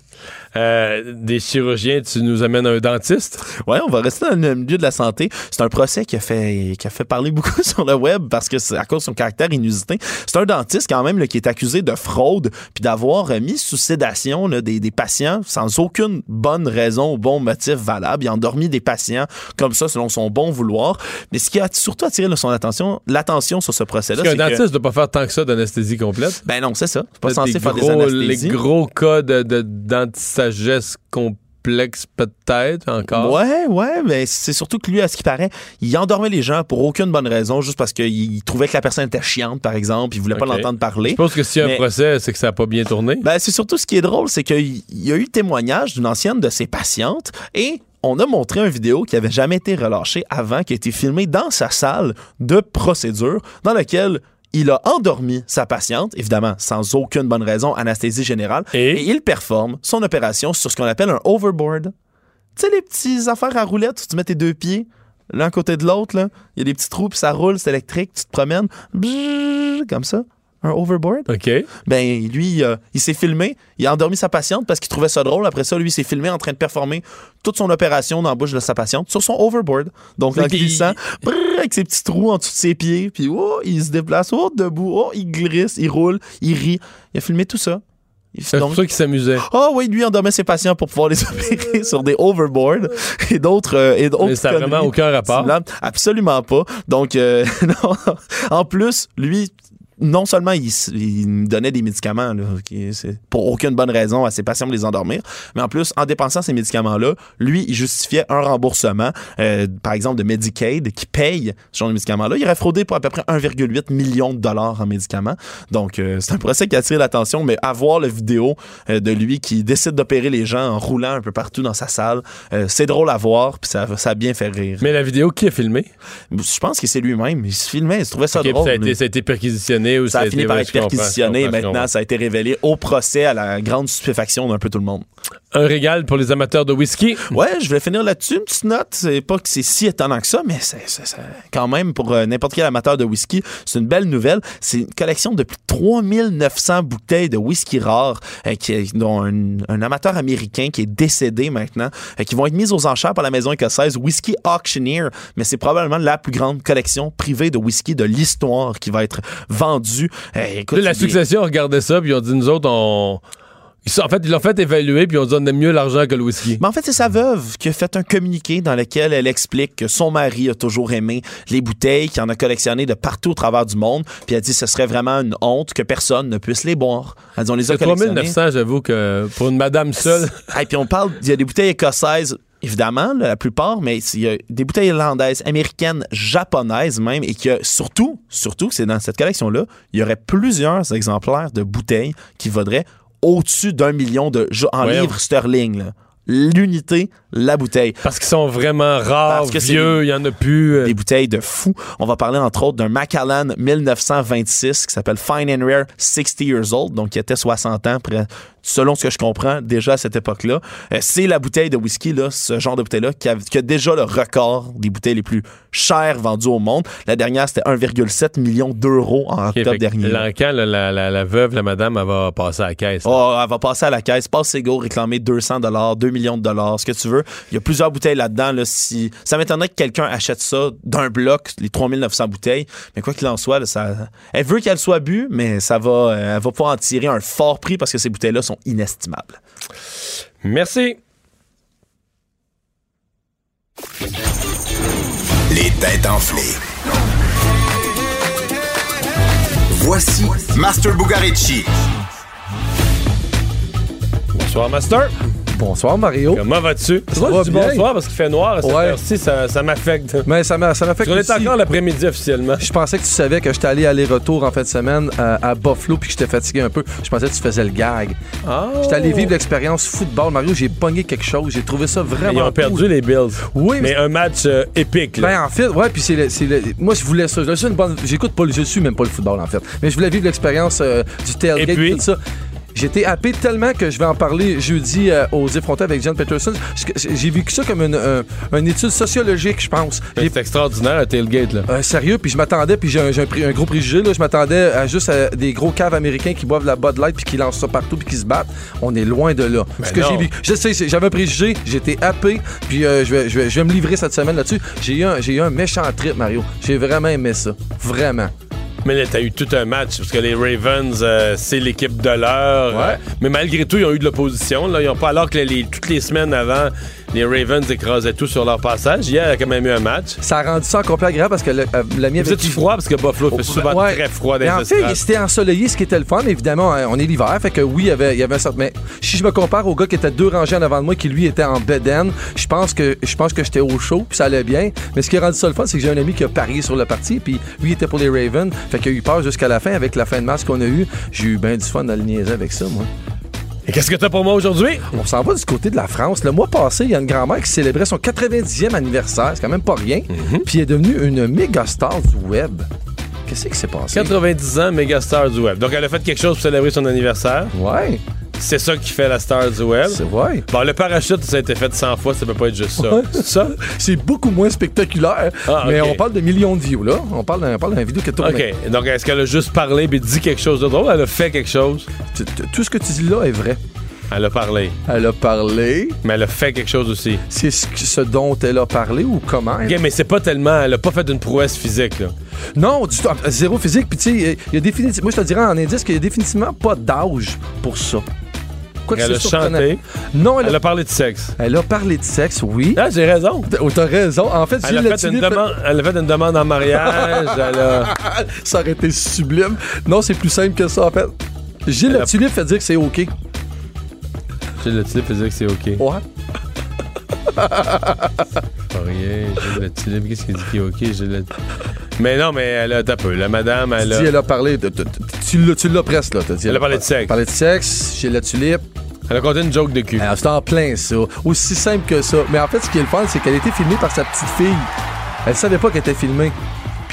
Speaker 1: Euh, des chirurgiens, tu nous amènes un dentiste?
Speaker 2: Ouais, on va rester dans le milieu de la santé. C'est un procès qui a fait, qui a fait parler beaucoup sur le web parce que c'est à cause de son caractère inusité. C'est un dentiste quand même là, qui est accusé de fraude puis d'avoir mis sous sédation là, des, des patients sans aucune bonne raison ou bon motif valable. Il a endormi des patients comme ça selon son bon vouloir. Mais ce qui a surtout attiré là, son attention, l'attention sur ce procès-là,
Speaker 1: qu'un
Speaker 2: c'est que-
Speaker 1: dentiste ne doit pas faire tant que ça d'anesthésie complète.
Speaker 2: Ben non, c'est ça. C'est pas censé faire des anesthésies.
Speaker 1: Les gros cas de, de, d'antisagesse complète. complexe peut-être encore?
Speaker 2: Ouais, ouais, mais c'est surtout que lui, à ce qui paraît, il endormait les gens pour aucune bonne raison, juste parce qu'il trouvait que la personne était chiante, par exemple, il voulait pas l'entendre parler.
Speaker 1: Je pense que s'il y a un procès, c'est que ça n'a pas bien tourné.
Speaker 2: Ben, c'est surtout ce qui est drôle, c'est qu'il y a eu le témoignage d'une ancienne de ses patientes et on a montré une vidéo qui avait jamais été relâchée avant, qui a été filmée dans sa salle de procédure, dans laquelle il a endormi sa patiente, évidemment sans aucune bonne raison, anesthésie générale, et, il performe son opération sur ce qu'on appelle un overboard. Tu sais, les petites affaires à roulettes où tu mets tes deux pieds l'un côté de l'autre, là. Il y a des petits trous, puis ça roule, c'est électrique, tu te promènes, bzzz, comme ça. Un overboard?
Speaker 1: OK.
Speaker 2: Ben, lui, euh, il s'est filmé, il a endormi sa patiente parce qu'il trouvait ça drôle. Après ça, lui, il s'est filmé en train de performer toute son opération dans la bouche de sa patiente sur son overboard. Donc, en glissant, brrr, avec ses petits trous en dessous de ses pieds, puis oh, il se déplace, oh, debout, oh, il glisse, il roule, il rit. Il a filmé tout ça. Il-
Speaker 1: C'est pour ça qu'il s'amusait.
Speaker 2: ah oui, lui endormait ses patients pour pouvoir les opérer sur des overboards et d'autres euh, et d'autres
Speaker 1: Mais ça a
Speaker 2: conneries
Speaker 1: vraiment aucun rapport.
Speaker 2: Absolument pas. Donc euh, non. en plus, lui non seulement il, donnait des médicaments là, qui- c'est pour aucune bonne raison à ses patients pour les endormir, mais en plus, en dépensant ces médicaments-là, lui, il justifiait un remboursement, euh, par exemple, de Medicaid, qui paye ce genre de médicaments-là. Il aurait fraudé pour à peu près 1,8 million de dollars en médicaments. Donc, euh, c'est un procès qui a attiré l'attention, mais avoir la vidéo euh, de lui qui décide d'opérer les gens en roulant un peu partout dans sa salle, c'est drôle à voir, puis ça, ça a bien fait rire.
Speaker 1: Mais la vidéo, qui a filmé?
Speaker 2: Je pense que c'est lui-même. Il se filmait, il se trouvait ça drôle.
Speaker 1: ça, a été,
Speaker 2: lui.
Speaker 1: ça a été perquisitionné
Speaker 2: Ça a fini par être perquisitionné. Maintenant, ça a été révélé au procès à la grande stupéfaction d'un peu tout le monde.
Speaker 1: Un régal pour les amateurs de whisky.
Speaker 2: Ouais, je vais finir là-dessus. Une petite note. C'est pas que c'est si étonnant que ça, mais c'est quand même pour euh, n'importe quel amateur de whisky, c'est une belle nouvelle. C'est une collection de plus de 3900 bouteilles de whisky rare, euh, qui est- dont un, un amateur américain qui est décédé maintenant, euh, qui vont être mises aux enchères par la maison écossaise Whisky Auctioneer. Mais c'est probablement la plus grande collection privée de whisky de l'histoire qui va être vendue. Écoute,
Speaker 1: Là, la succession regardait ça, puis ils ont dit, nous autres, on. Ils en fait, ils l'ont fait évaluer, puis on aime mieux l'argent que le whisky.
Speaker 2: Mais en fait, c'est sa veuve qui a fait un communiqué dans lequel elle explique que son mari a toujours aimé les bouteilles, qu'il en a collectionné de partout au travers du monde. Puis elle dit que ce serait vraiment une honte que personne ne puisse les boire. Elle dit on les a
Speaker 1: C'est
Speaker 2: collectionnés.
Speaker 1: 3900, j'avoue que pour une madame seule.
Speaker 2: Et puis on parle, il y a des bouteilles écossaises. Évidemment, là, la plupart, mais il y a des bouteilles irlandaises, américaines, japonaises même, et a surtout, surtout, c'est dans cette collection-là, il y aurait plusieurs exemplaires de bouteilles qui vaudraient au-dessus d'un million de en livres sterling. là. L'unité, la bouteille.
Speaker 1: Parce qu'ils sont vraiment rares,
Speaker 2: Parce que
Speaker 1: vieux, il y en a plus. euh.
Speaker 2: Des bouteilles de fou. On va parler entre autres d'un Macallan 1926 qui s'appelle Fine and Rare 60 Years Old, donc qui était 60 ans, près- selon ce que je comprends, déjà à cette époque-là. Euh, c'est la bouteille de whisky, là, ce genre de bouteille-là, qui a, qui a déjà le record des bouteilles les plus chères vendues au monde. La dernière, c'était 1,7 million d'euros en
Speaker 1: Ok,
Speaker 2: octobre dernier.
Speaker 1: Là, la, la, la veuve, la madame, elle va passer à la caisse.
Speaker 2: Oh, elle va passer à la caisse, passe ses go, réclamer 200 dollars, 2 millions de dollars, ce que tu veux. Il y a plusieurs bouteilles là-dedans. Là, si... Ça m'étonnerait que quelqu'un achète ça d'un bloc, les 3900 bouteilles. Mais quoi qu'il en soit, là, ça... elle veut qu'elle soit bue, mais ça va, euh, elle va pas en tirer un fort prix parce que ces bouteilles-là sont inestimables.
Speaker 1: Merci.
Speaker 5: Les têtes enflées. Voici Master Bugarici.
Speaker 1: Bonsoir, Master.
Speaker 13: Bonsoir, Mario.
Speaker 1: Comment vas-tu? Dis
Speaker 13: bien.
Speaker 1: bonsoir parce qu'il fait noir à cette
Speaker 13: Ouais.
Speaker 1: heure-ci, ça, ça m'affecte.
Speaker 13: Mais ça m'a- ça m'affecte
Speaker 1: On est encore l'après-midi officiellement.
Speaker 13: Je pensais que tu savais que j'étais allé aller-retour en fin de semaine à, à Buffalo puis que j'étais fatigué un peu. Je pensais que tu faisais le gag.
Speaker 1: Ah.
Speaker 13: J'étais allé vivre l'expérience football. Mario, j'ai pogné quelque chose. J'ai trouvé ça vraiment
Speaker 1: Ils ont
Speaker 13: cool.
Speaker 1: perdu les Bills.
Speaker 13: Oui,
Speaker 1: mais un match euh, épique. là.
Speaker 13: Ben en fait, ouais, puis c'est c'est moi je voulais ça. J'écoute pas, je suis même pas le football en fait, mais je voulais vivre l'expérience euh, du tailgate
Speaker 1: Et puis?
Speaker 13: tout ça. J'étais happé tellement que je vais en parler jeudi euh, aux effrontés avec John Peterson. J'ai- vécu ça comme une, un- une étude sociologique, je pense. J'ai-
Speaker 1: C'est extraordinaire, un tailgate. Là.
Speaker 13: euh, sérieux, puis je m'attendais, puis j'ai un, j'ai un, un gros préjugé, là, je m'attendais à juste à des gros caves américains qui boivent de la Bud Light puis qui lancent ça partout puis qui se battent. On est loin de là.
Speaker 1: Ben
Speaker 13: Ce que j'ai vu, je sais, j'avais un préjugé, j'étais happé, puis euh, je, vais, je, vais, je vais me livrer cette semaine là-dessus. J'ai eu, un- j'ai eu un méchant trip, Mario. J'ai vraiment aimé ça. Vraiment.
Speaker 1: Mais là, t'as eu tout un match, parce que les Ravens, euh, c'est l'équipe de l'heure.
Speaker 13: Ouais.
Speaker 1: Euh, mais malgré tout, ils ont eu de l'opposition. Là. Ils ont pas, alors que les, toutes les semaines avant, les Ravens écrasaient tout sur leur passage. Hier, il y a quand même eu un match.
Speaker 13: Ça a rendu ça complet agréable parce que le- euh, l'ami
Speaker 1: Vous
Speaker 13: avec
Speaker 1: êtes froid? Parce que Buffalo fait souvent
Speaker 13: Ouais.
Speaker 1: très froid dans
Speaker 13: en fait, c'était ensoleillé, ce qui était le fun. Évidemment, hein, on est l'hiver, fait que oui, il y avait, il y avait un certain. Mais si je me compare au gars qui était deux rangées en avant de moi, qui lui était en bedaine, je pense que je pense que j'étais au chaud, puis ça allait bien. Mais ce qui a rendu ça le fun, c'est que j'ai un ami qui a parié sur le parti, puis lui était pour les Ravens, fait qu'il a eu peur jusqu'à la fin. Avec la fin de match qu'on a eu, j'ai eu bien du fun à le niaiser avec ça, moi.
Speaker 1: Et qu'est-ce que t'as pour moi aujourd'hui?
Speaker 13: On s'en va du côté de la France. Le mois passé, il y a une grand-mère qui célébrait son 90e anniversaire. C'est quand même pas rien.
Speaker 1: Mhm.
Speaker 13: Puis elle est devenue une méga star du web. Qu'est-ce qui s'est passé?
Speaker 1: 90 ans, méga star du web. Donc, elle a fait quelque chose pour célébrer son anniversaire.
Speaker 13: Ouais.
Speaker 1: C'est ça qui fait la star du web.
Speaker 13: C'est vrai.
Speaker 1: Bon, le parachute, ça a été fait 100 fois, ça peut pas être juste ça.
Speaker 13: Ouais.
Speaker 1: Ça?
Speaker 13: C'est beaucoup moins spectaculaire.
Speaker 1: Ah,
Speaker 13: Mais on parle de millions de views, là. On parle d'un vidéo qui tourne.
Speaker 1: OK. Donc, est-ce qu'elle a juste parlé et dit quelque chose de drôle? Elle a fait quelque chose?
Speaker 13: Tout ce que tu dis là est vrai.
Speaker 1: Elle a parlé.
Speaker 13: Elle a parlé.
Speaker 1: Mais elle a fait quelque chose aussi.
Speaker 13: C'est ce, dont elle a parlé ou comment?
Speaker 1: OK, mais c'est pas tellement... Elle a pas fait une prouesse physique, là.
Speaker 13: Non, du tout. Zéro physique. Puis tu sais, il y a définitivement. Moi, je te dirais en indice qu'il y a définitivement pas d'âge pour ça. Quoi
Speaker 1: Elle a chanté.
Speaker 13: Non, elle,
Speaker 1: Elle a parlé de sexe.
Speaker 13: Elle a parlé de sexe, oui.
Speaker 1: Ah, j'ai raison.
Speaker 13: Oh, T'as raison. En fait,
Speaker 1: Elle
Speaker 13: Gilles
Speaker 1: a, fait une demande, elle a fait une demande en mariage. elle a...
Speaker 13: Ça aurait été sublime. Non, c'est plus simple que ça, en fait. Gilles Latulippe fait dire que c'est OK.
Speaker 1: Gilles Latulippe faisait que c'est OK.
Speaker 13: Ouais.
Speaker 1: Rien. Gilles Latulippe, qu'est-ce qu'il dit qui est OK? Gilles Latulippe. Mais non, mais elle a... T'as peu. La madame,
Speaker 13: Tu
Speaker 1: elle
Speaker 13: dis,
Speaker 1: a...
Speaker 13: elle a parlé de. de- de- tu l'as- tu presque, là. dit,
Speaker 1: Elle a parlé de sexe.
Speaker 13: parlé de sexe, Gilles Latulippe.
Speaker 1: Elle a compté une joke de cul.
Speaker 13: Alors, c'est en plein, ça. Aussi simple que ça. Mais en fait, ce qui est le fun, c'est qu'elle a été filmée par sa petite fille. Elle savait pas qu'elle était filmée.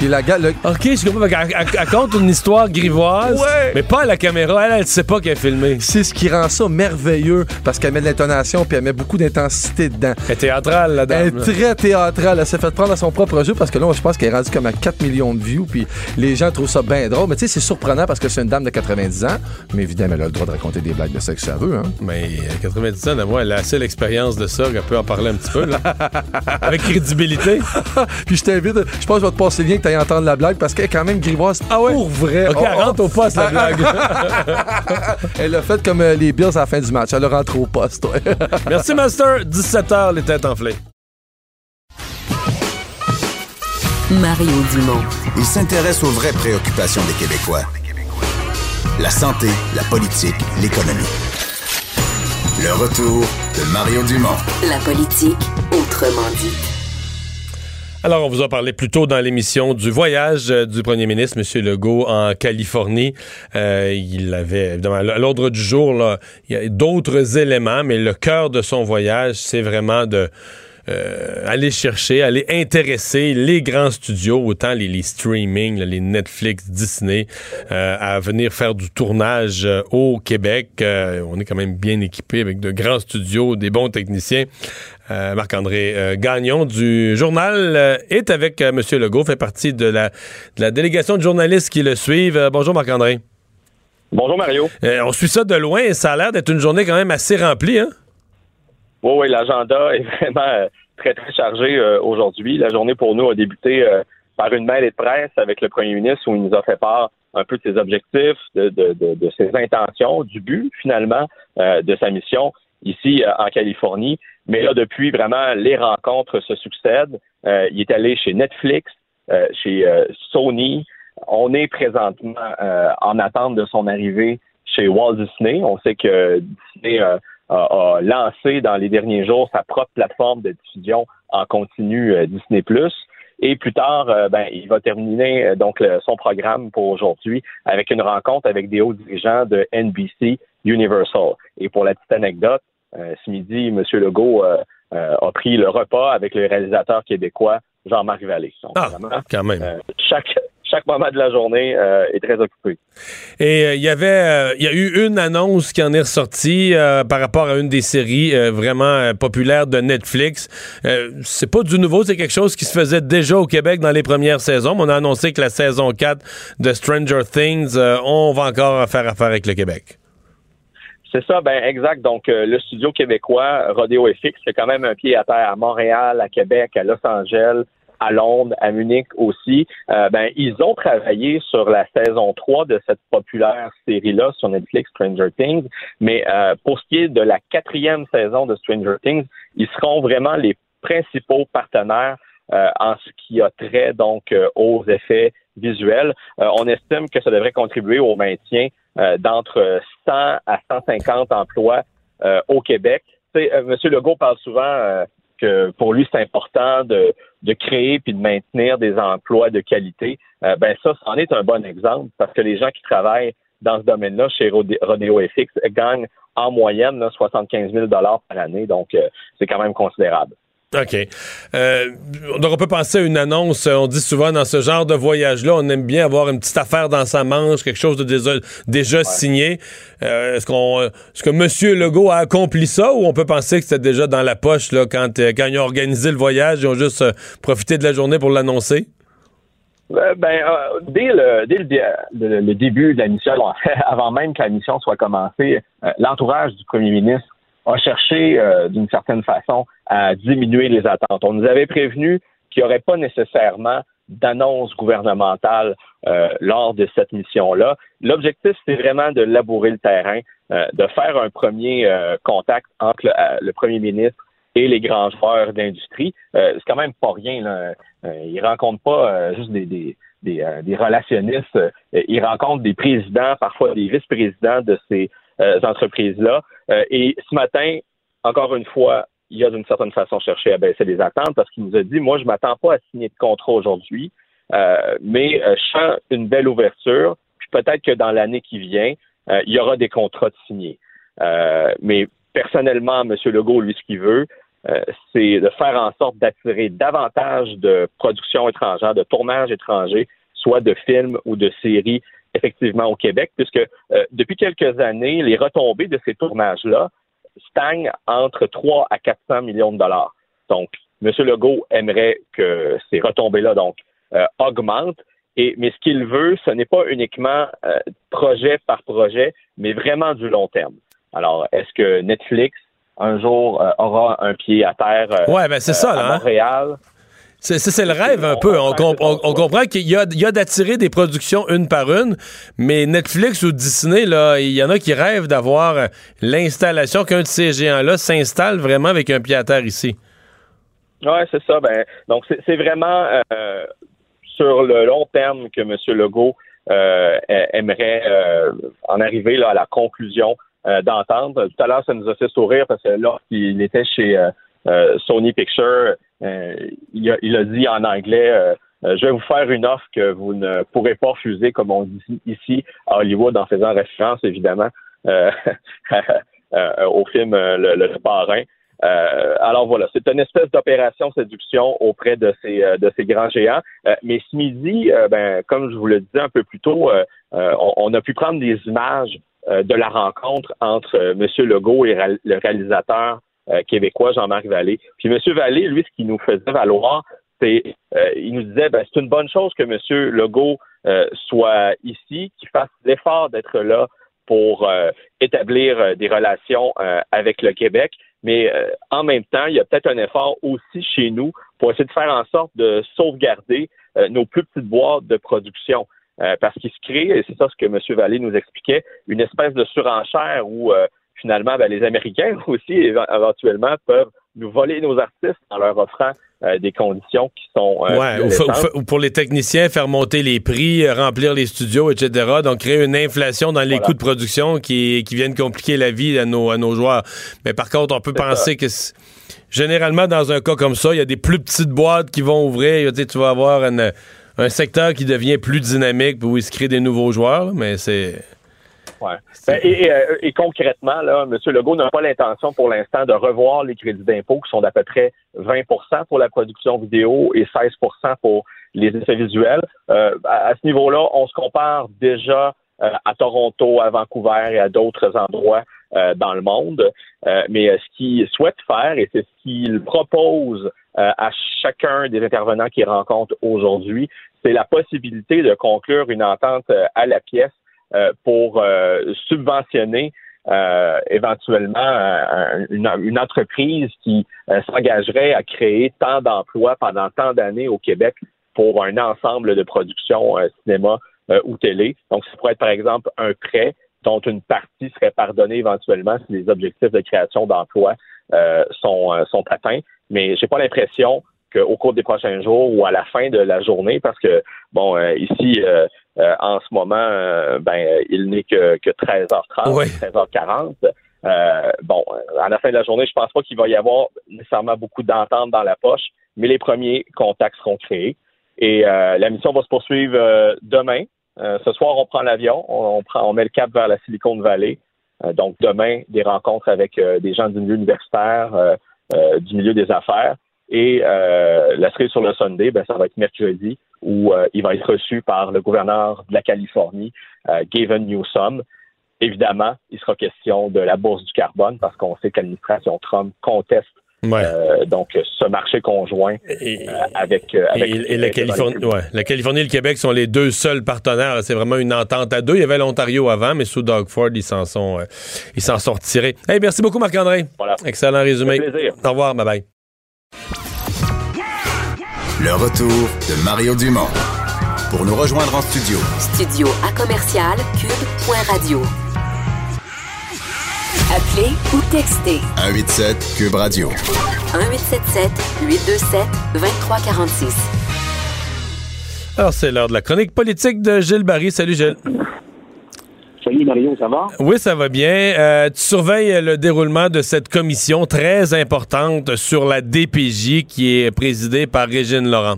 Speaker 13: Puis la gars, le-
Speaker 1: OK, je comprends. Elle, elle- elle compte une histoire grivoise,
Speaker 13: Ouais.
Speaker 1: mais pas à la caméra. Elle, elle sait pas qu'elle est filmée.
Speaker 13: c'est ce qui rend ça merveilleux parce qu'elle met de l'intonation puis elle met beaucoup d'intensité dedans.
Speaker 1: Elle est théâtrale, la
Speaker 13: Elle
Speaker 1: dame.
Speaker 13: est très théâtrale. Elle s'est fait prendre à son propre jeu parce que là, je pense qu'elle est rendue comme à 4 millions de views. Puis les gens trouvent ça bien drôle. Mais tu sais, c'est surprenant parce que c'est une dame de 90 ans. Mais évidemment, elle a le droit de raconter des blagues de sexe elle veut. Hein.
Speaker 1: Mais à 90 ans, moi, elle a assez l'expérience de ça qu'elle peut en parler un petit peu, là. Avec crédibilité.
Speaker 13: Puis je t'invite, je pense que je vais te passer le lien que entendre la blague parce qu'elle est quand même grivoise pour vrai.
Speaker 1: OK,
Speaker 13: Oh,
Speaker 1: elle
Speaker 13: oh.
Speaker 1: rentre au poste, la blague.
Speaker 13: Elle a fait comme euh, les Bills à la fin du match. Elle a rentré au poste. ouais.
Speaker 1: Merci, Master. 17h, les têtes enflées.
Speaker 6: Mario Dumont.
Speaker 5: Il s'intéresse aux vraies préoccupations des Québécois. La santé, la politique, l'économie. Le retour de Mario Dumont.
Speaker 6: La politique, autrement dit.
Speaker 1: Alors, on vous a parlé plus tôt dans l'émission du voyage euh, du premier ministre, M. Legault, en Californie. Euh, il avait, évidemment, à l'ordre du jour, il y a d'autres éléments, mais le cœur de son voyage, c'est vraiment de euh, aller chercher, aller intéresser les grands studios, autant les, streaming, les Netflix, Disney, à venir faire du tournage au Québec. On est quand même bien équipé avec de grands studios, des bons techniciens. Euh, Marc-André euh, Gagnon du journal euh, est avec M. Legault, fait partie de la, de la délégation de journalistes qui le suivent. Bonjour Marc-André.
Speaker 14: Bonjour Mario.
Speaker 1: On suit ça de loin et ça a l'air d'être une journée quand même assez remplie. Hein?
Speaker 14: Oui, oui, l'agenda est vraiment très, très chargé aujourd'hui. La journée pour nous a débuté par une mêlée de presse avec le premier ministre où il nous a fait part un peu de ses objectifs, de, de, de, de ses intentions, du but finalement de sa mission ici euh, en Californie. Mais là, depuis vraiment, les rencontres se succèdent. Euh, il est allé chez Netflix, euh, chez Sony. On est présentement en attente de son arrivée chez Walt Disney. On sait que Disney a, lancé dans les derniers jours sa propre plateforme de diffusion en continu Disney+. Et plus tard, ben, il va terminer donc son programme pour aujourd'hui avec une rencontre avec des hauts dirigeants de NBC Universal. Et pour la petite anecdote, ce midi, M. Legault euh, euh, a pris le repas avec le réalisateur québécois Jean-Marc Vallée. Donc,
Speaker 1: Ah,
Speaker 14: vraiment,
Speaker 1: quand même.
Speaker 14: euh, chaque, chaque moment de la journée euh, est très occupé.
Speaker 1: Et euh, il y avait, euh, il y a eu une annonce qui en est ressortie euh, par rapport à une des séries euh, vraiment euh, populaires de Netflix. Euh, c'est pas du nouveau, c'est quelque chose qui se faisait déjà au Québec dans les premières saisons. mais On a annoncé que la saison 4 de Stranger Things, euh, on va encore faire affaire avec le Québec.
Speaker 14: C'est ça, ben exact. Donc, euh, le studio québécois, Rodeo FX, c'est quand même un pied à terre à Montréal, à Québec, à Los Angeles, à Londres, à Munich aussi. ben, ils ont travaillé sur la saison 3 de cette populaire série-là sur Netflix, Stranger Things. Mais pour ce qui est de la quatrième saison de Stranger Things, ils seront vraiment les principaux partenaires en ce qui a trait donc aux effets visuels. on estime que ça devrait contribuer au maintien d'entre 100 à 150 emplois au Québec. Euh, M. Legault parle souvent euh, que pour lui, c'est important de, de créer puis de maintenir des emplois de qualité. Euh, ben ça, c'en est un bon exemple parce que les gens qui travaillent dans ce domaine-là chez Rodeo FX gagnent en moyenne là, 75 000 par année. Donc, c'est quand même considérable.
Speaker 1: OK. Euh, donc, on peut penser à une annonce. On dit souvent dans ce genre de voyage-là, on aime bien avoir une petite affaire dans sa manche, quelque chose de déjà, déjà signé. Euh, est-ce qu'on, est-ce que M. Legault a accompli ça ou on peut penser que c'était déjà dans la poche là, quand, euh, quand ils ont organisé le voyage, ils ont juste euh, profité de la journée pour l'annoncer?
Speaker 14: Ben, dès, le, dès le, le, début de la mission, avant même que la mission soit commencée, l'entourage du premier ministre a cherché euh, d'une certaine façon à diminuer les attentes. On nous avait prévenu qu'il n'y aurait pas nécessairement d'annonce gouvernementale euh, lors de cette mission-là. L'objectif, c'est vraiment de labourer le terrain, euh, de faire un premier contact entre le, premier ministre et les grands joueurs d'industrie. c'est quand même pas rien. Là. ils rencontrent pas juste des, des, des, des relationnistes. ils rencontrent des présidents, parfois des vice-présidents de ces euh, entreprises-là. Euh, et ce matin, encore une fois, il a d'une certaine façon cherché à baisser les attentes parce qu'il nous a dit, moi, je m'attends pas à signer de contrat aujourd'hui, euh, mais je sens une belle ouverture, puis peut-être que dans l'année qui vient, il y aura des contrats de signés. mais personnellement, M. Legault, lui, ce qu'il veut, c'est de faire en sorte d'attirer davantage de production étrangère, de tournage étranger, soit de films ou de séries effectivement au Québec, puisque euh, depuis quelques années, les retombées de ces tournages-là stagnent entre 3 à 400 millions de dollars. Donc, M. Legault aimerait que ces retombées-là donc euh, augmentent. Et, mais ce qu'il veut, ce n'est pas uniquement euh, projet par projet, mais vraiment du long terme. Alors, est-ce que Netflix un jour aura un pied à terre
Speaker 1: ouais, ben c'est ça, là,
Speaker 14: à hein. Montréal?
Speaker 1: C'est le rêve un peu. On, comprend qu'il y a, d'attirer des productions une par une, mais Netflix ou Disney, là, il y en a qui rêvent d'avoir l'installation qu'un de ces géants-là s'installe vraiment avec un pied à terre ici.
Speaker 14: Oui, c'est ça. Ben, donc, c'est vraiment euh, sur le long terme que M. Legault euh, aimerait euh, en arriver là, à la conclusion d'entendre. Tout à l'heure, ça nous a fait sourire parce que lorsqu'il était chez Sony Pictures, euh, il, a, dit en anglais euh, euh, je vais vous faire une offre que vous ne pourrez pas refuser, comme on dit ici à Hollywood, en faisant référence évidemment au film Le, Parrain. alors voilà, c'est une espèce d'opération séduction auprès de ces grands géants. mais ce midi, ben, comme je vous le disais un peu plus tôt, on, on, a pu prendre des images de la rencontre entre M. Legault et le réalisateur euh, québécois, Jean-Marc Vallée. Puis M. Vallée, lui, ce qu'il nous faisait valoir, c'est euh, il nous disait ben, c'est une bonne chose que M. Legault euh, soit ici, qu'il fasse l'effort d'être là pour établir des relations avec le Québec. Mais en même temps, il y a peut-être un effort aussi chez nous pour essayer de faire en sorte de sauvegarder nos plus petites boîtes de production. parce qu'il se crée, et c'est ça ce que M. Vallée nous expliquait, une espèce de surenchère où finalement, ben, les Américains aussi, éventuellement, peuvent nous voler nos artistes en leur offrant euh, des conditions qui sont.
Speaker 1: Euh, ou, pour les techniciens, faire monter les prix, euh, remplir les studios, etc. Donc, créer une inflation dans les coûts de production qui, qui viennent compliquer la vie à nos, à nos joueurs. Mais par contre, on peut penser que généralement, dans un cas comme ça, il y a des plus petites boîtes qui vont ouvrir. Tu vas avoir un secteur qui devient plus dynamique où il se crée des nouveaux joueurs, mais c'est.
Speaker 14: Ben, euh, et, concrètement, là, M. Legault n'a pas l'intention pour l'instant de revoir les crédits d'impôt qui sont d'à peu près 20% pour la production vidéo et 16% pour les effets visuels. Euh, à, ce niveau-là, on se compare déjà euh, à Toronto, à Vancouver et à d'autres endroits dans le monde. mais ce qu'il souhaite faire, et c'est ce qu'il propose à chacun des intervenants qu'il rencontre aujourd'hui, c'est la possibilité de conclure une entente à la pièce euh, pour euh, subventionner euh, éventuellement euh, une, entreprise qui euh, s'engagerait à créer tant d'emplois pendant tant d'années au Québec pour un ensemble de productions cinéma ou télé. Donc, ça pourrait être, par exemple, un prêt dont une partie serait pardonnée éventuellement si les objectifs de création d'emplois sont, sont atteints. Mais j'ai pas l'impression qu'au cours des prochains jours ou à la fin de la journée, parce que, bon, ici, euh, en ce moment, euh, ben, il n'est que, que 13h30, 13h40. Euh, bon, à la fin de la journée, je pense pas qu'il va y avoir nécessairement beaucoup d'entente dans la poche, mais les premiers contacts seront créés. Et la mission va se poursuivre demain. ce soir, on prend l'avion, on, prend, on met le cap vers la Silicon Valley. donc demain, des rencontres avec des gens du milieu universitaire, du milieu des affaires. Et la cerise sur le Sunday, ben, ça va être mercredi où euh, il va être reçu par le gouverneur de la Californie, euh, Gavin Newsom. Évidemment, il sera question de la bourse du carbone parce qu'on sait que l'administration Trump conteste euh, donc ce marché conjoint avec,
Speaker 1: et, la Californie, la Californie et le Québec sont les deux seuls partenaires. C'est vraiment une entente à deux. Il y avait l'Ontario avant, mais sous Doug Ford, ils s'en sont ils s'en sont retirés. Hey, merci beaucoup Marc André. Excellent résumé. Au revoir, bye bye.
Speaker 5: Le retour de Mario Dumont. Pour nous rejoindre en studio.
Speaker 6: Studio à commercial cube.radio. Appelez ou textez.
Speaker 5: 187 cube radio.
Speaker 6: 1877 827 2346.
Speaker 1: Alors c'est l'heure de la chronique politique de Gilles Barry. Salut Gilles.
Speaker 15: Salut Mario, ça va?
Speaker 1: Oui, ça va bien. Euh, tu surveilles le déroulement de cette commission très importante sur la DPJ qui est présidée par Régine Laurent.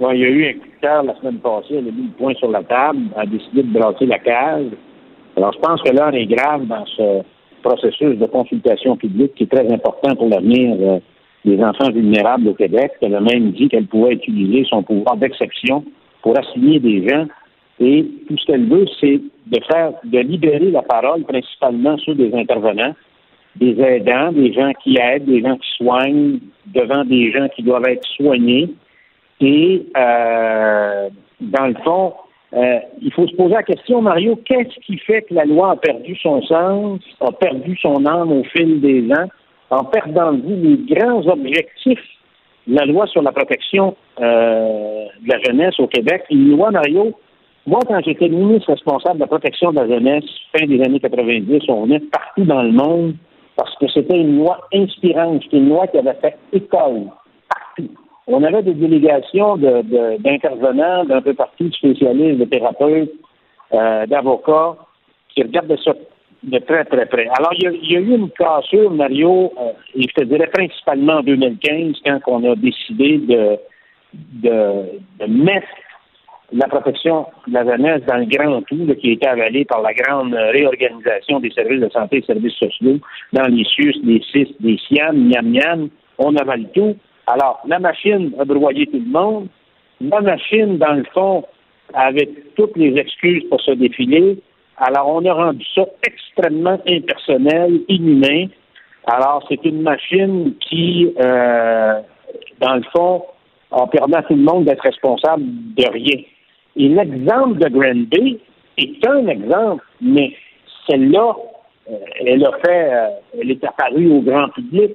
Speaker 15: Il y a eu un coup de cœur la semaine passée, elle a mis le point sur la table, a décidé de brasser la case. Alors, je pense que l'heure est grave dans ce processus de consultation publique qui est très important pour l'avenir euh, des enfants vulnérables au Québec. Elle a même dit qu'elle pouvait utiliser son pouvoir d'exception pour assigner des gens et tout ce qu'elle veut, c'est de faire, de libérer la parole, principalement sur des intervenants, des aidants, des gens qui aident, des gens qui soignent, devant des gens qui doivent être soignés. Et euh, dans le fond, euh, il faut se poser la question, Mario, qu'est-ce qui fait que la loi a perdu son sens, a perdu son âme au fil des ans, en perdant de vue les grands objectifs de la loi sur la protection euh, de la jeunesse au Québec, une loi, Mario, moi, quand j'étais ministre responsable de la protection de la jeunesse, fin des années 90, on venait partout dans le monde parce que c'était une loi inspirante. C'était une loi qui avait fait école partout. On avait des délégations d'intervenants d'un peu partout, de spécialistes, de thérapeutes, euh, d'avocats, qui regardaient ça de très, très près. Alors, il y a, eu une cassure, Mario, euh, et je te dirais principalement en 2015, quand on a décidé de, de, de mettre la protection de la jeunesse dans le grand tout, qui a été avalé par la grande réorganisation des services de santé et services sociaux, dans les SUS, les CIS, les SIAM, miam miam, on avale tout. Alors, la machine a broyé tout le monde. La machine, dans le fond, avait toutes les excuses pour se défiler. Alors, on a rendu ça extrêmement impersonnel, inhumain. Alors, c'est une machine qui, euh, dans le fond, a permis à tout le monde d'être responsable de rien. Et l'exemple de Granby est un exemple, mais celle-là, euh, elle a fait, euh, elle est apparue au grand public,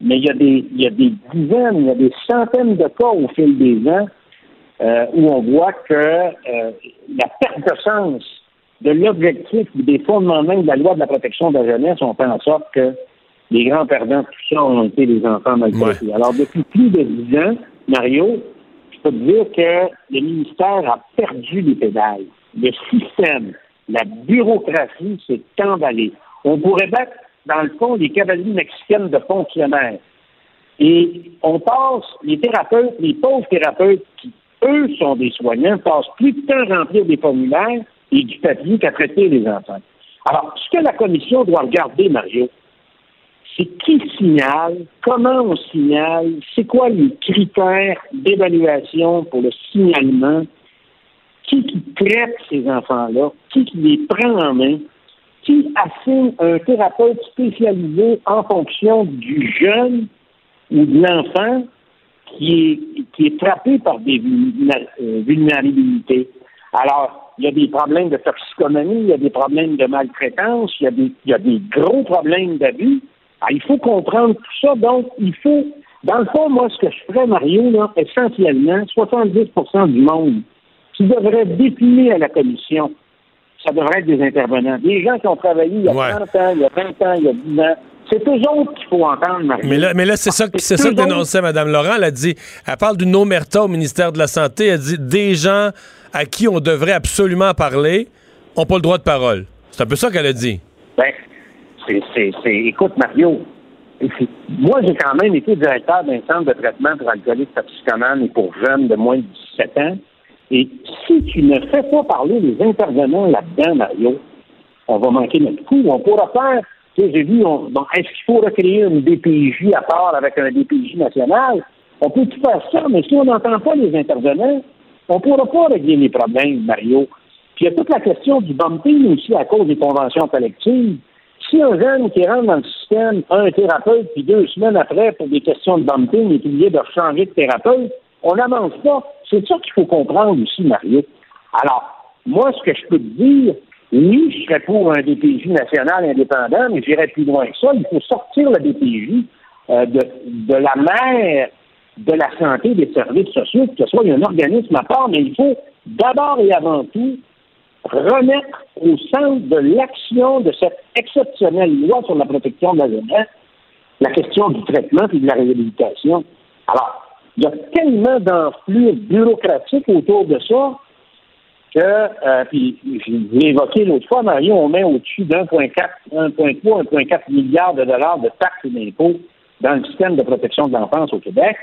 Speaker 15: mais il y, a des, il y a des dizaines, il y a des centaines de cas au fil des ans euh, où on voit que la perte de sens de l'objectif ou des fondements même de la loi de la protection de la jeunesse ont fait en sorte que les grands perdants de tout ça ont été les enfants maltraités. Alors, depuis plus de dix ans, Mario, je peux dire que le ministère a perdu les pédales. Le système, la bureaucratie s'est emballée. On pourrait battre, dans le fond, les cavaliers mexicaines de fonctionnaires. Et on passe, les thérapeutes, les pauvres thérapeutes qui, eux, sont des soignants, passent plus de temps à remplir des formulaires et du papier qu'à traiter les enfants. Alors, ce que la commission doit regarder, Mario, c'est qui signale, comment on signale, c'est quoi les critères d'évaluation pour le signalement, qui qui traite ces enfants-là, qui qui les prend en main, qui assigne un thérapeute spécialisé en fonction du jeune ou de l'enfant qui est, qui est frappé par des euh, vulnérabilités? Alors, il y a des problèmes de toxicomanie, il y a des problèmes de maltraitance, il y il y a des gros problèmes d'abus. Ah, il faut comprendre tout ça. Donc, il faut, dans le fond, moi, ce que je ferais, Mario, là, essentiellement, 70% du monde qui devrait définir à la commission, ça devrait être des intervenants. Des gens qui ont travaillé il y a 30 ans, il y a 20 ans, il y a 10 ans. C'est eux autres qu'il faut entendre, Mario.
Speaker 1: Mais là, mais là c'est ça, c'est ça que dénonçait Mme Laurent. Elle a dit, elle parle d'une omerta au ministère de la Santé. Elle dit des gens à qui on devrait absolument parler n'ont pas le droit de parole. C'est un peu ça qu'elle a dit.
Speaker 15: Ben, c'est, écoute, Mario, moi, j'ai quand même été directeur d'un centre de traitement pour alcooliques toxicomanes et pour jeunes de moins de 17 ans. Et si tu ne fais pas parler les intervenants là-dedans, Mario, on va manquer notre coup. On pourra faire, j'ai vu, est-ce qu'il faut recréer une DPJ à part avec un DPJ national? On peut tout faire ça, mais si on n'entend pas les intervenants, on ne pourra pas régler les problèmes, Mario. Puis il y a toute la question du bumping aussi à cause des conventions collectives. Si un jeune qui rentre dans le système a un thérapeute, puis deux semaines après, pour des questions de bumping, est obligé de changer de thérapeute, on n'avance pas. C'est ça qu'il faut comprendre aussi, Mario. Alors, moi, ce que je peux te dire, oui, je serais pour un DPJ national indépendant, mais j'irais plus loin que ça. Il faut sortir le DPJ euh, de, la mère de la santé des services sociaux, que ce soit un organisme à part, mais il faut d'abord et avant tout remettre au centre de l'action de cette exceptionnelle loi sur la protection de la jeunesse la question du traitement et de la réhabilitation. Alors, il y a tellement d'enflures bureaucratiques autour de ça que, euh, puis je l'ai évoqué l'autre fois, Mario, on met au-dessus d'1,4, 1,3, 1,4 milliards de dollars de taxes et d'impôts dans le système de protection de l'enfance au Québec.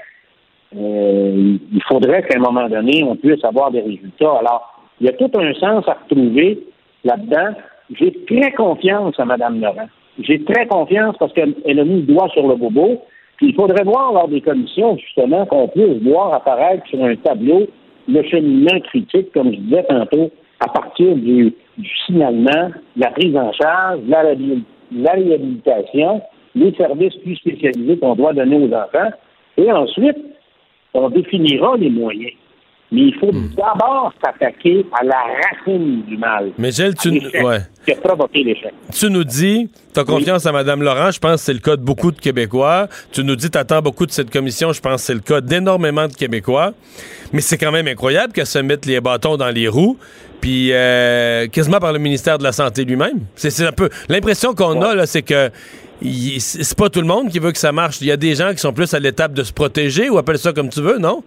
Speaker 15: Euh, il faudrait qu'à un moment donné, on puisse avoir des résultats. Alors, il y a tout un sens à retrouver là-dedans. J'ai très confiance à Mme Laurent. J'ai très confiance parce qu'elle a mis le doigt sur le bobo. Puis il faudrait voir lors des commissions, justement, qu'on puisse voir apparaître sur un tableau le cheminement critique, comme je disais tantôt, à partir du, signalement, la prise en charge, la, la réhabilitation, les services plus spécialisés qu'on doit donner aux enfants. Et ensuite, on définira les moyens. Mais il faut
Speaker 1: Hmm.
Speaker 15: d'abord s'attaquer à la racine du mal.
Speaker 1: Mais Gilles, tu, ouais.
Speaker 15: qui a provoqué l'échec.
Speaker 1: tu nous dis, tu as confiance à Mme Laurent, je pense que c'est le cas de beaucoup de Québécois. Tu nous dis, tu attends beaucoup de cette commission, je pense que c'est le cas d'énormément de Québécois. Mais c'est quand même incroyable qu'elle se mette les bâtons dans les roues, puis euh, quasiment par le ministère de la Santé lui-même. C'est un peu. L'impression qu'on a, là, c'est que. C'est pas tout le monde qui veut que ça marche. Il y a des gens qui sont plus à l'étape de se protéger, ou appelle ça comme tu veux, non?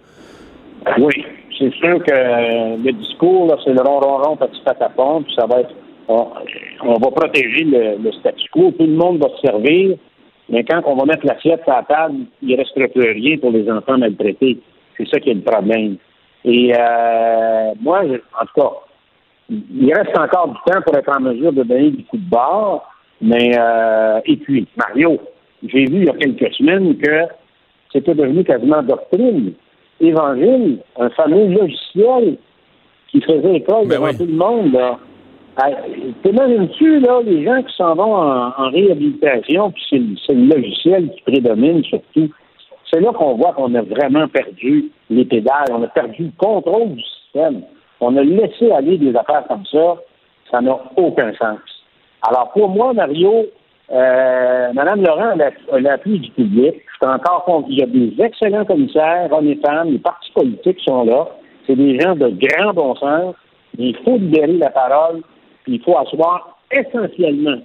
Speaker 15: Oui, c'est sûr que euh, le discours, c'est le ronron petit patapon, puis ça va être. On, va protéger le, statu quo, tout le monde va se servir, mais quand on va mettre l'assiette sur la table, il ne restera plus rien pour les enfants maltraités. C'est ça qui est le problème. Et euh, moi, en tout cas, il reste encore du temps pour être en mesure de donner des coups de barre, mais euh, et puis, Mario, j'ai vu il y a quelques semaines que c'était devenu quasiment doctrine. Évangile, un fameux logiciel qui faisait école devant tout le monde. Là. Ah, T'imagines-tu, là, les gens qui s'en vont en, en réhabilitation, puis c'est le logiciel qui prédomine surtout. C'est là qu'on voit qu'on a vraiment perdu les pédales, on a perdu le contrôle du système. On a laissé aller des affaires comme ça, ça n'a aucun sens. Alors pour moi, Mario, euh, Mme Laurent a la- a l'appui du public. Je suis encore compte qu'il y a des excellents commissaires, hommes et femmes, les partis politiques sont là. C'est des gens de grand bon sens. Il faut libérer la parole, il faut asseoir essentiellement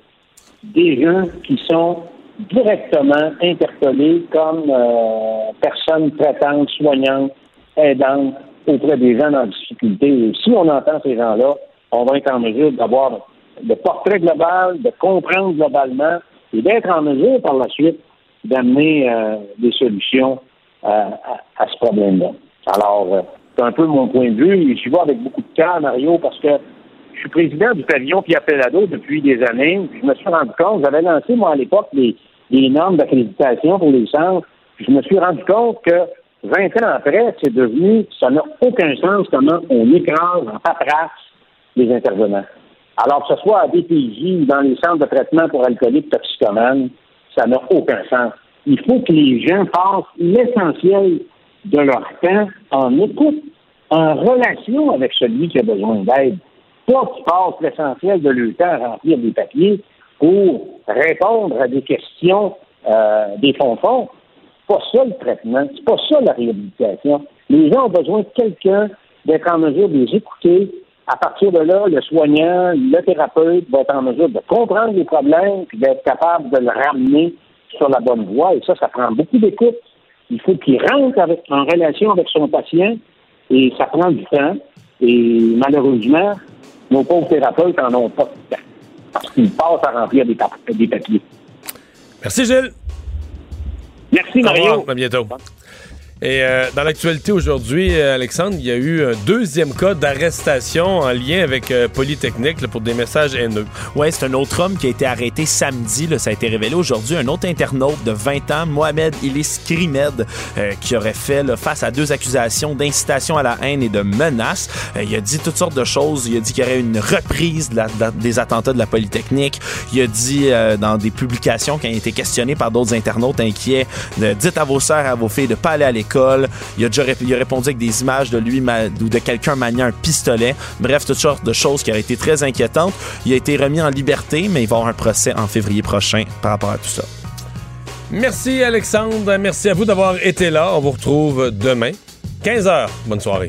Speaker 15: des gens qui sont directement interpellés comme euh, personnes traitantes, soignantes, aidantes auprès des gens en difficulté. Si on entend ces gens-là, on va être en mesure d'avoir le portrait global, de comprendre globalement et d'être en mesure par la suite d'amener euh, des solutions euh, à, ce problème-là. Alors, euh, c'est un peu mon point de vue et j'y vais avec beaucoup de cœur, Mario, parce que je suis président du pavillon Pierre Pellado depuis des années. Je me suis rendu compte, j'avais lancé, moi, à l'époque, les, les normes d'accréditation pour les centres. Je me suis rendu compte que 20 ans après, c'est devenu, ça n'a aucun sens comment on écrase en paperasse les intervenants. Alors que ce soit à DPJ ou dans les centres de traitement pour alcooliques toxicomanes, ça n'a aucun sens. Il faut que les gens passent l'essentiel de leur temps en écoute, en relation avec celui qui a besoin d'aide. pas qu'ils passent l'essentiel de leur temps à remplir des papiers pour répondre à des questions euh, des fonds-fonds. C'est pas ça le traitement, c'est pas ça la réhabilitation. Les gens ont besoin de quelqu'un d'être en mesure de les écouter. À partir de là, le soignant, le thérapeute va être en mesure de comprendre les problèmes puis d'être capable de le ramener sur la bonne voie. Et ça, ça prend beaucoup d'écoute. Il faut qu'il rentre avec, en relation avec son patient et ça prend du temps. Et malheureusement, nos pauvres thérapeutes n'en ont pas de temps parce qu'ils passent à remplir des, des papiers.
Speaker 1: Merci, Gilles.
Speaker 15: Merci, Mario.
Speaker 1: À bientôt. Et euh, dans l'actualité aujourd'hui, euh, Alexandre, il y a eu un deuxième cas d'arrestation en lien avec euh, Polytechnique là, pour des messages haineux.
Speaker 2: Ouais, c'est un autre homme qui a été arrêté samedi. Là, ça a été révélé aujourd'hui. Un autre internaute de 20 ans, Mohamed Ilis Krimed, euh, qui aurait fait là, face à deux accusations d'incitation à la haine et de menaces. Euh, il a dit toutes sortes de choses. Il a dit qu'il y aurait une reprise des attentats de la Polytechnique. Il a dit dans des publications qui ont été questionnées par d'autres internautes inquiets, dites à vos sœurs, à vos filles de pas aller à l'école. Il a déjà répondu avec des images de lui ou de quelqu'un maniant un pistolet. Bref, toutes sortes de choses qui auraient été très inquiétantes. Il a été remis en liberté, mais il va avoir un procès en février prochain par rapport à tout ça.
Speaker 1: Merci, Alexandre. Merci à vous d'avoir été là. On vous retrouve demain, 15h. Bonne soirée.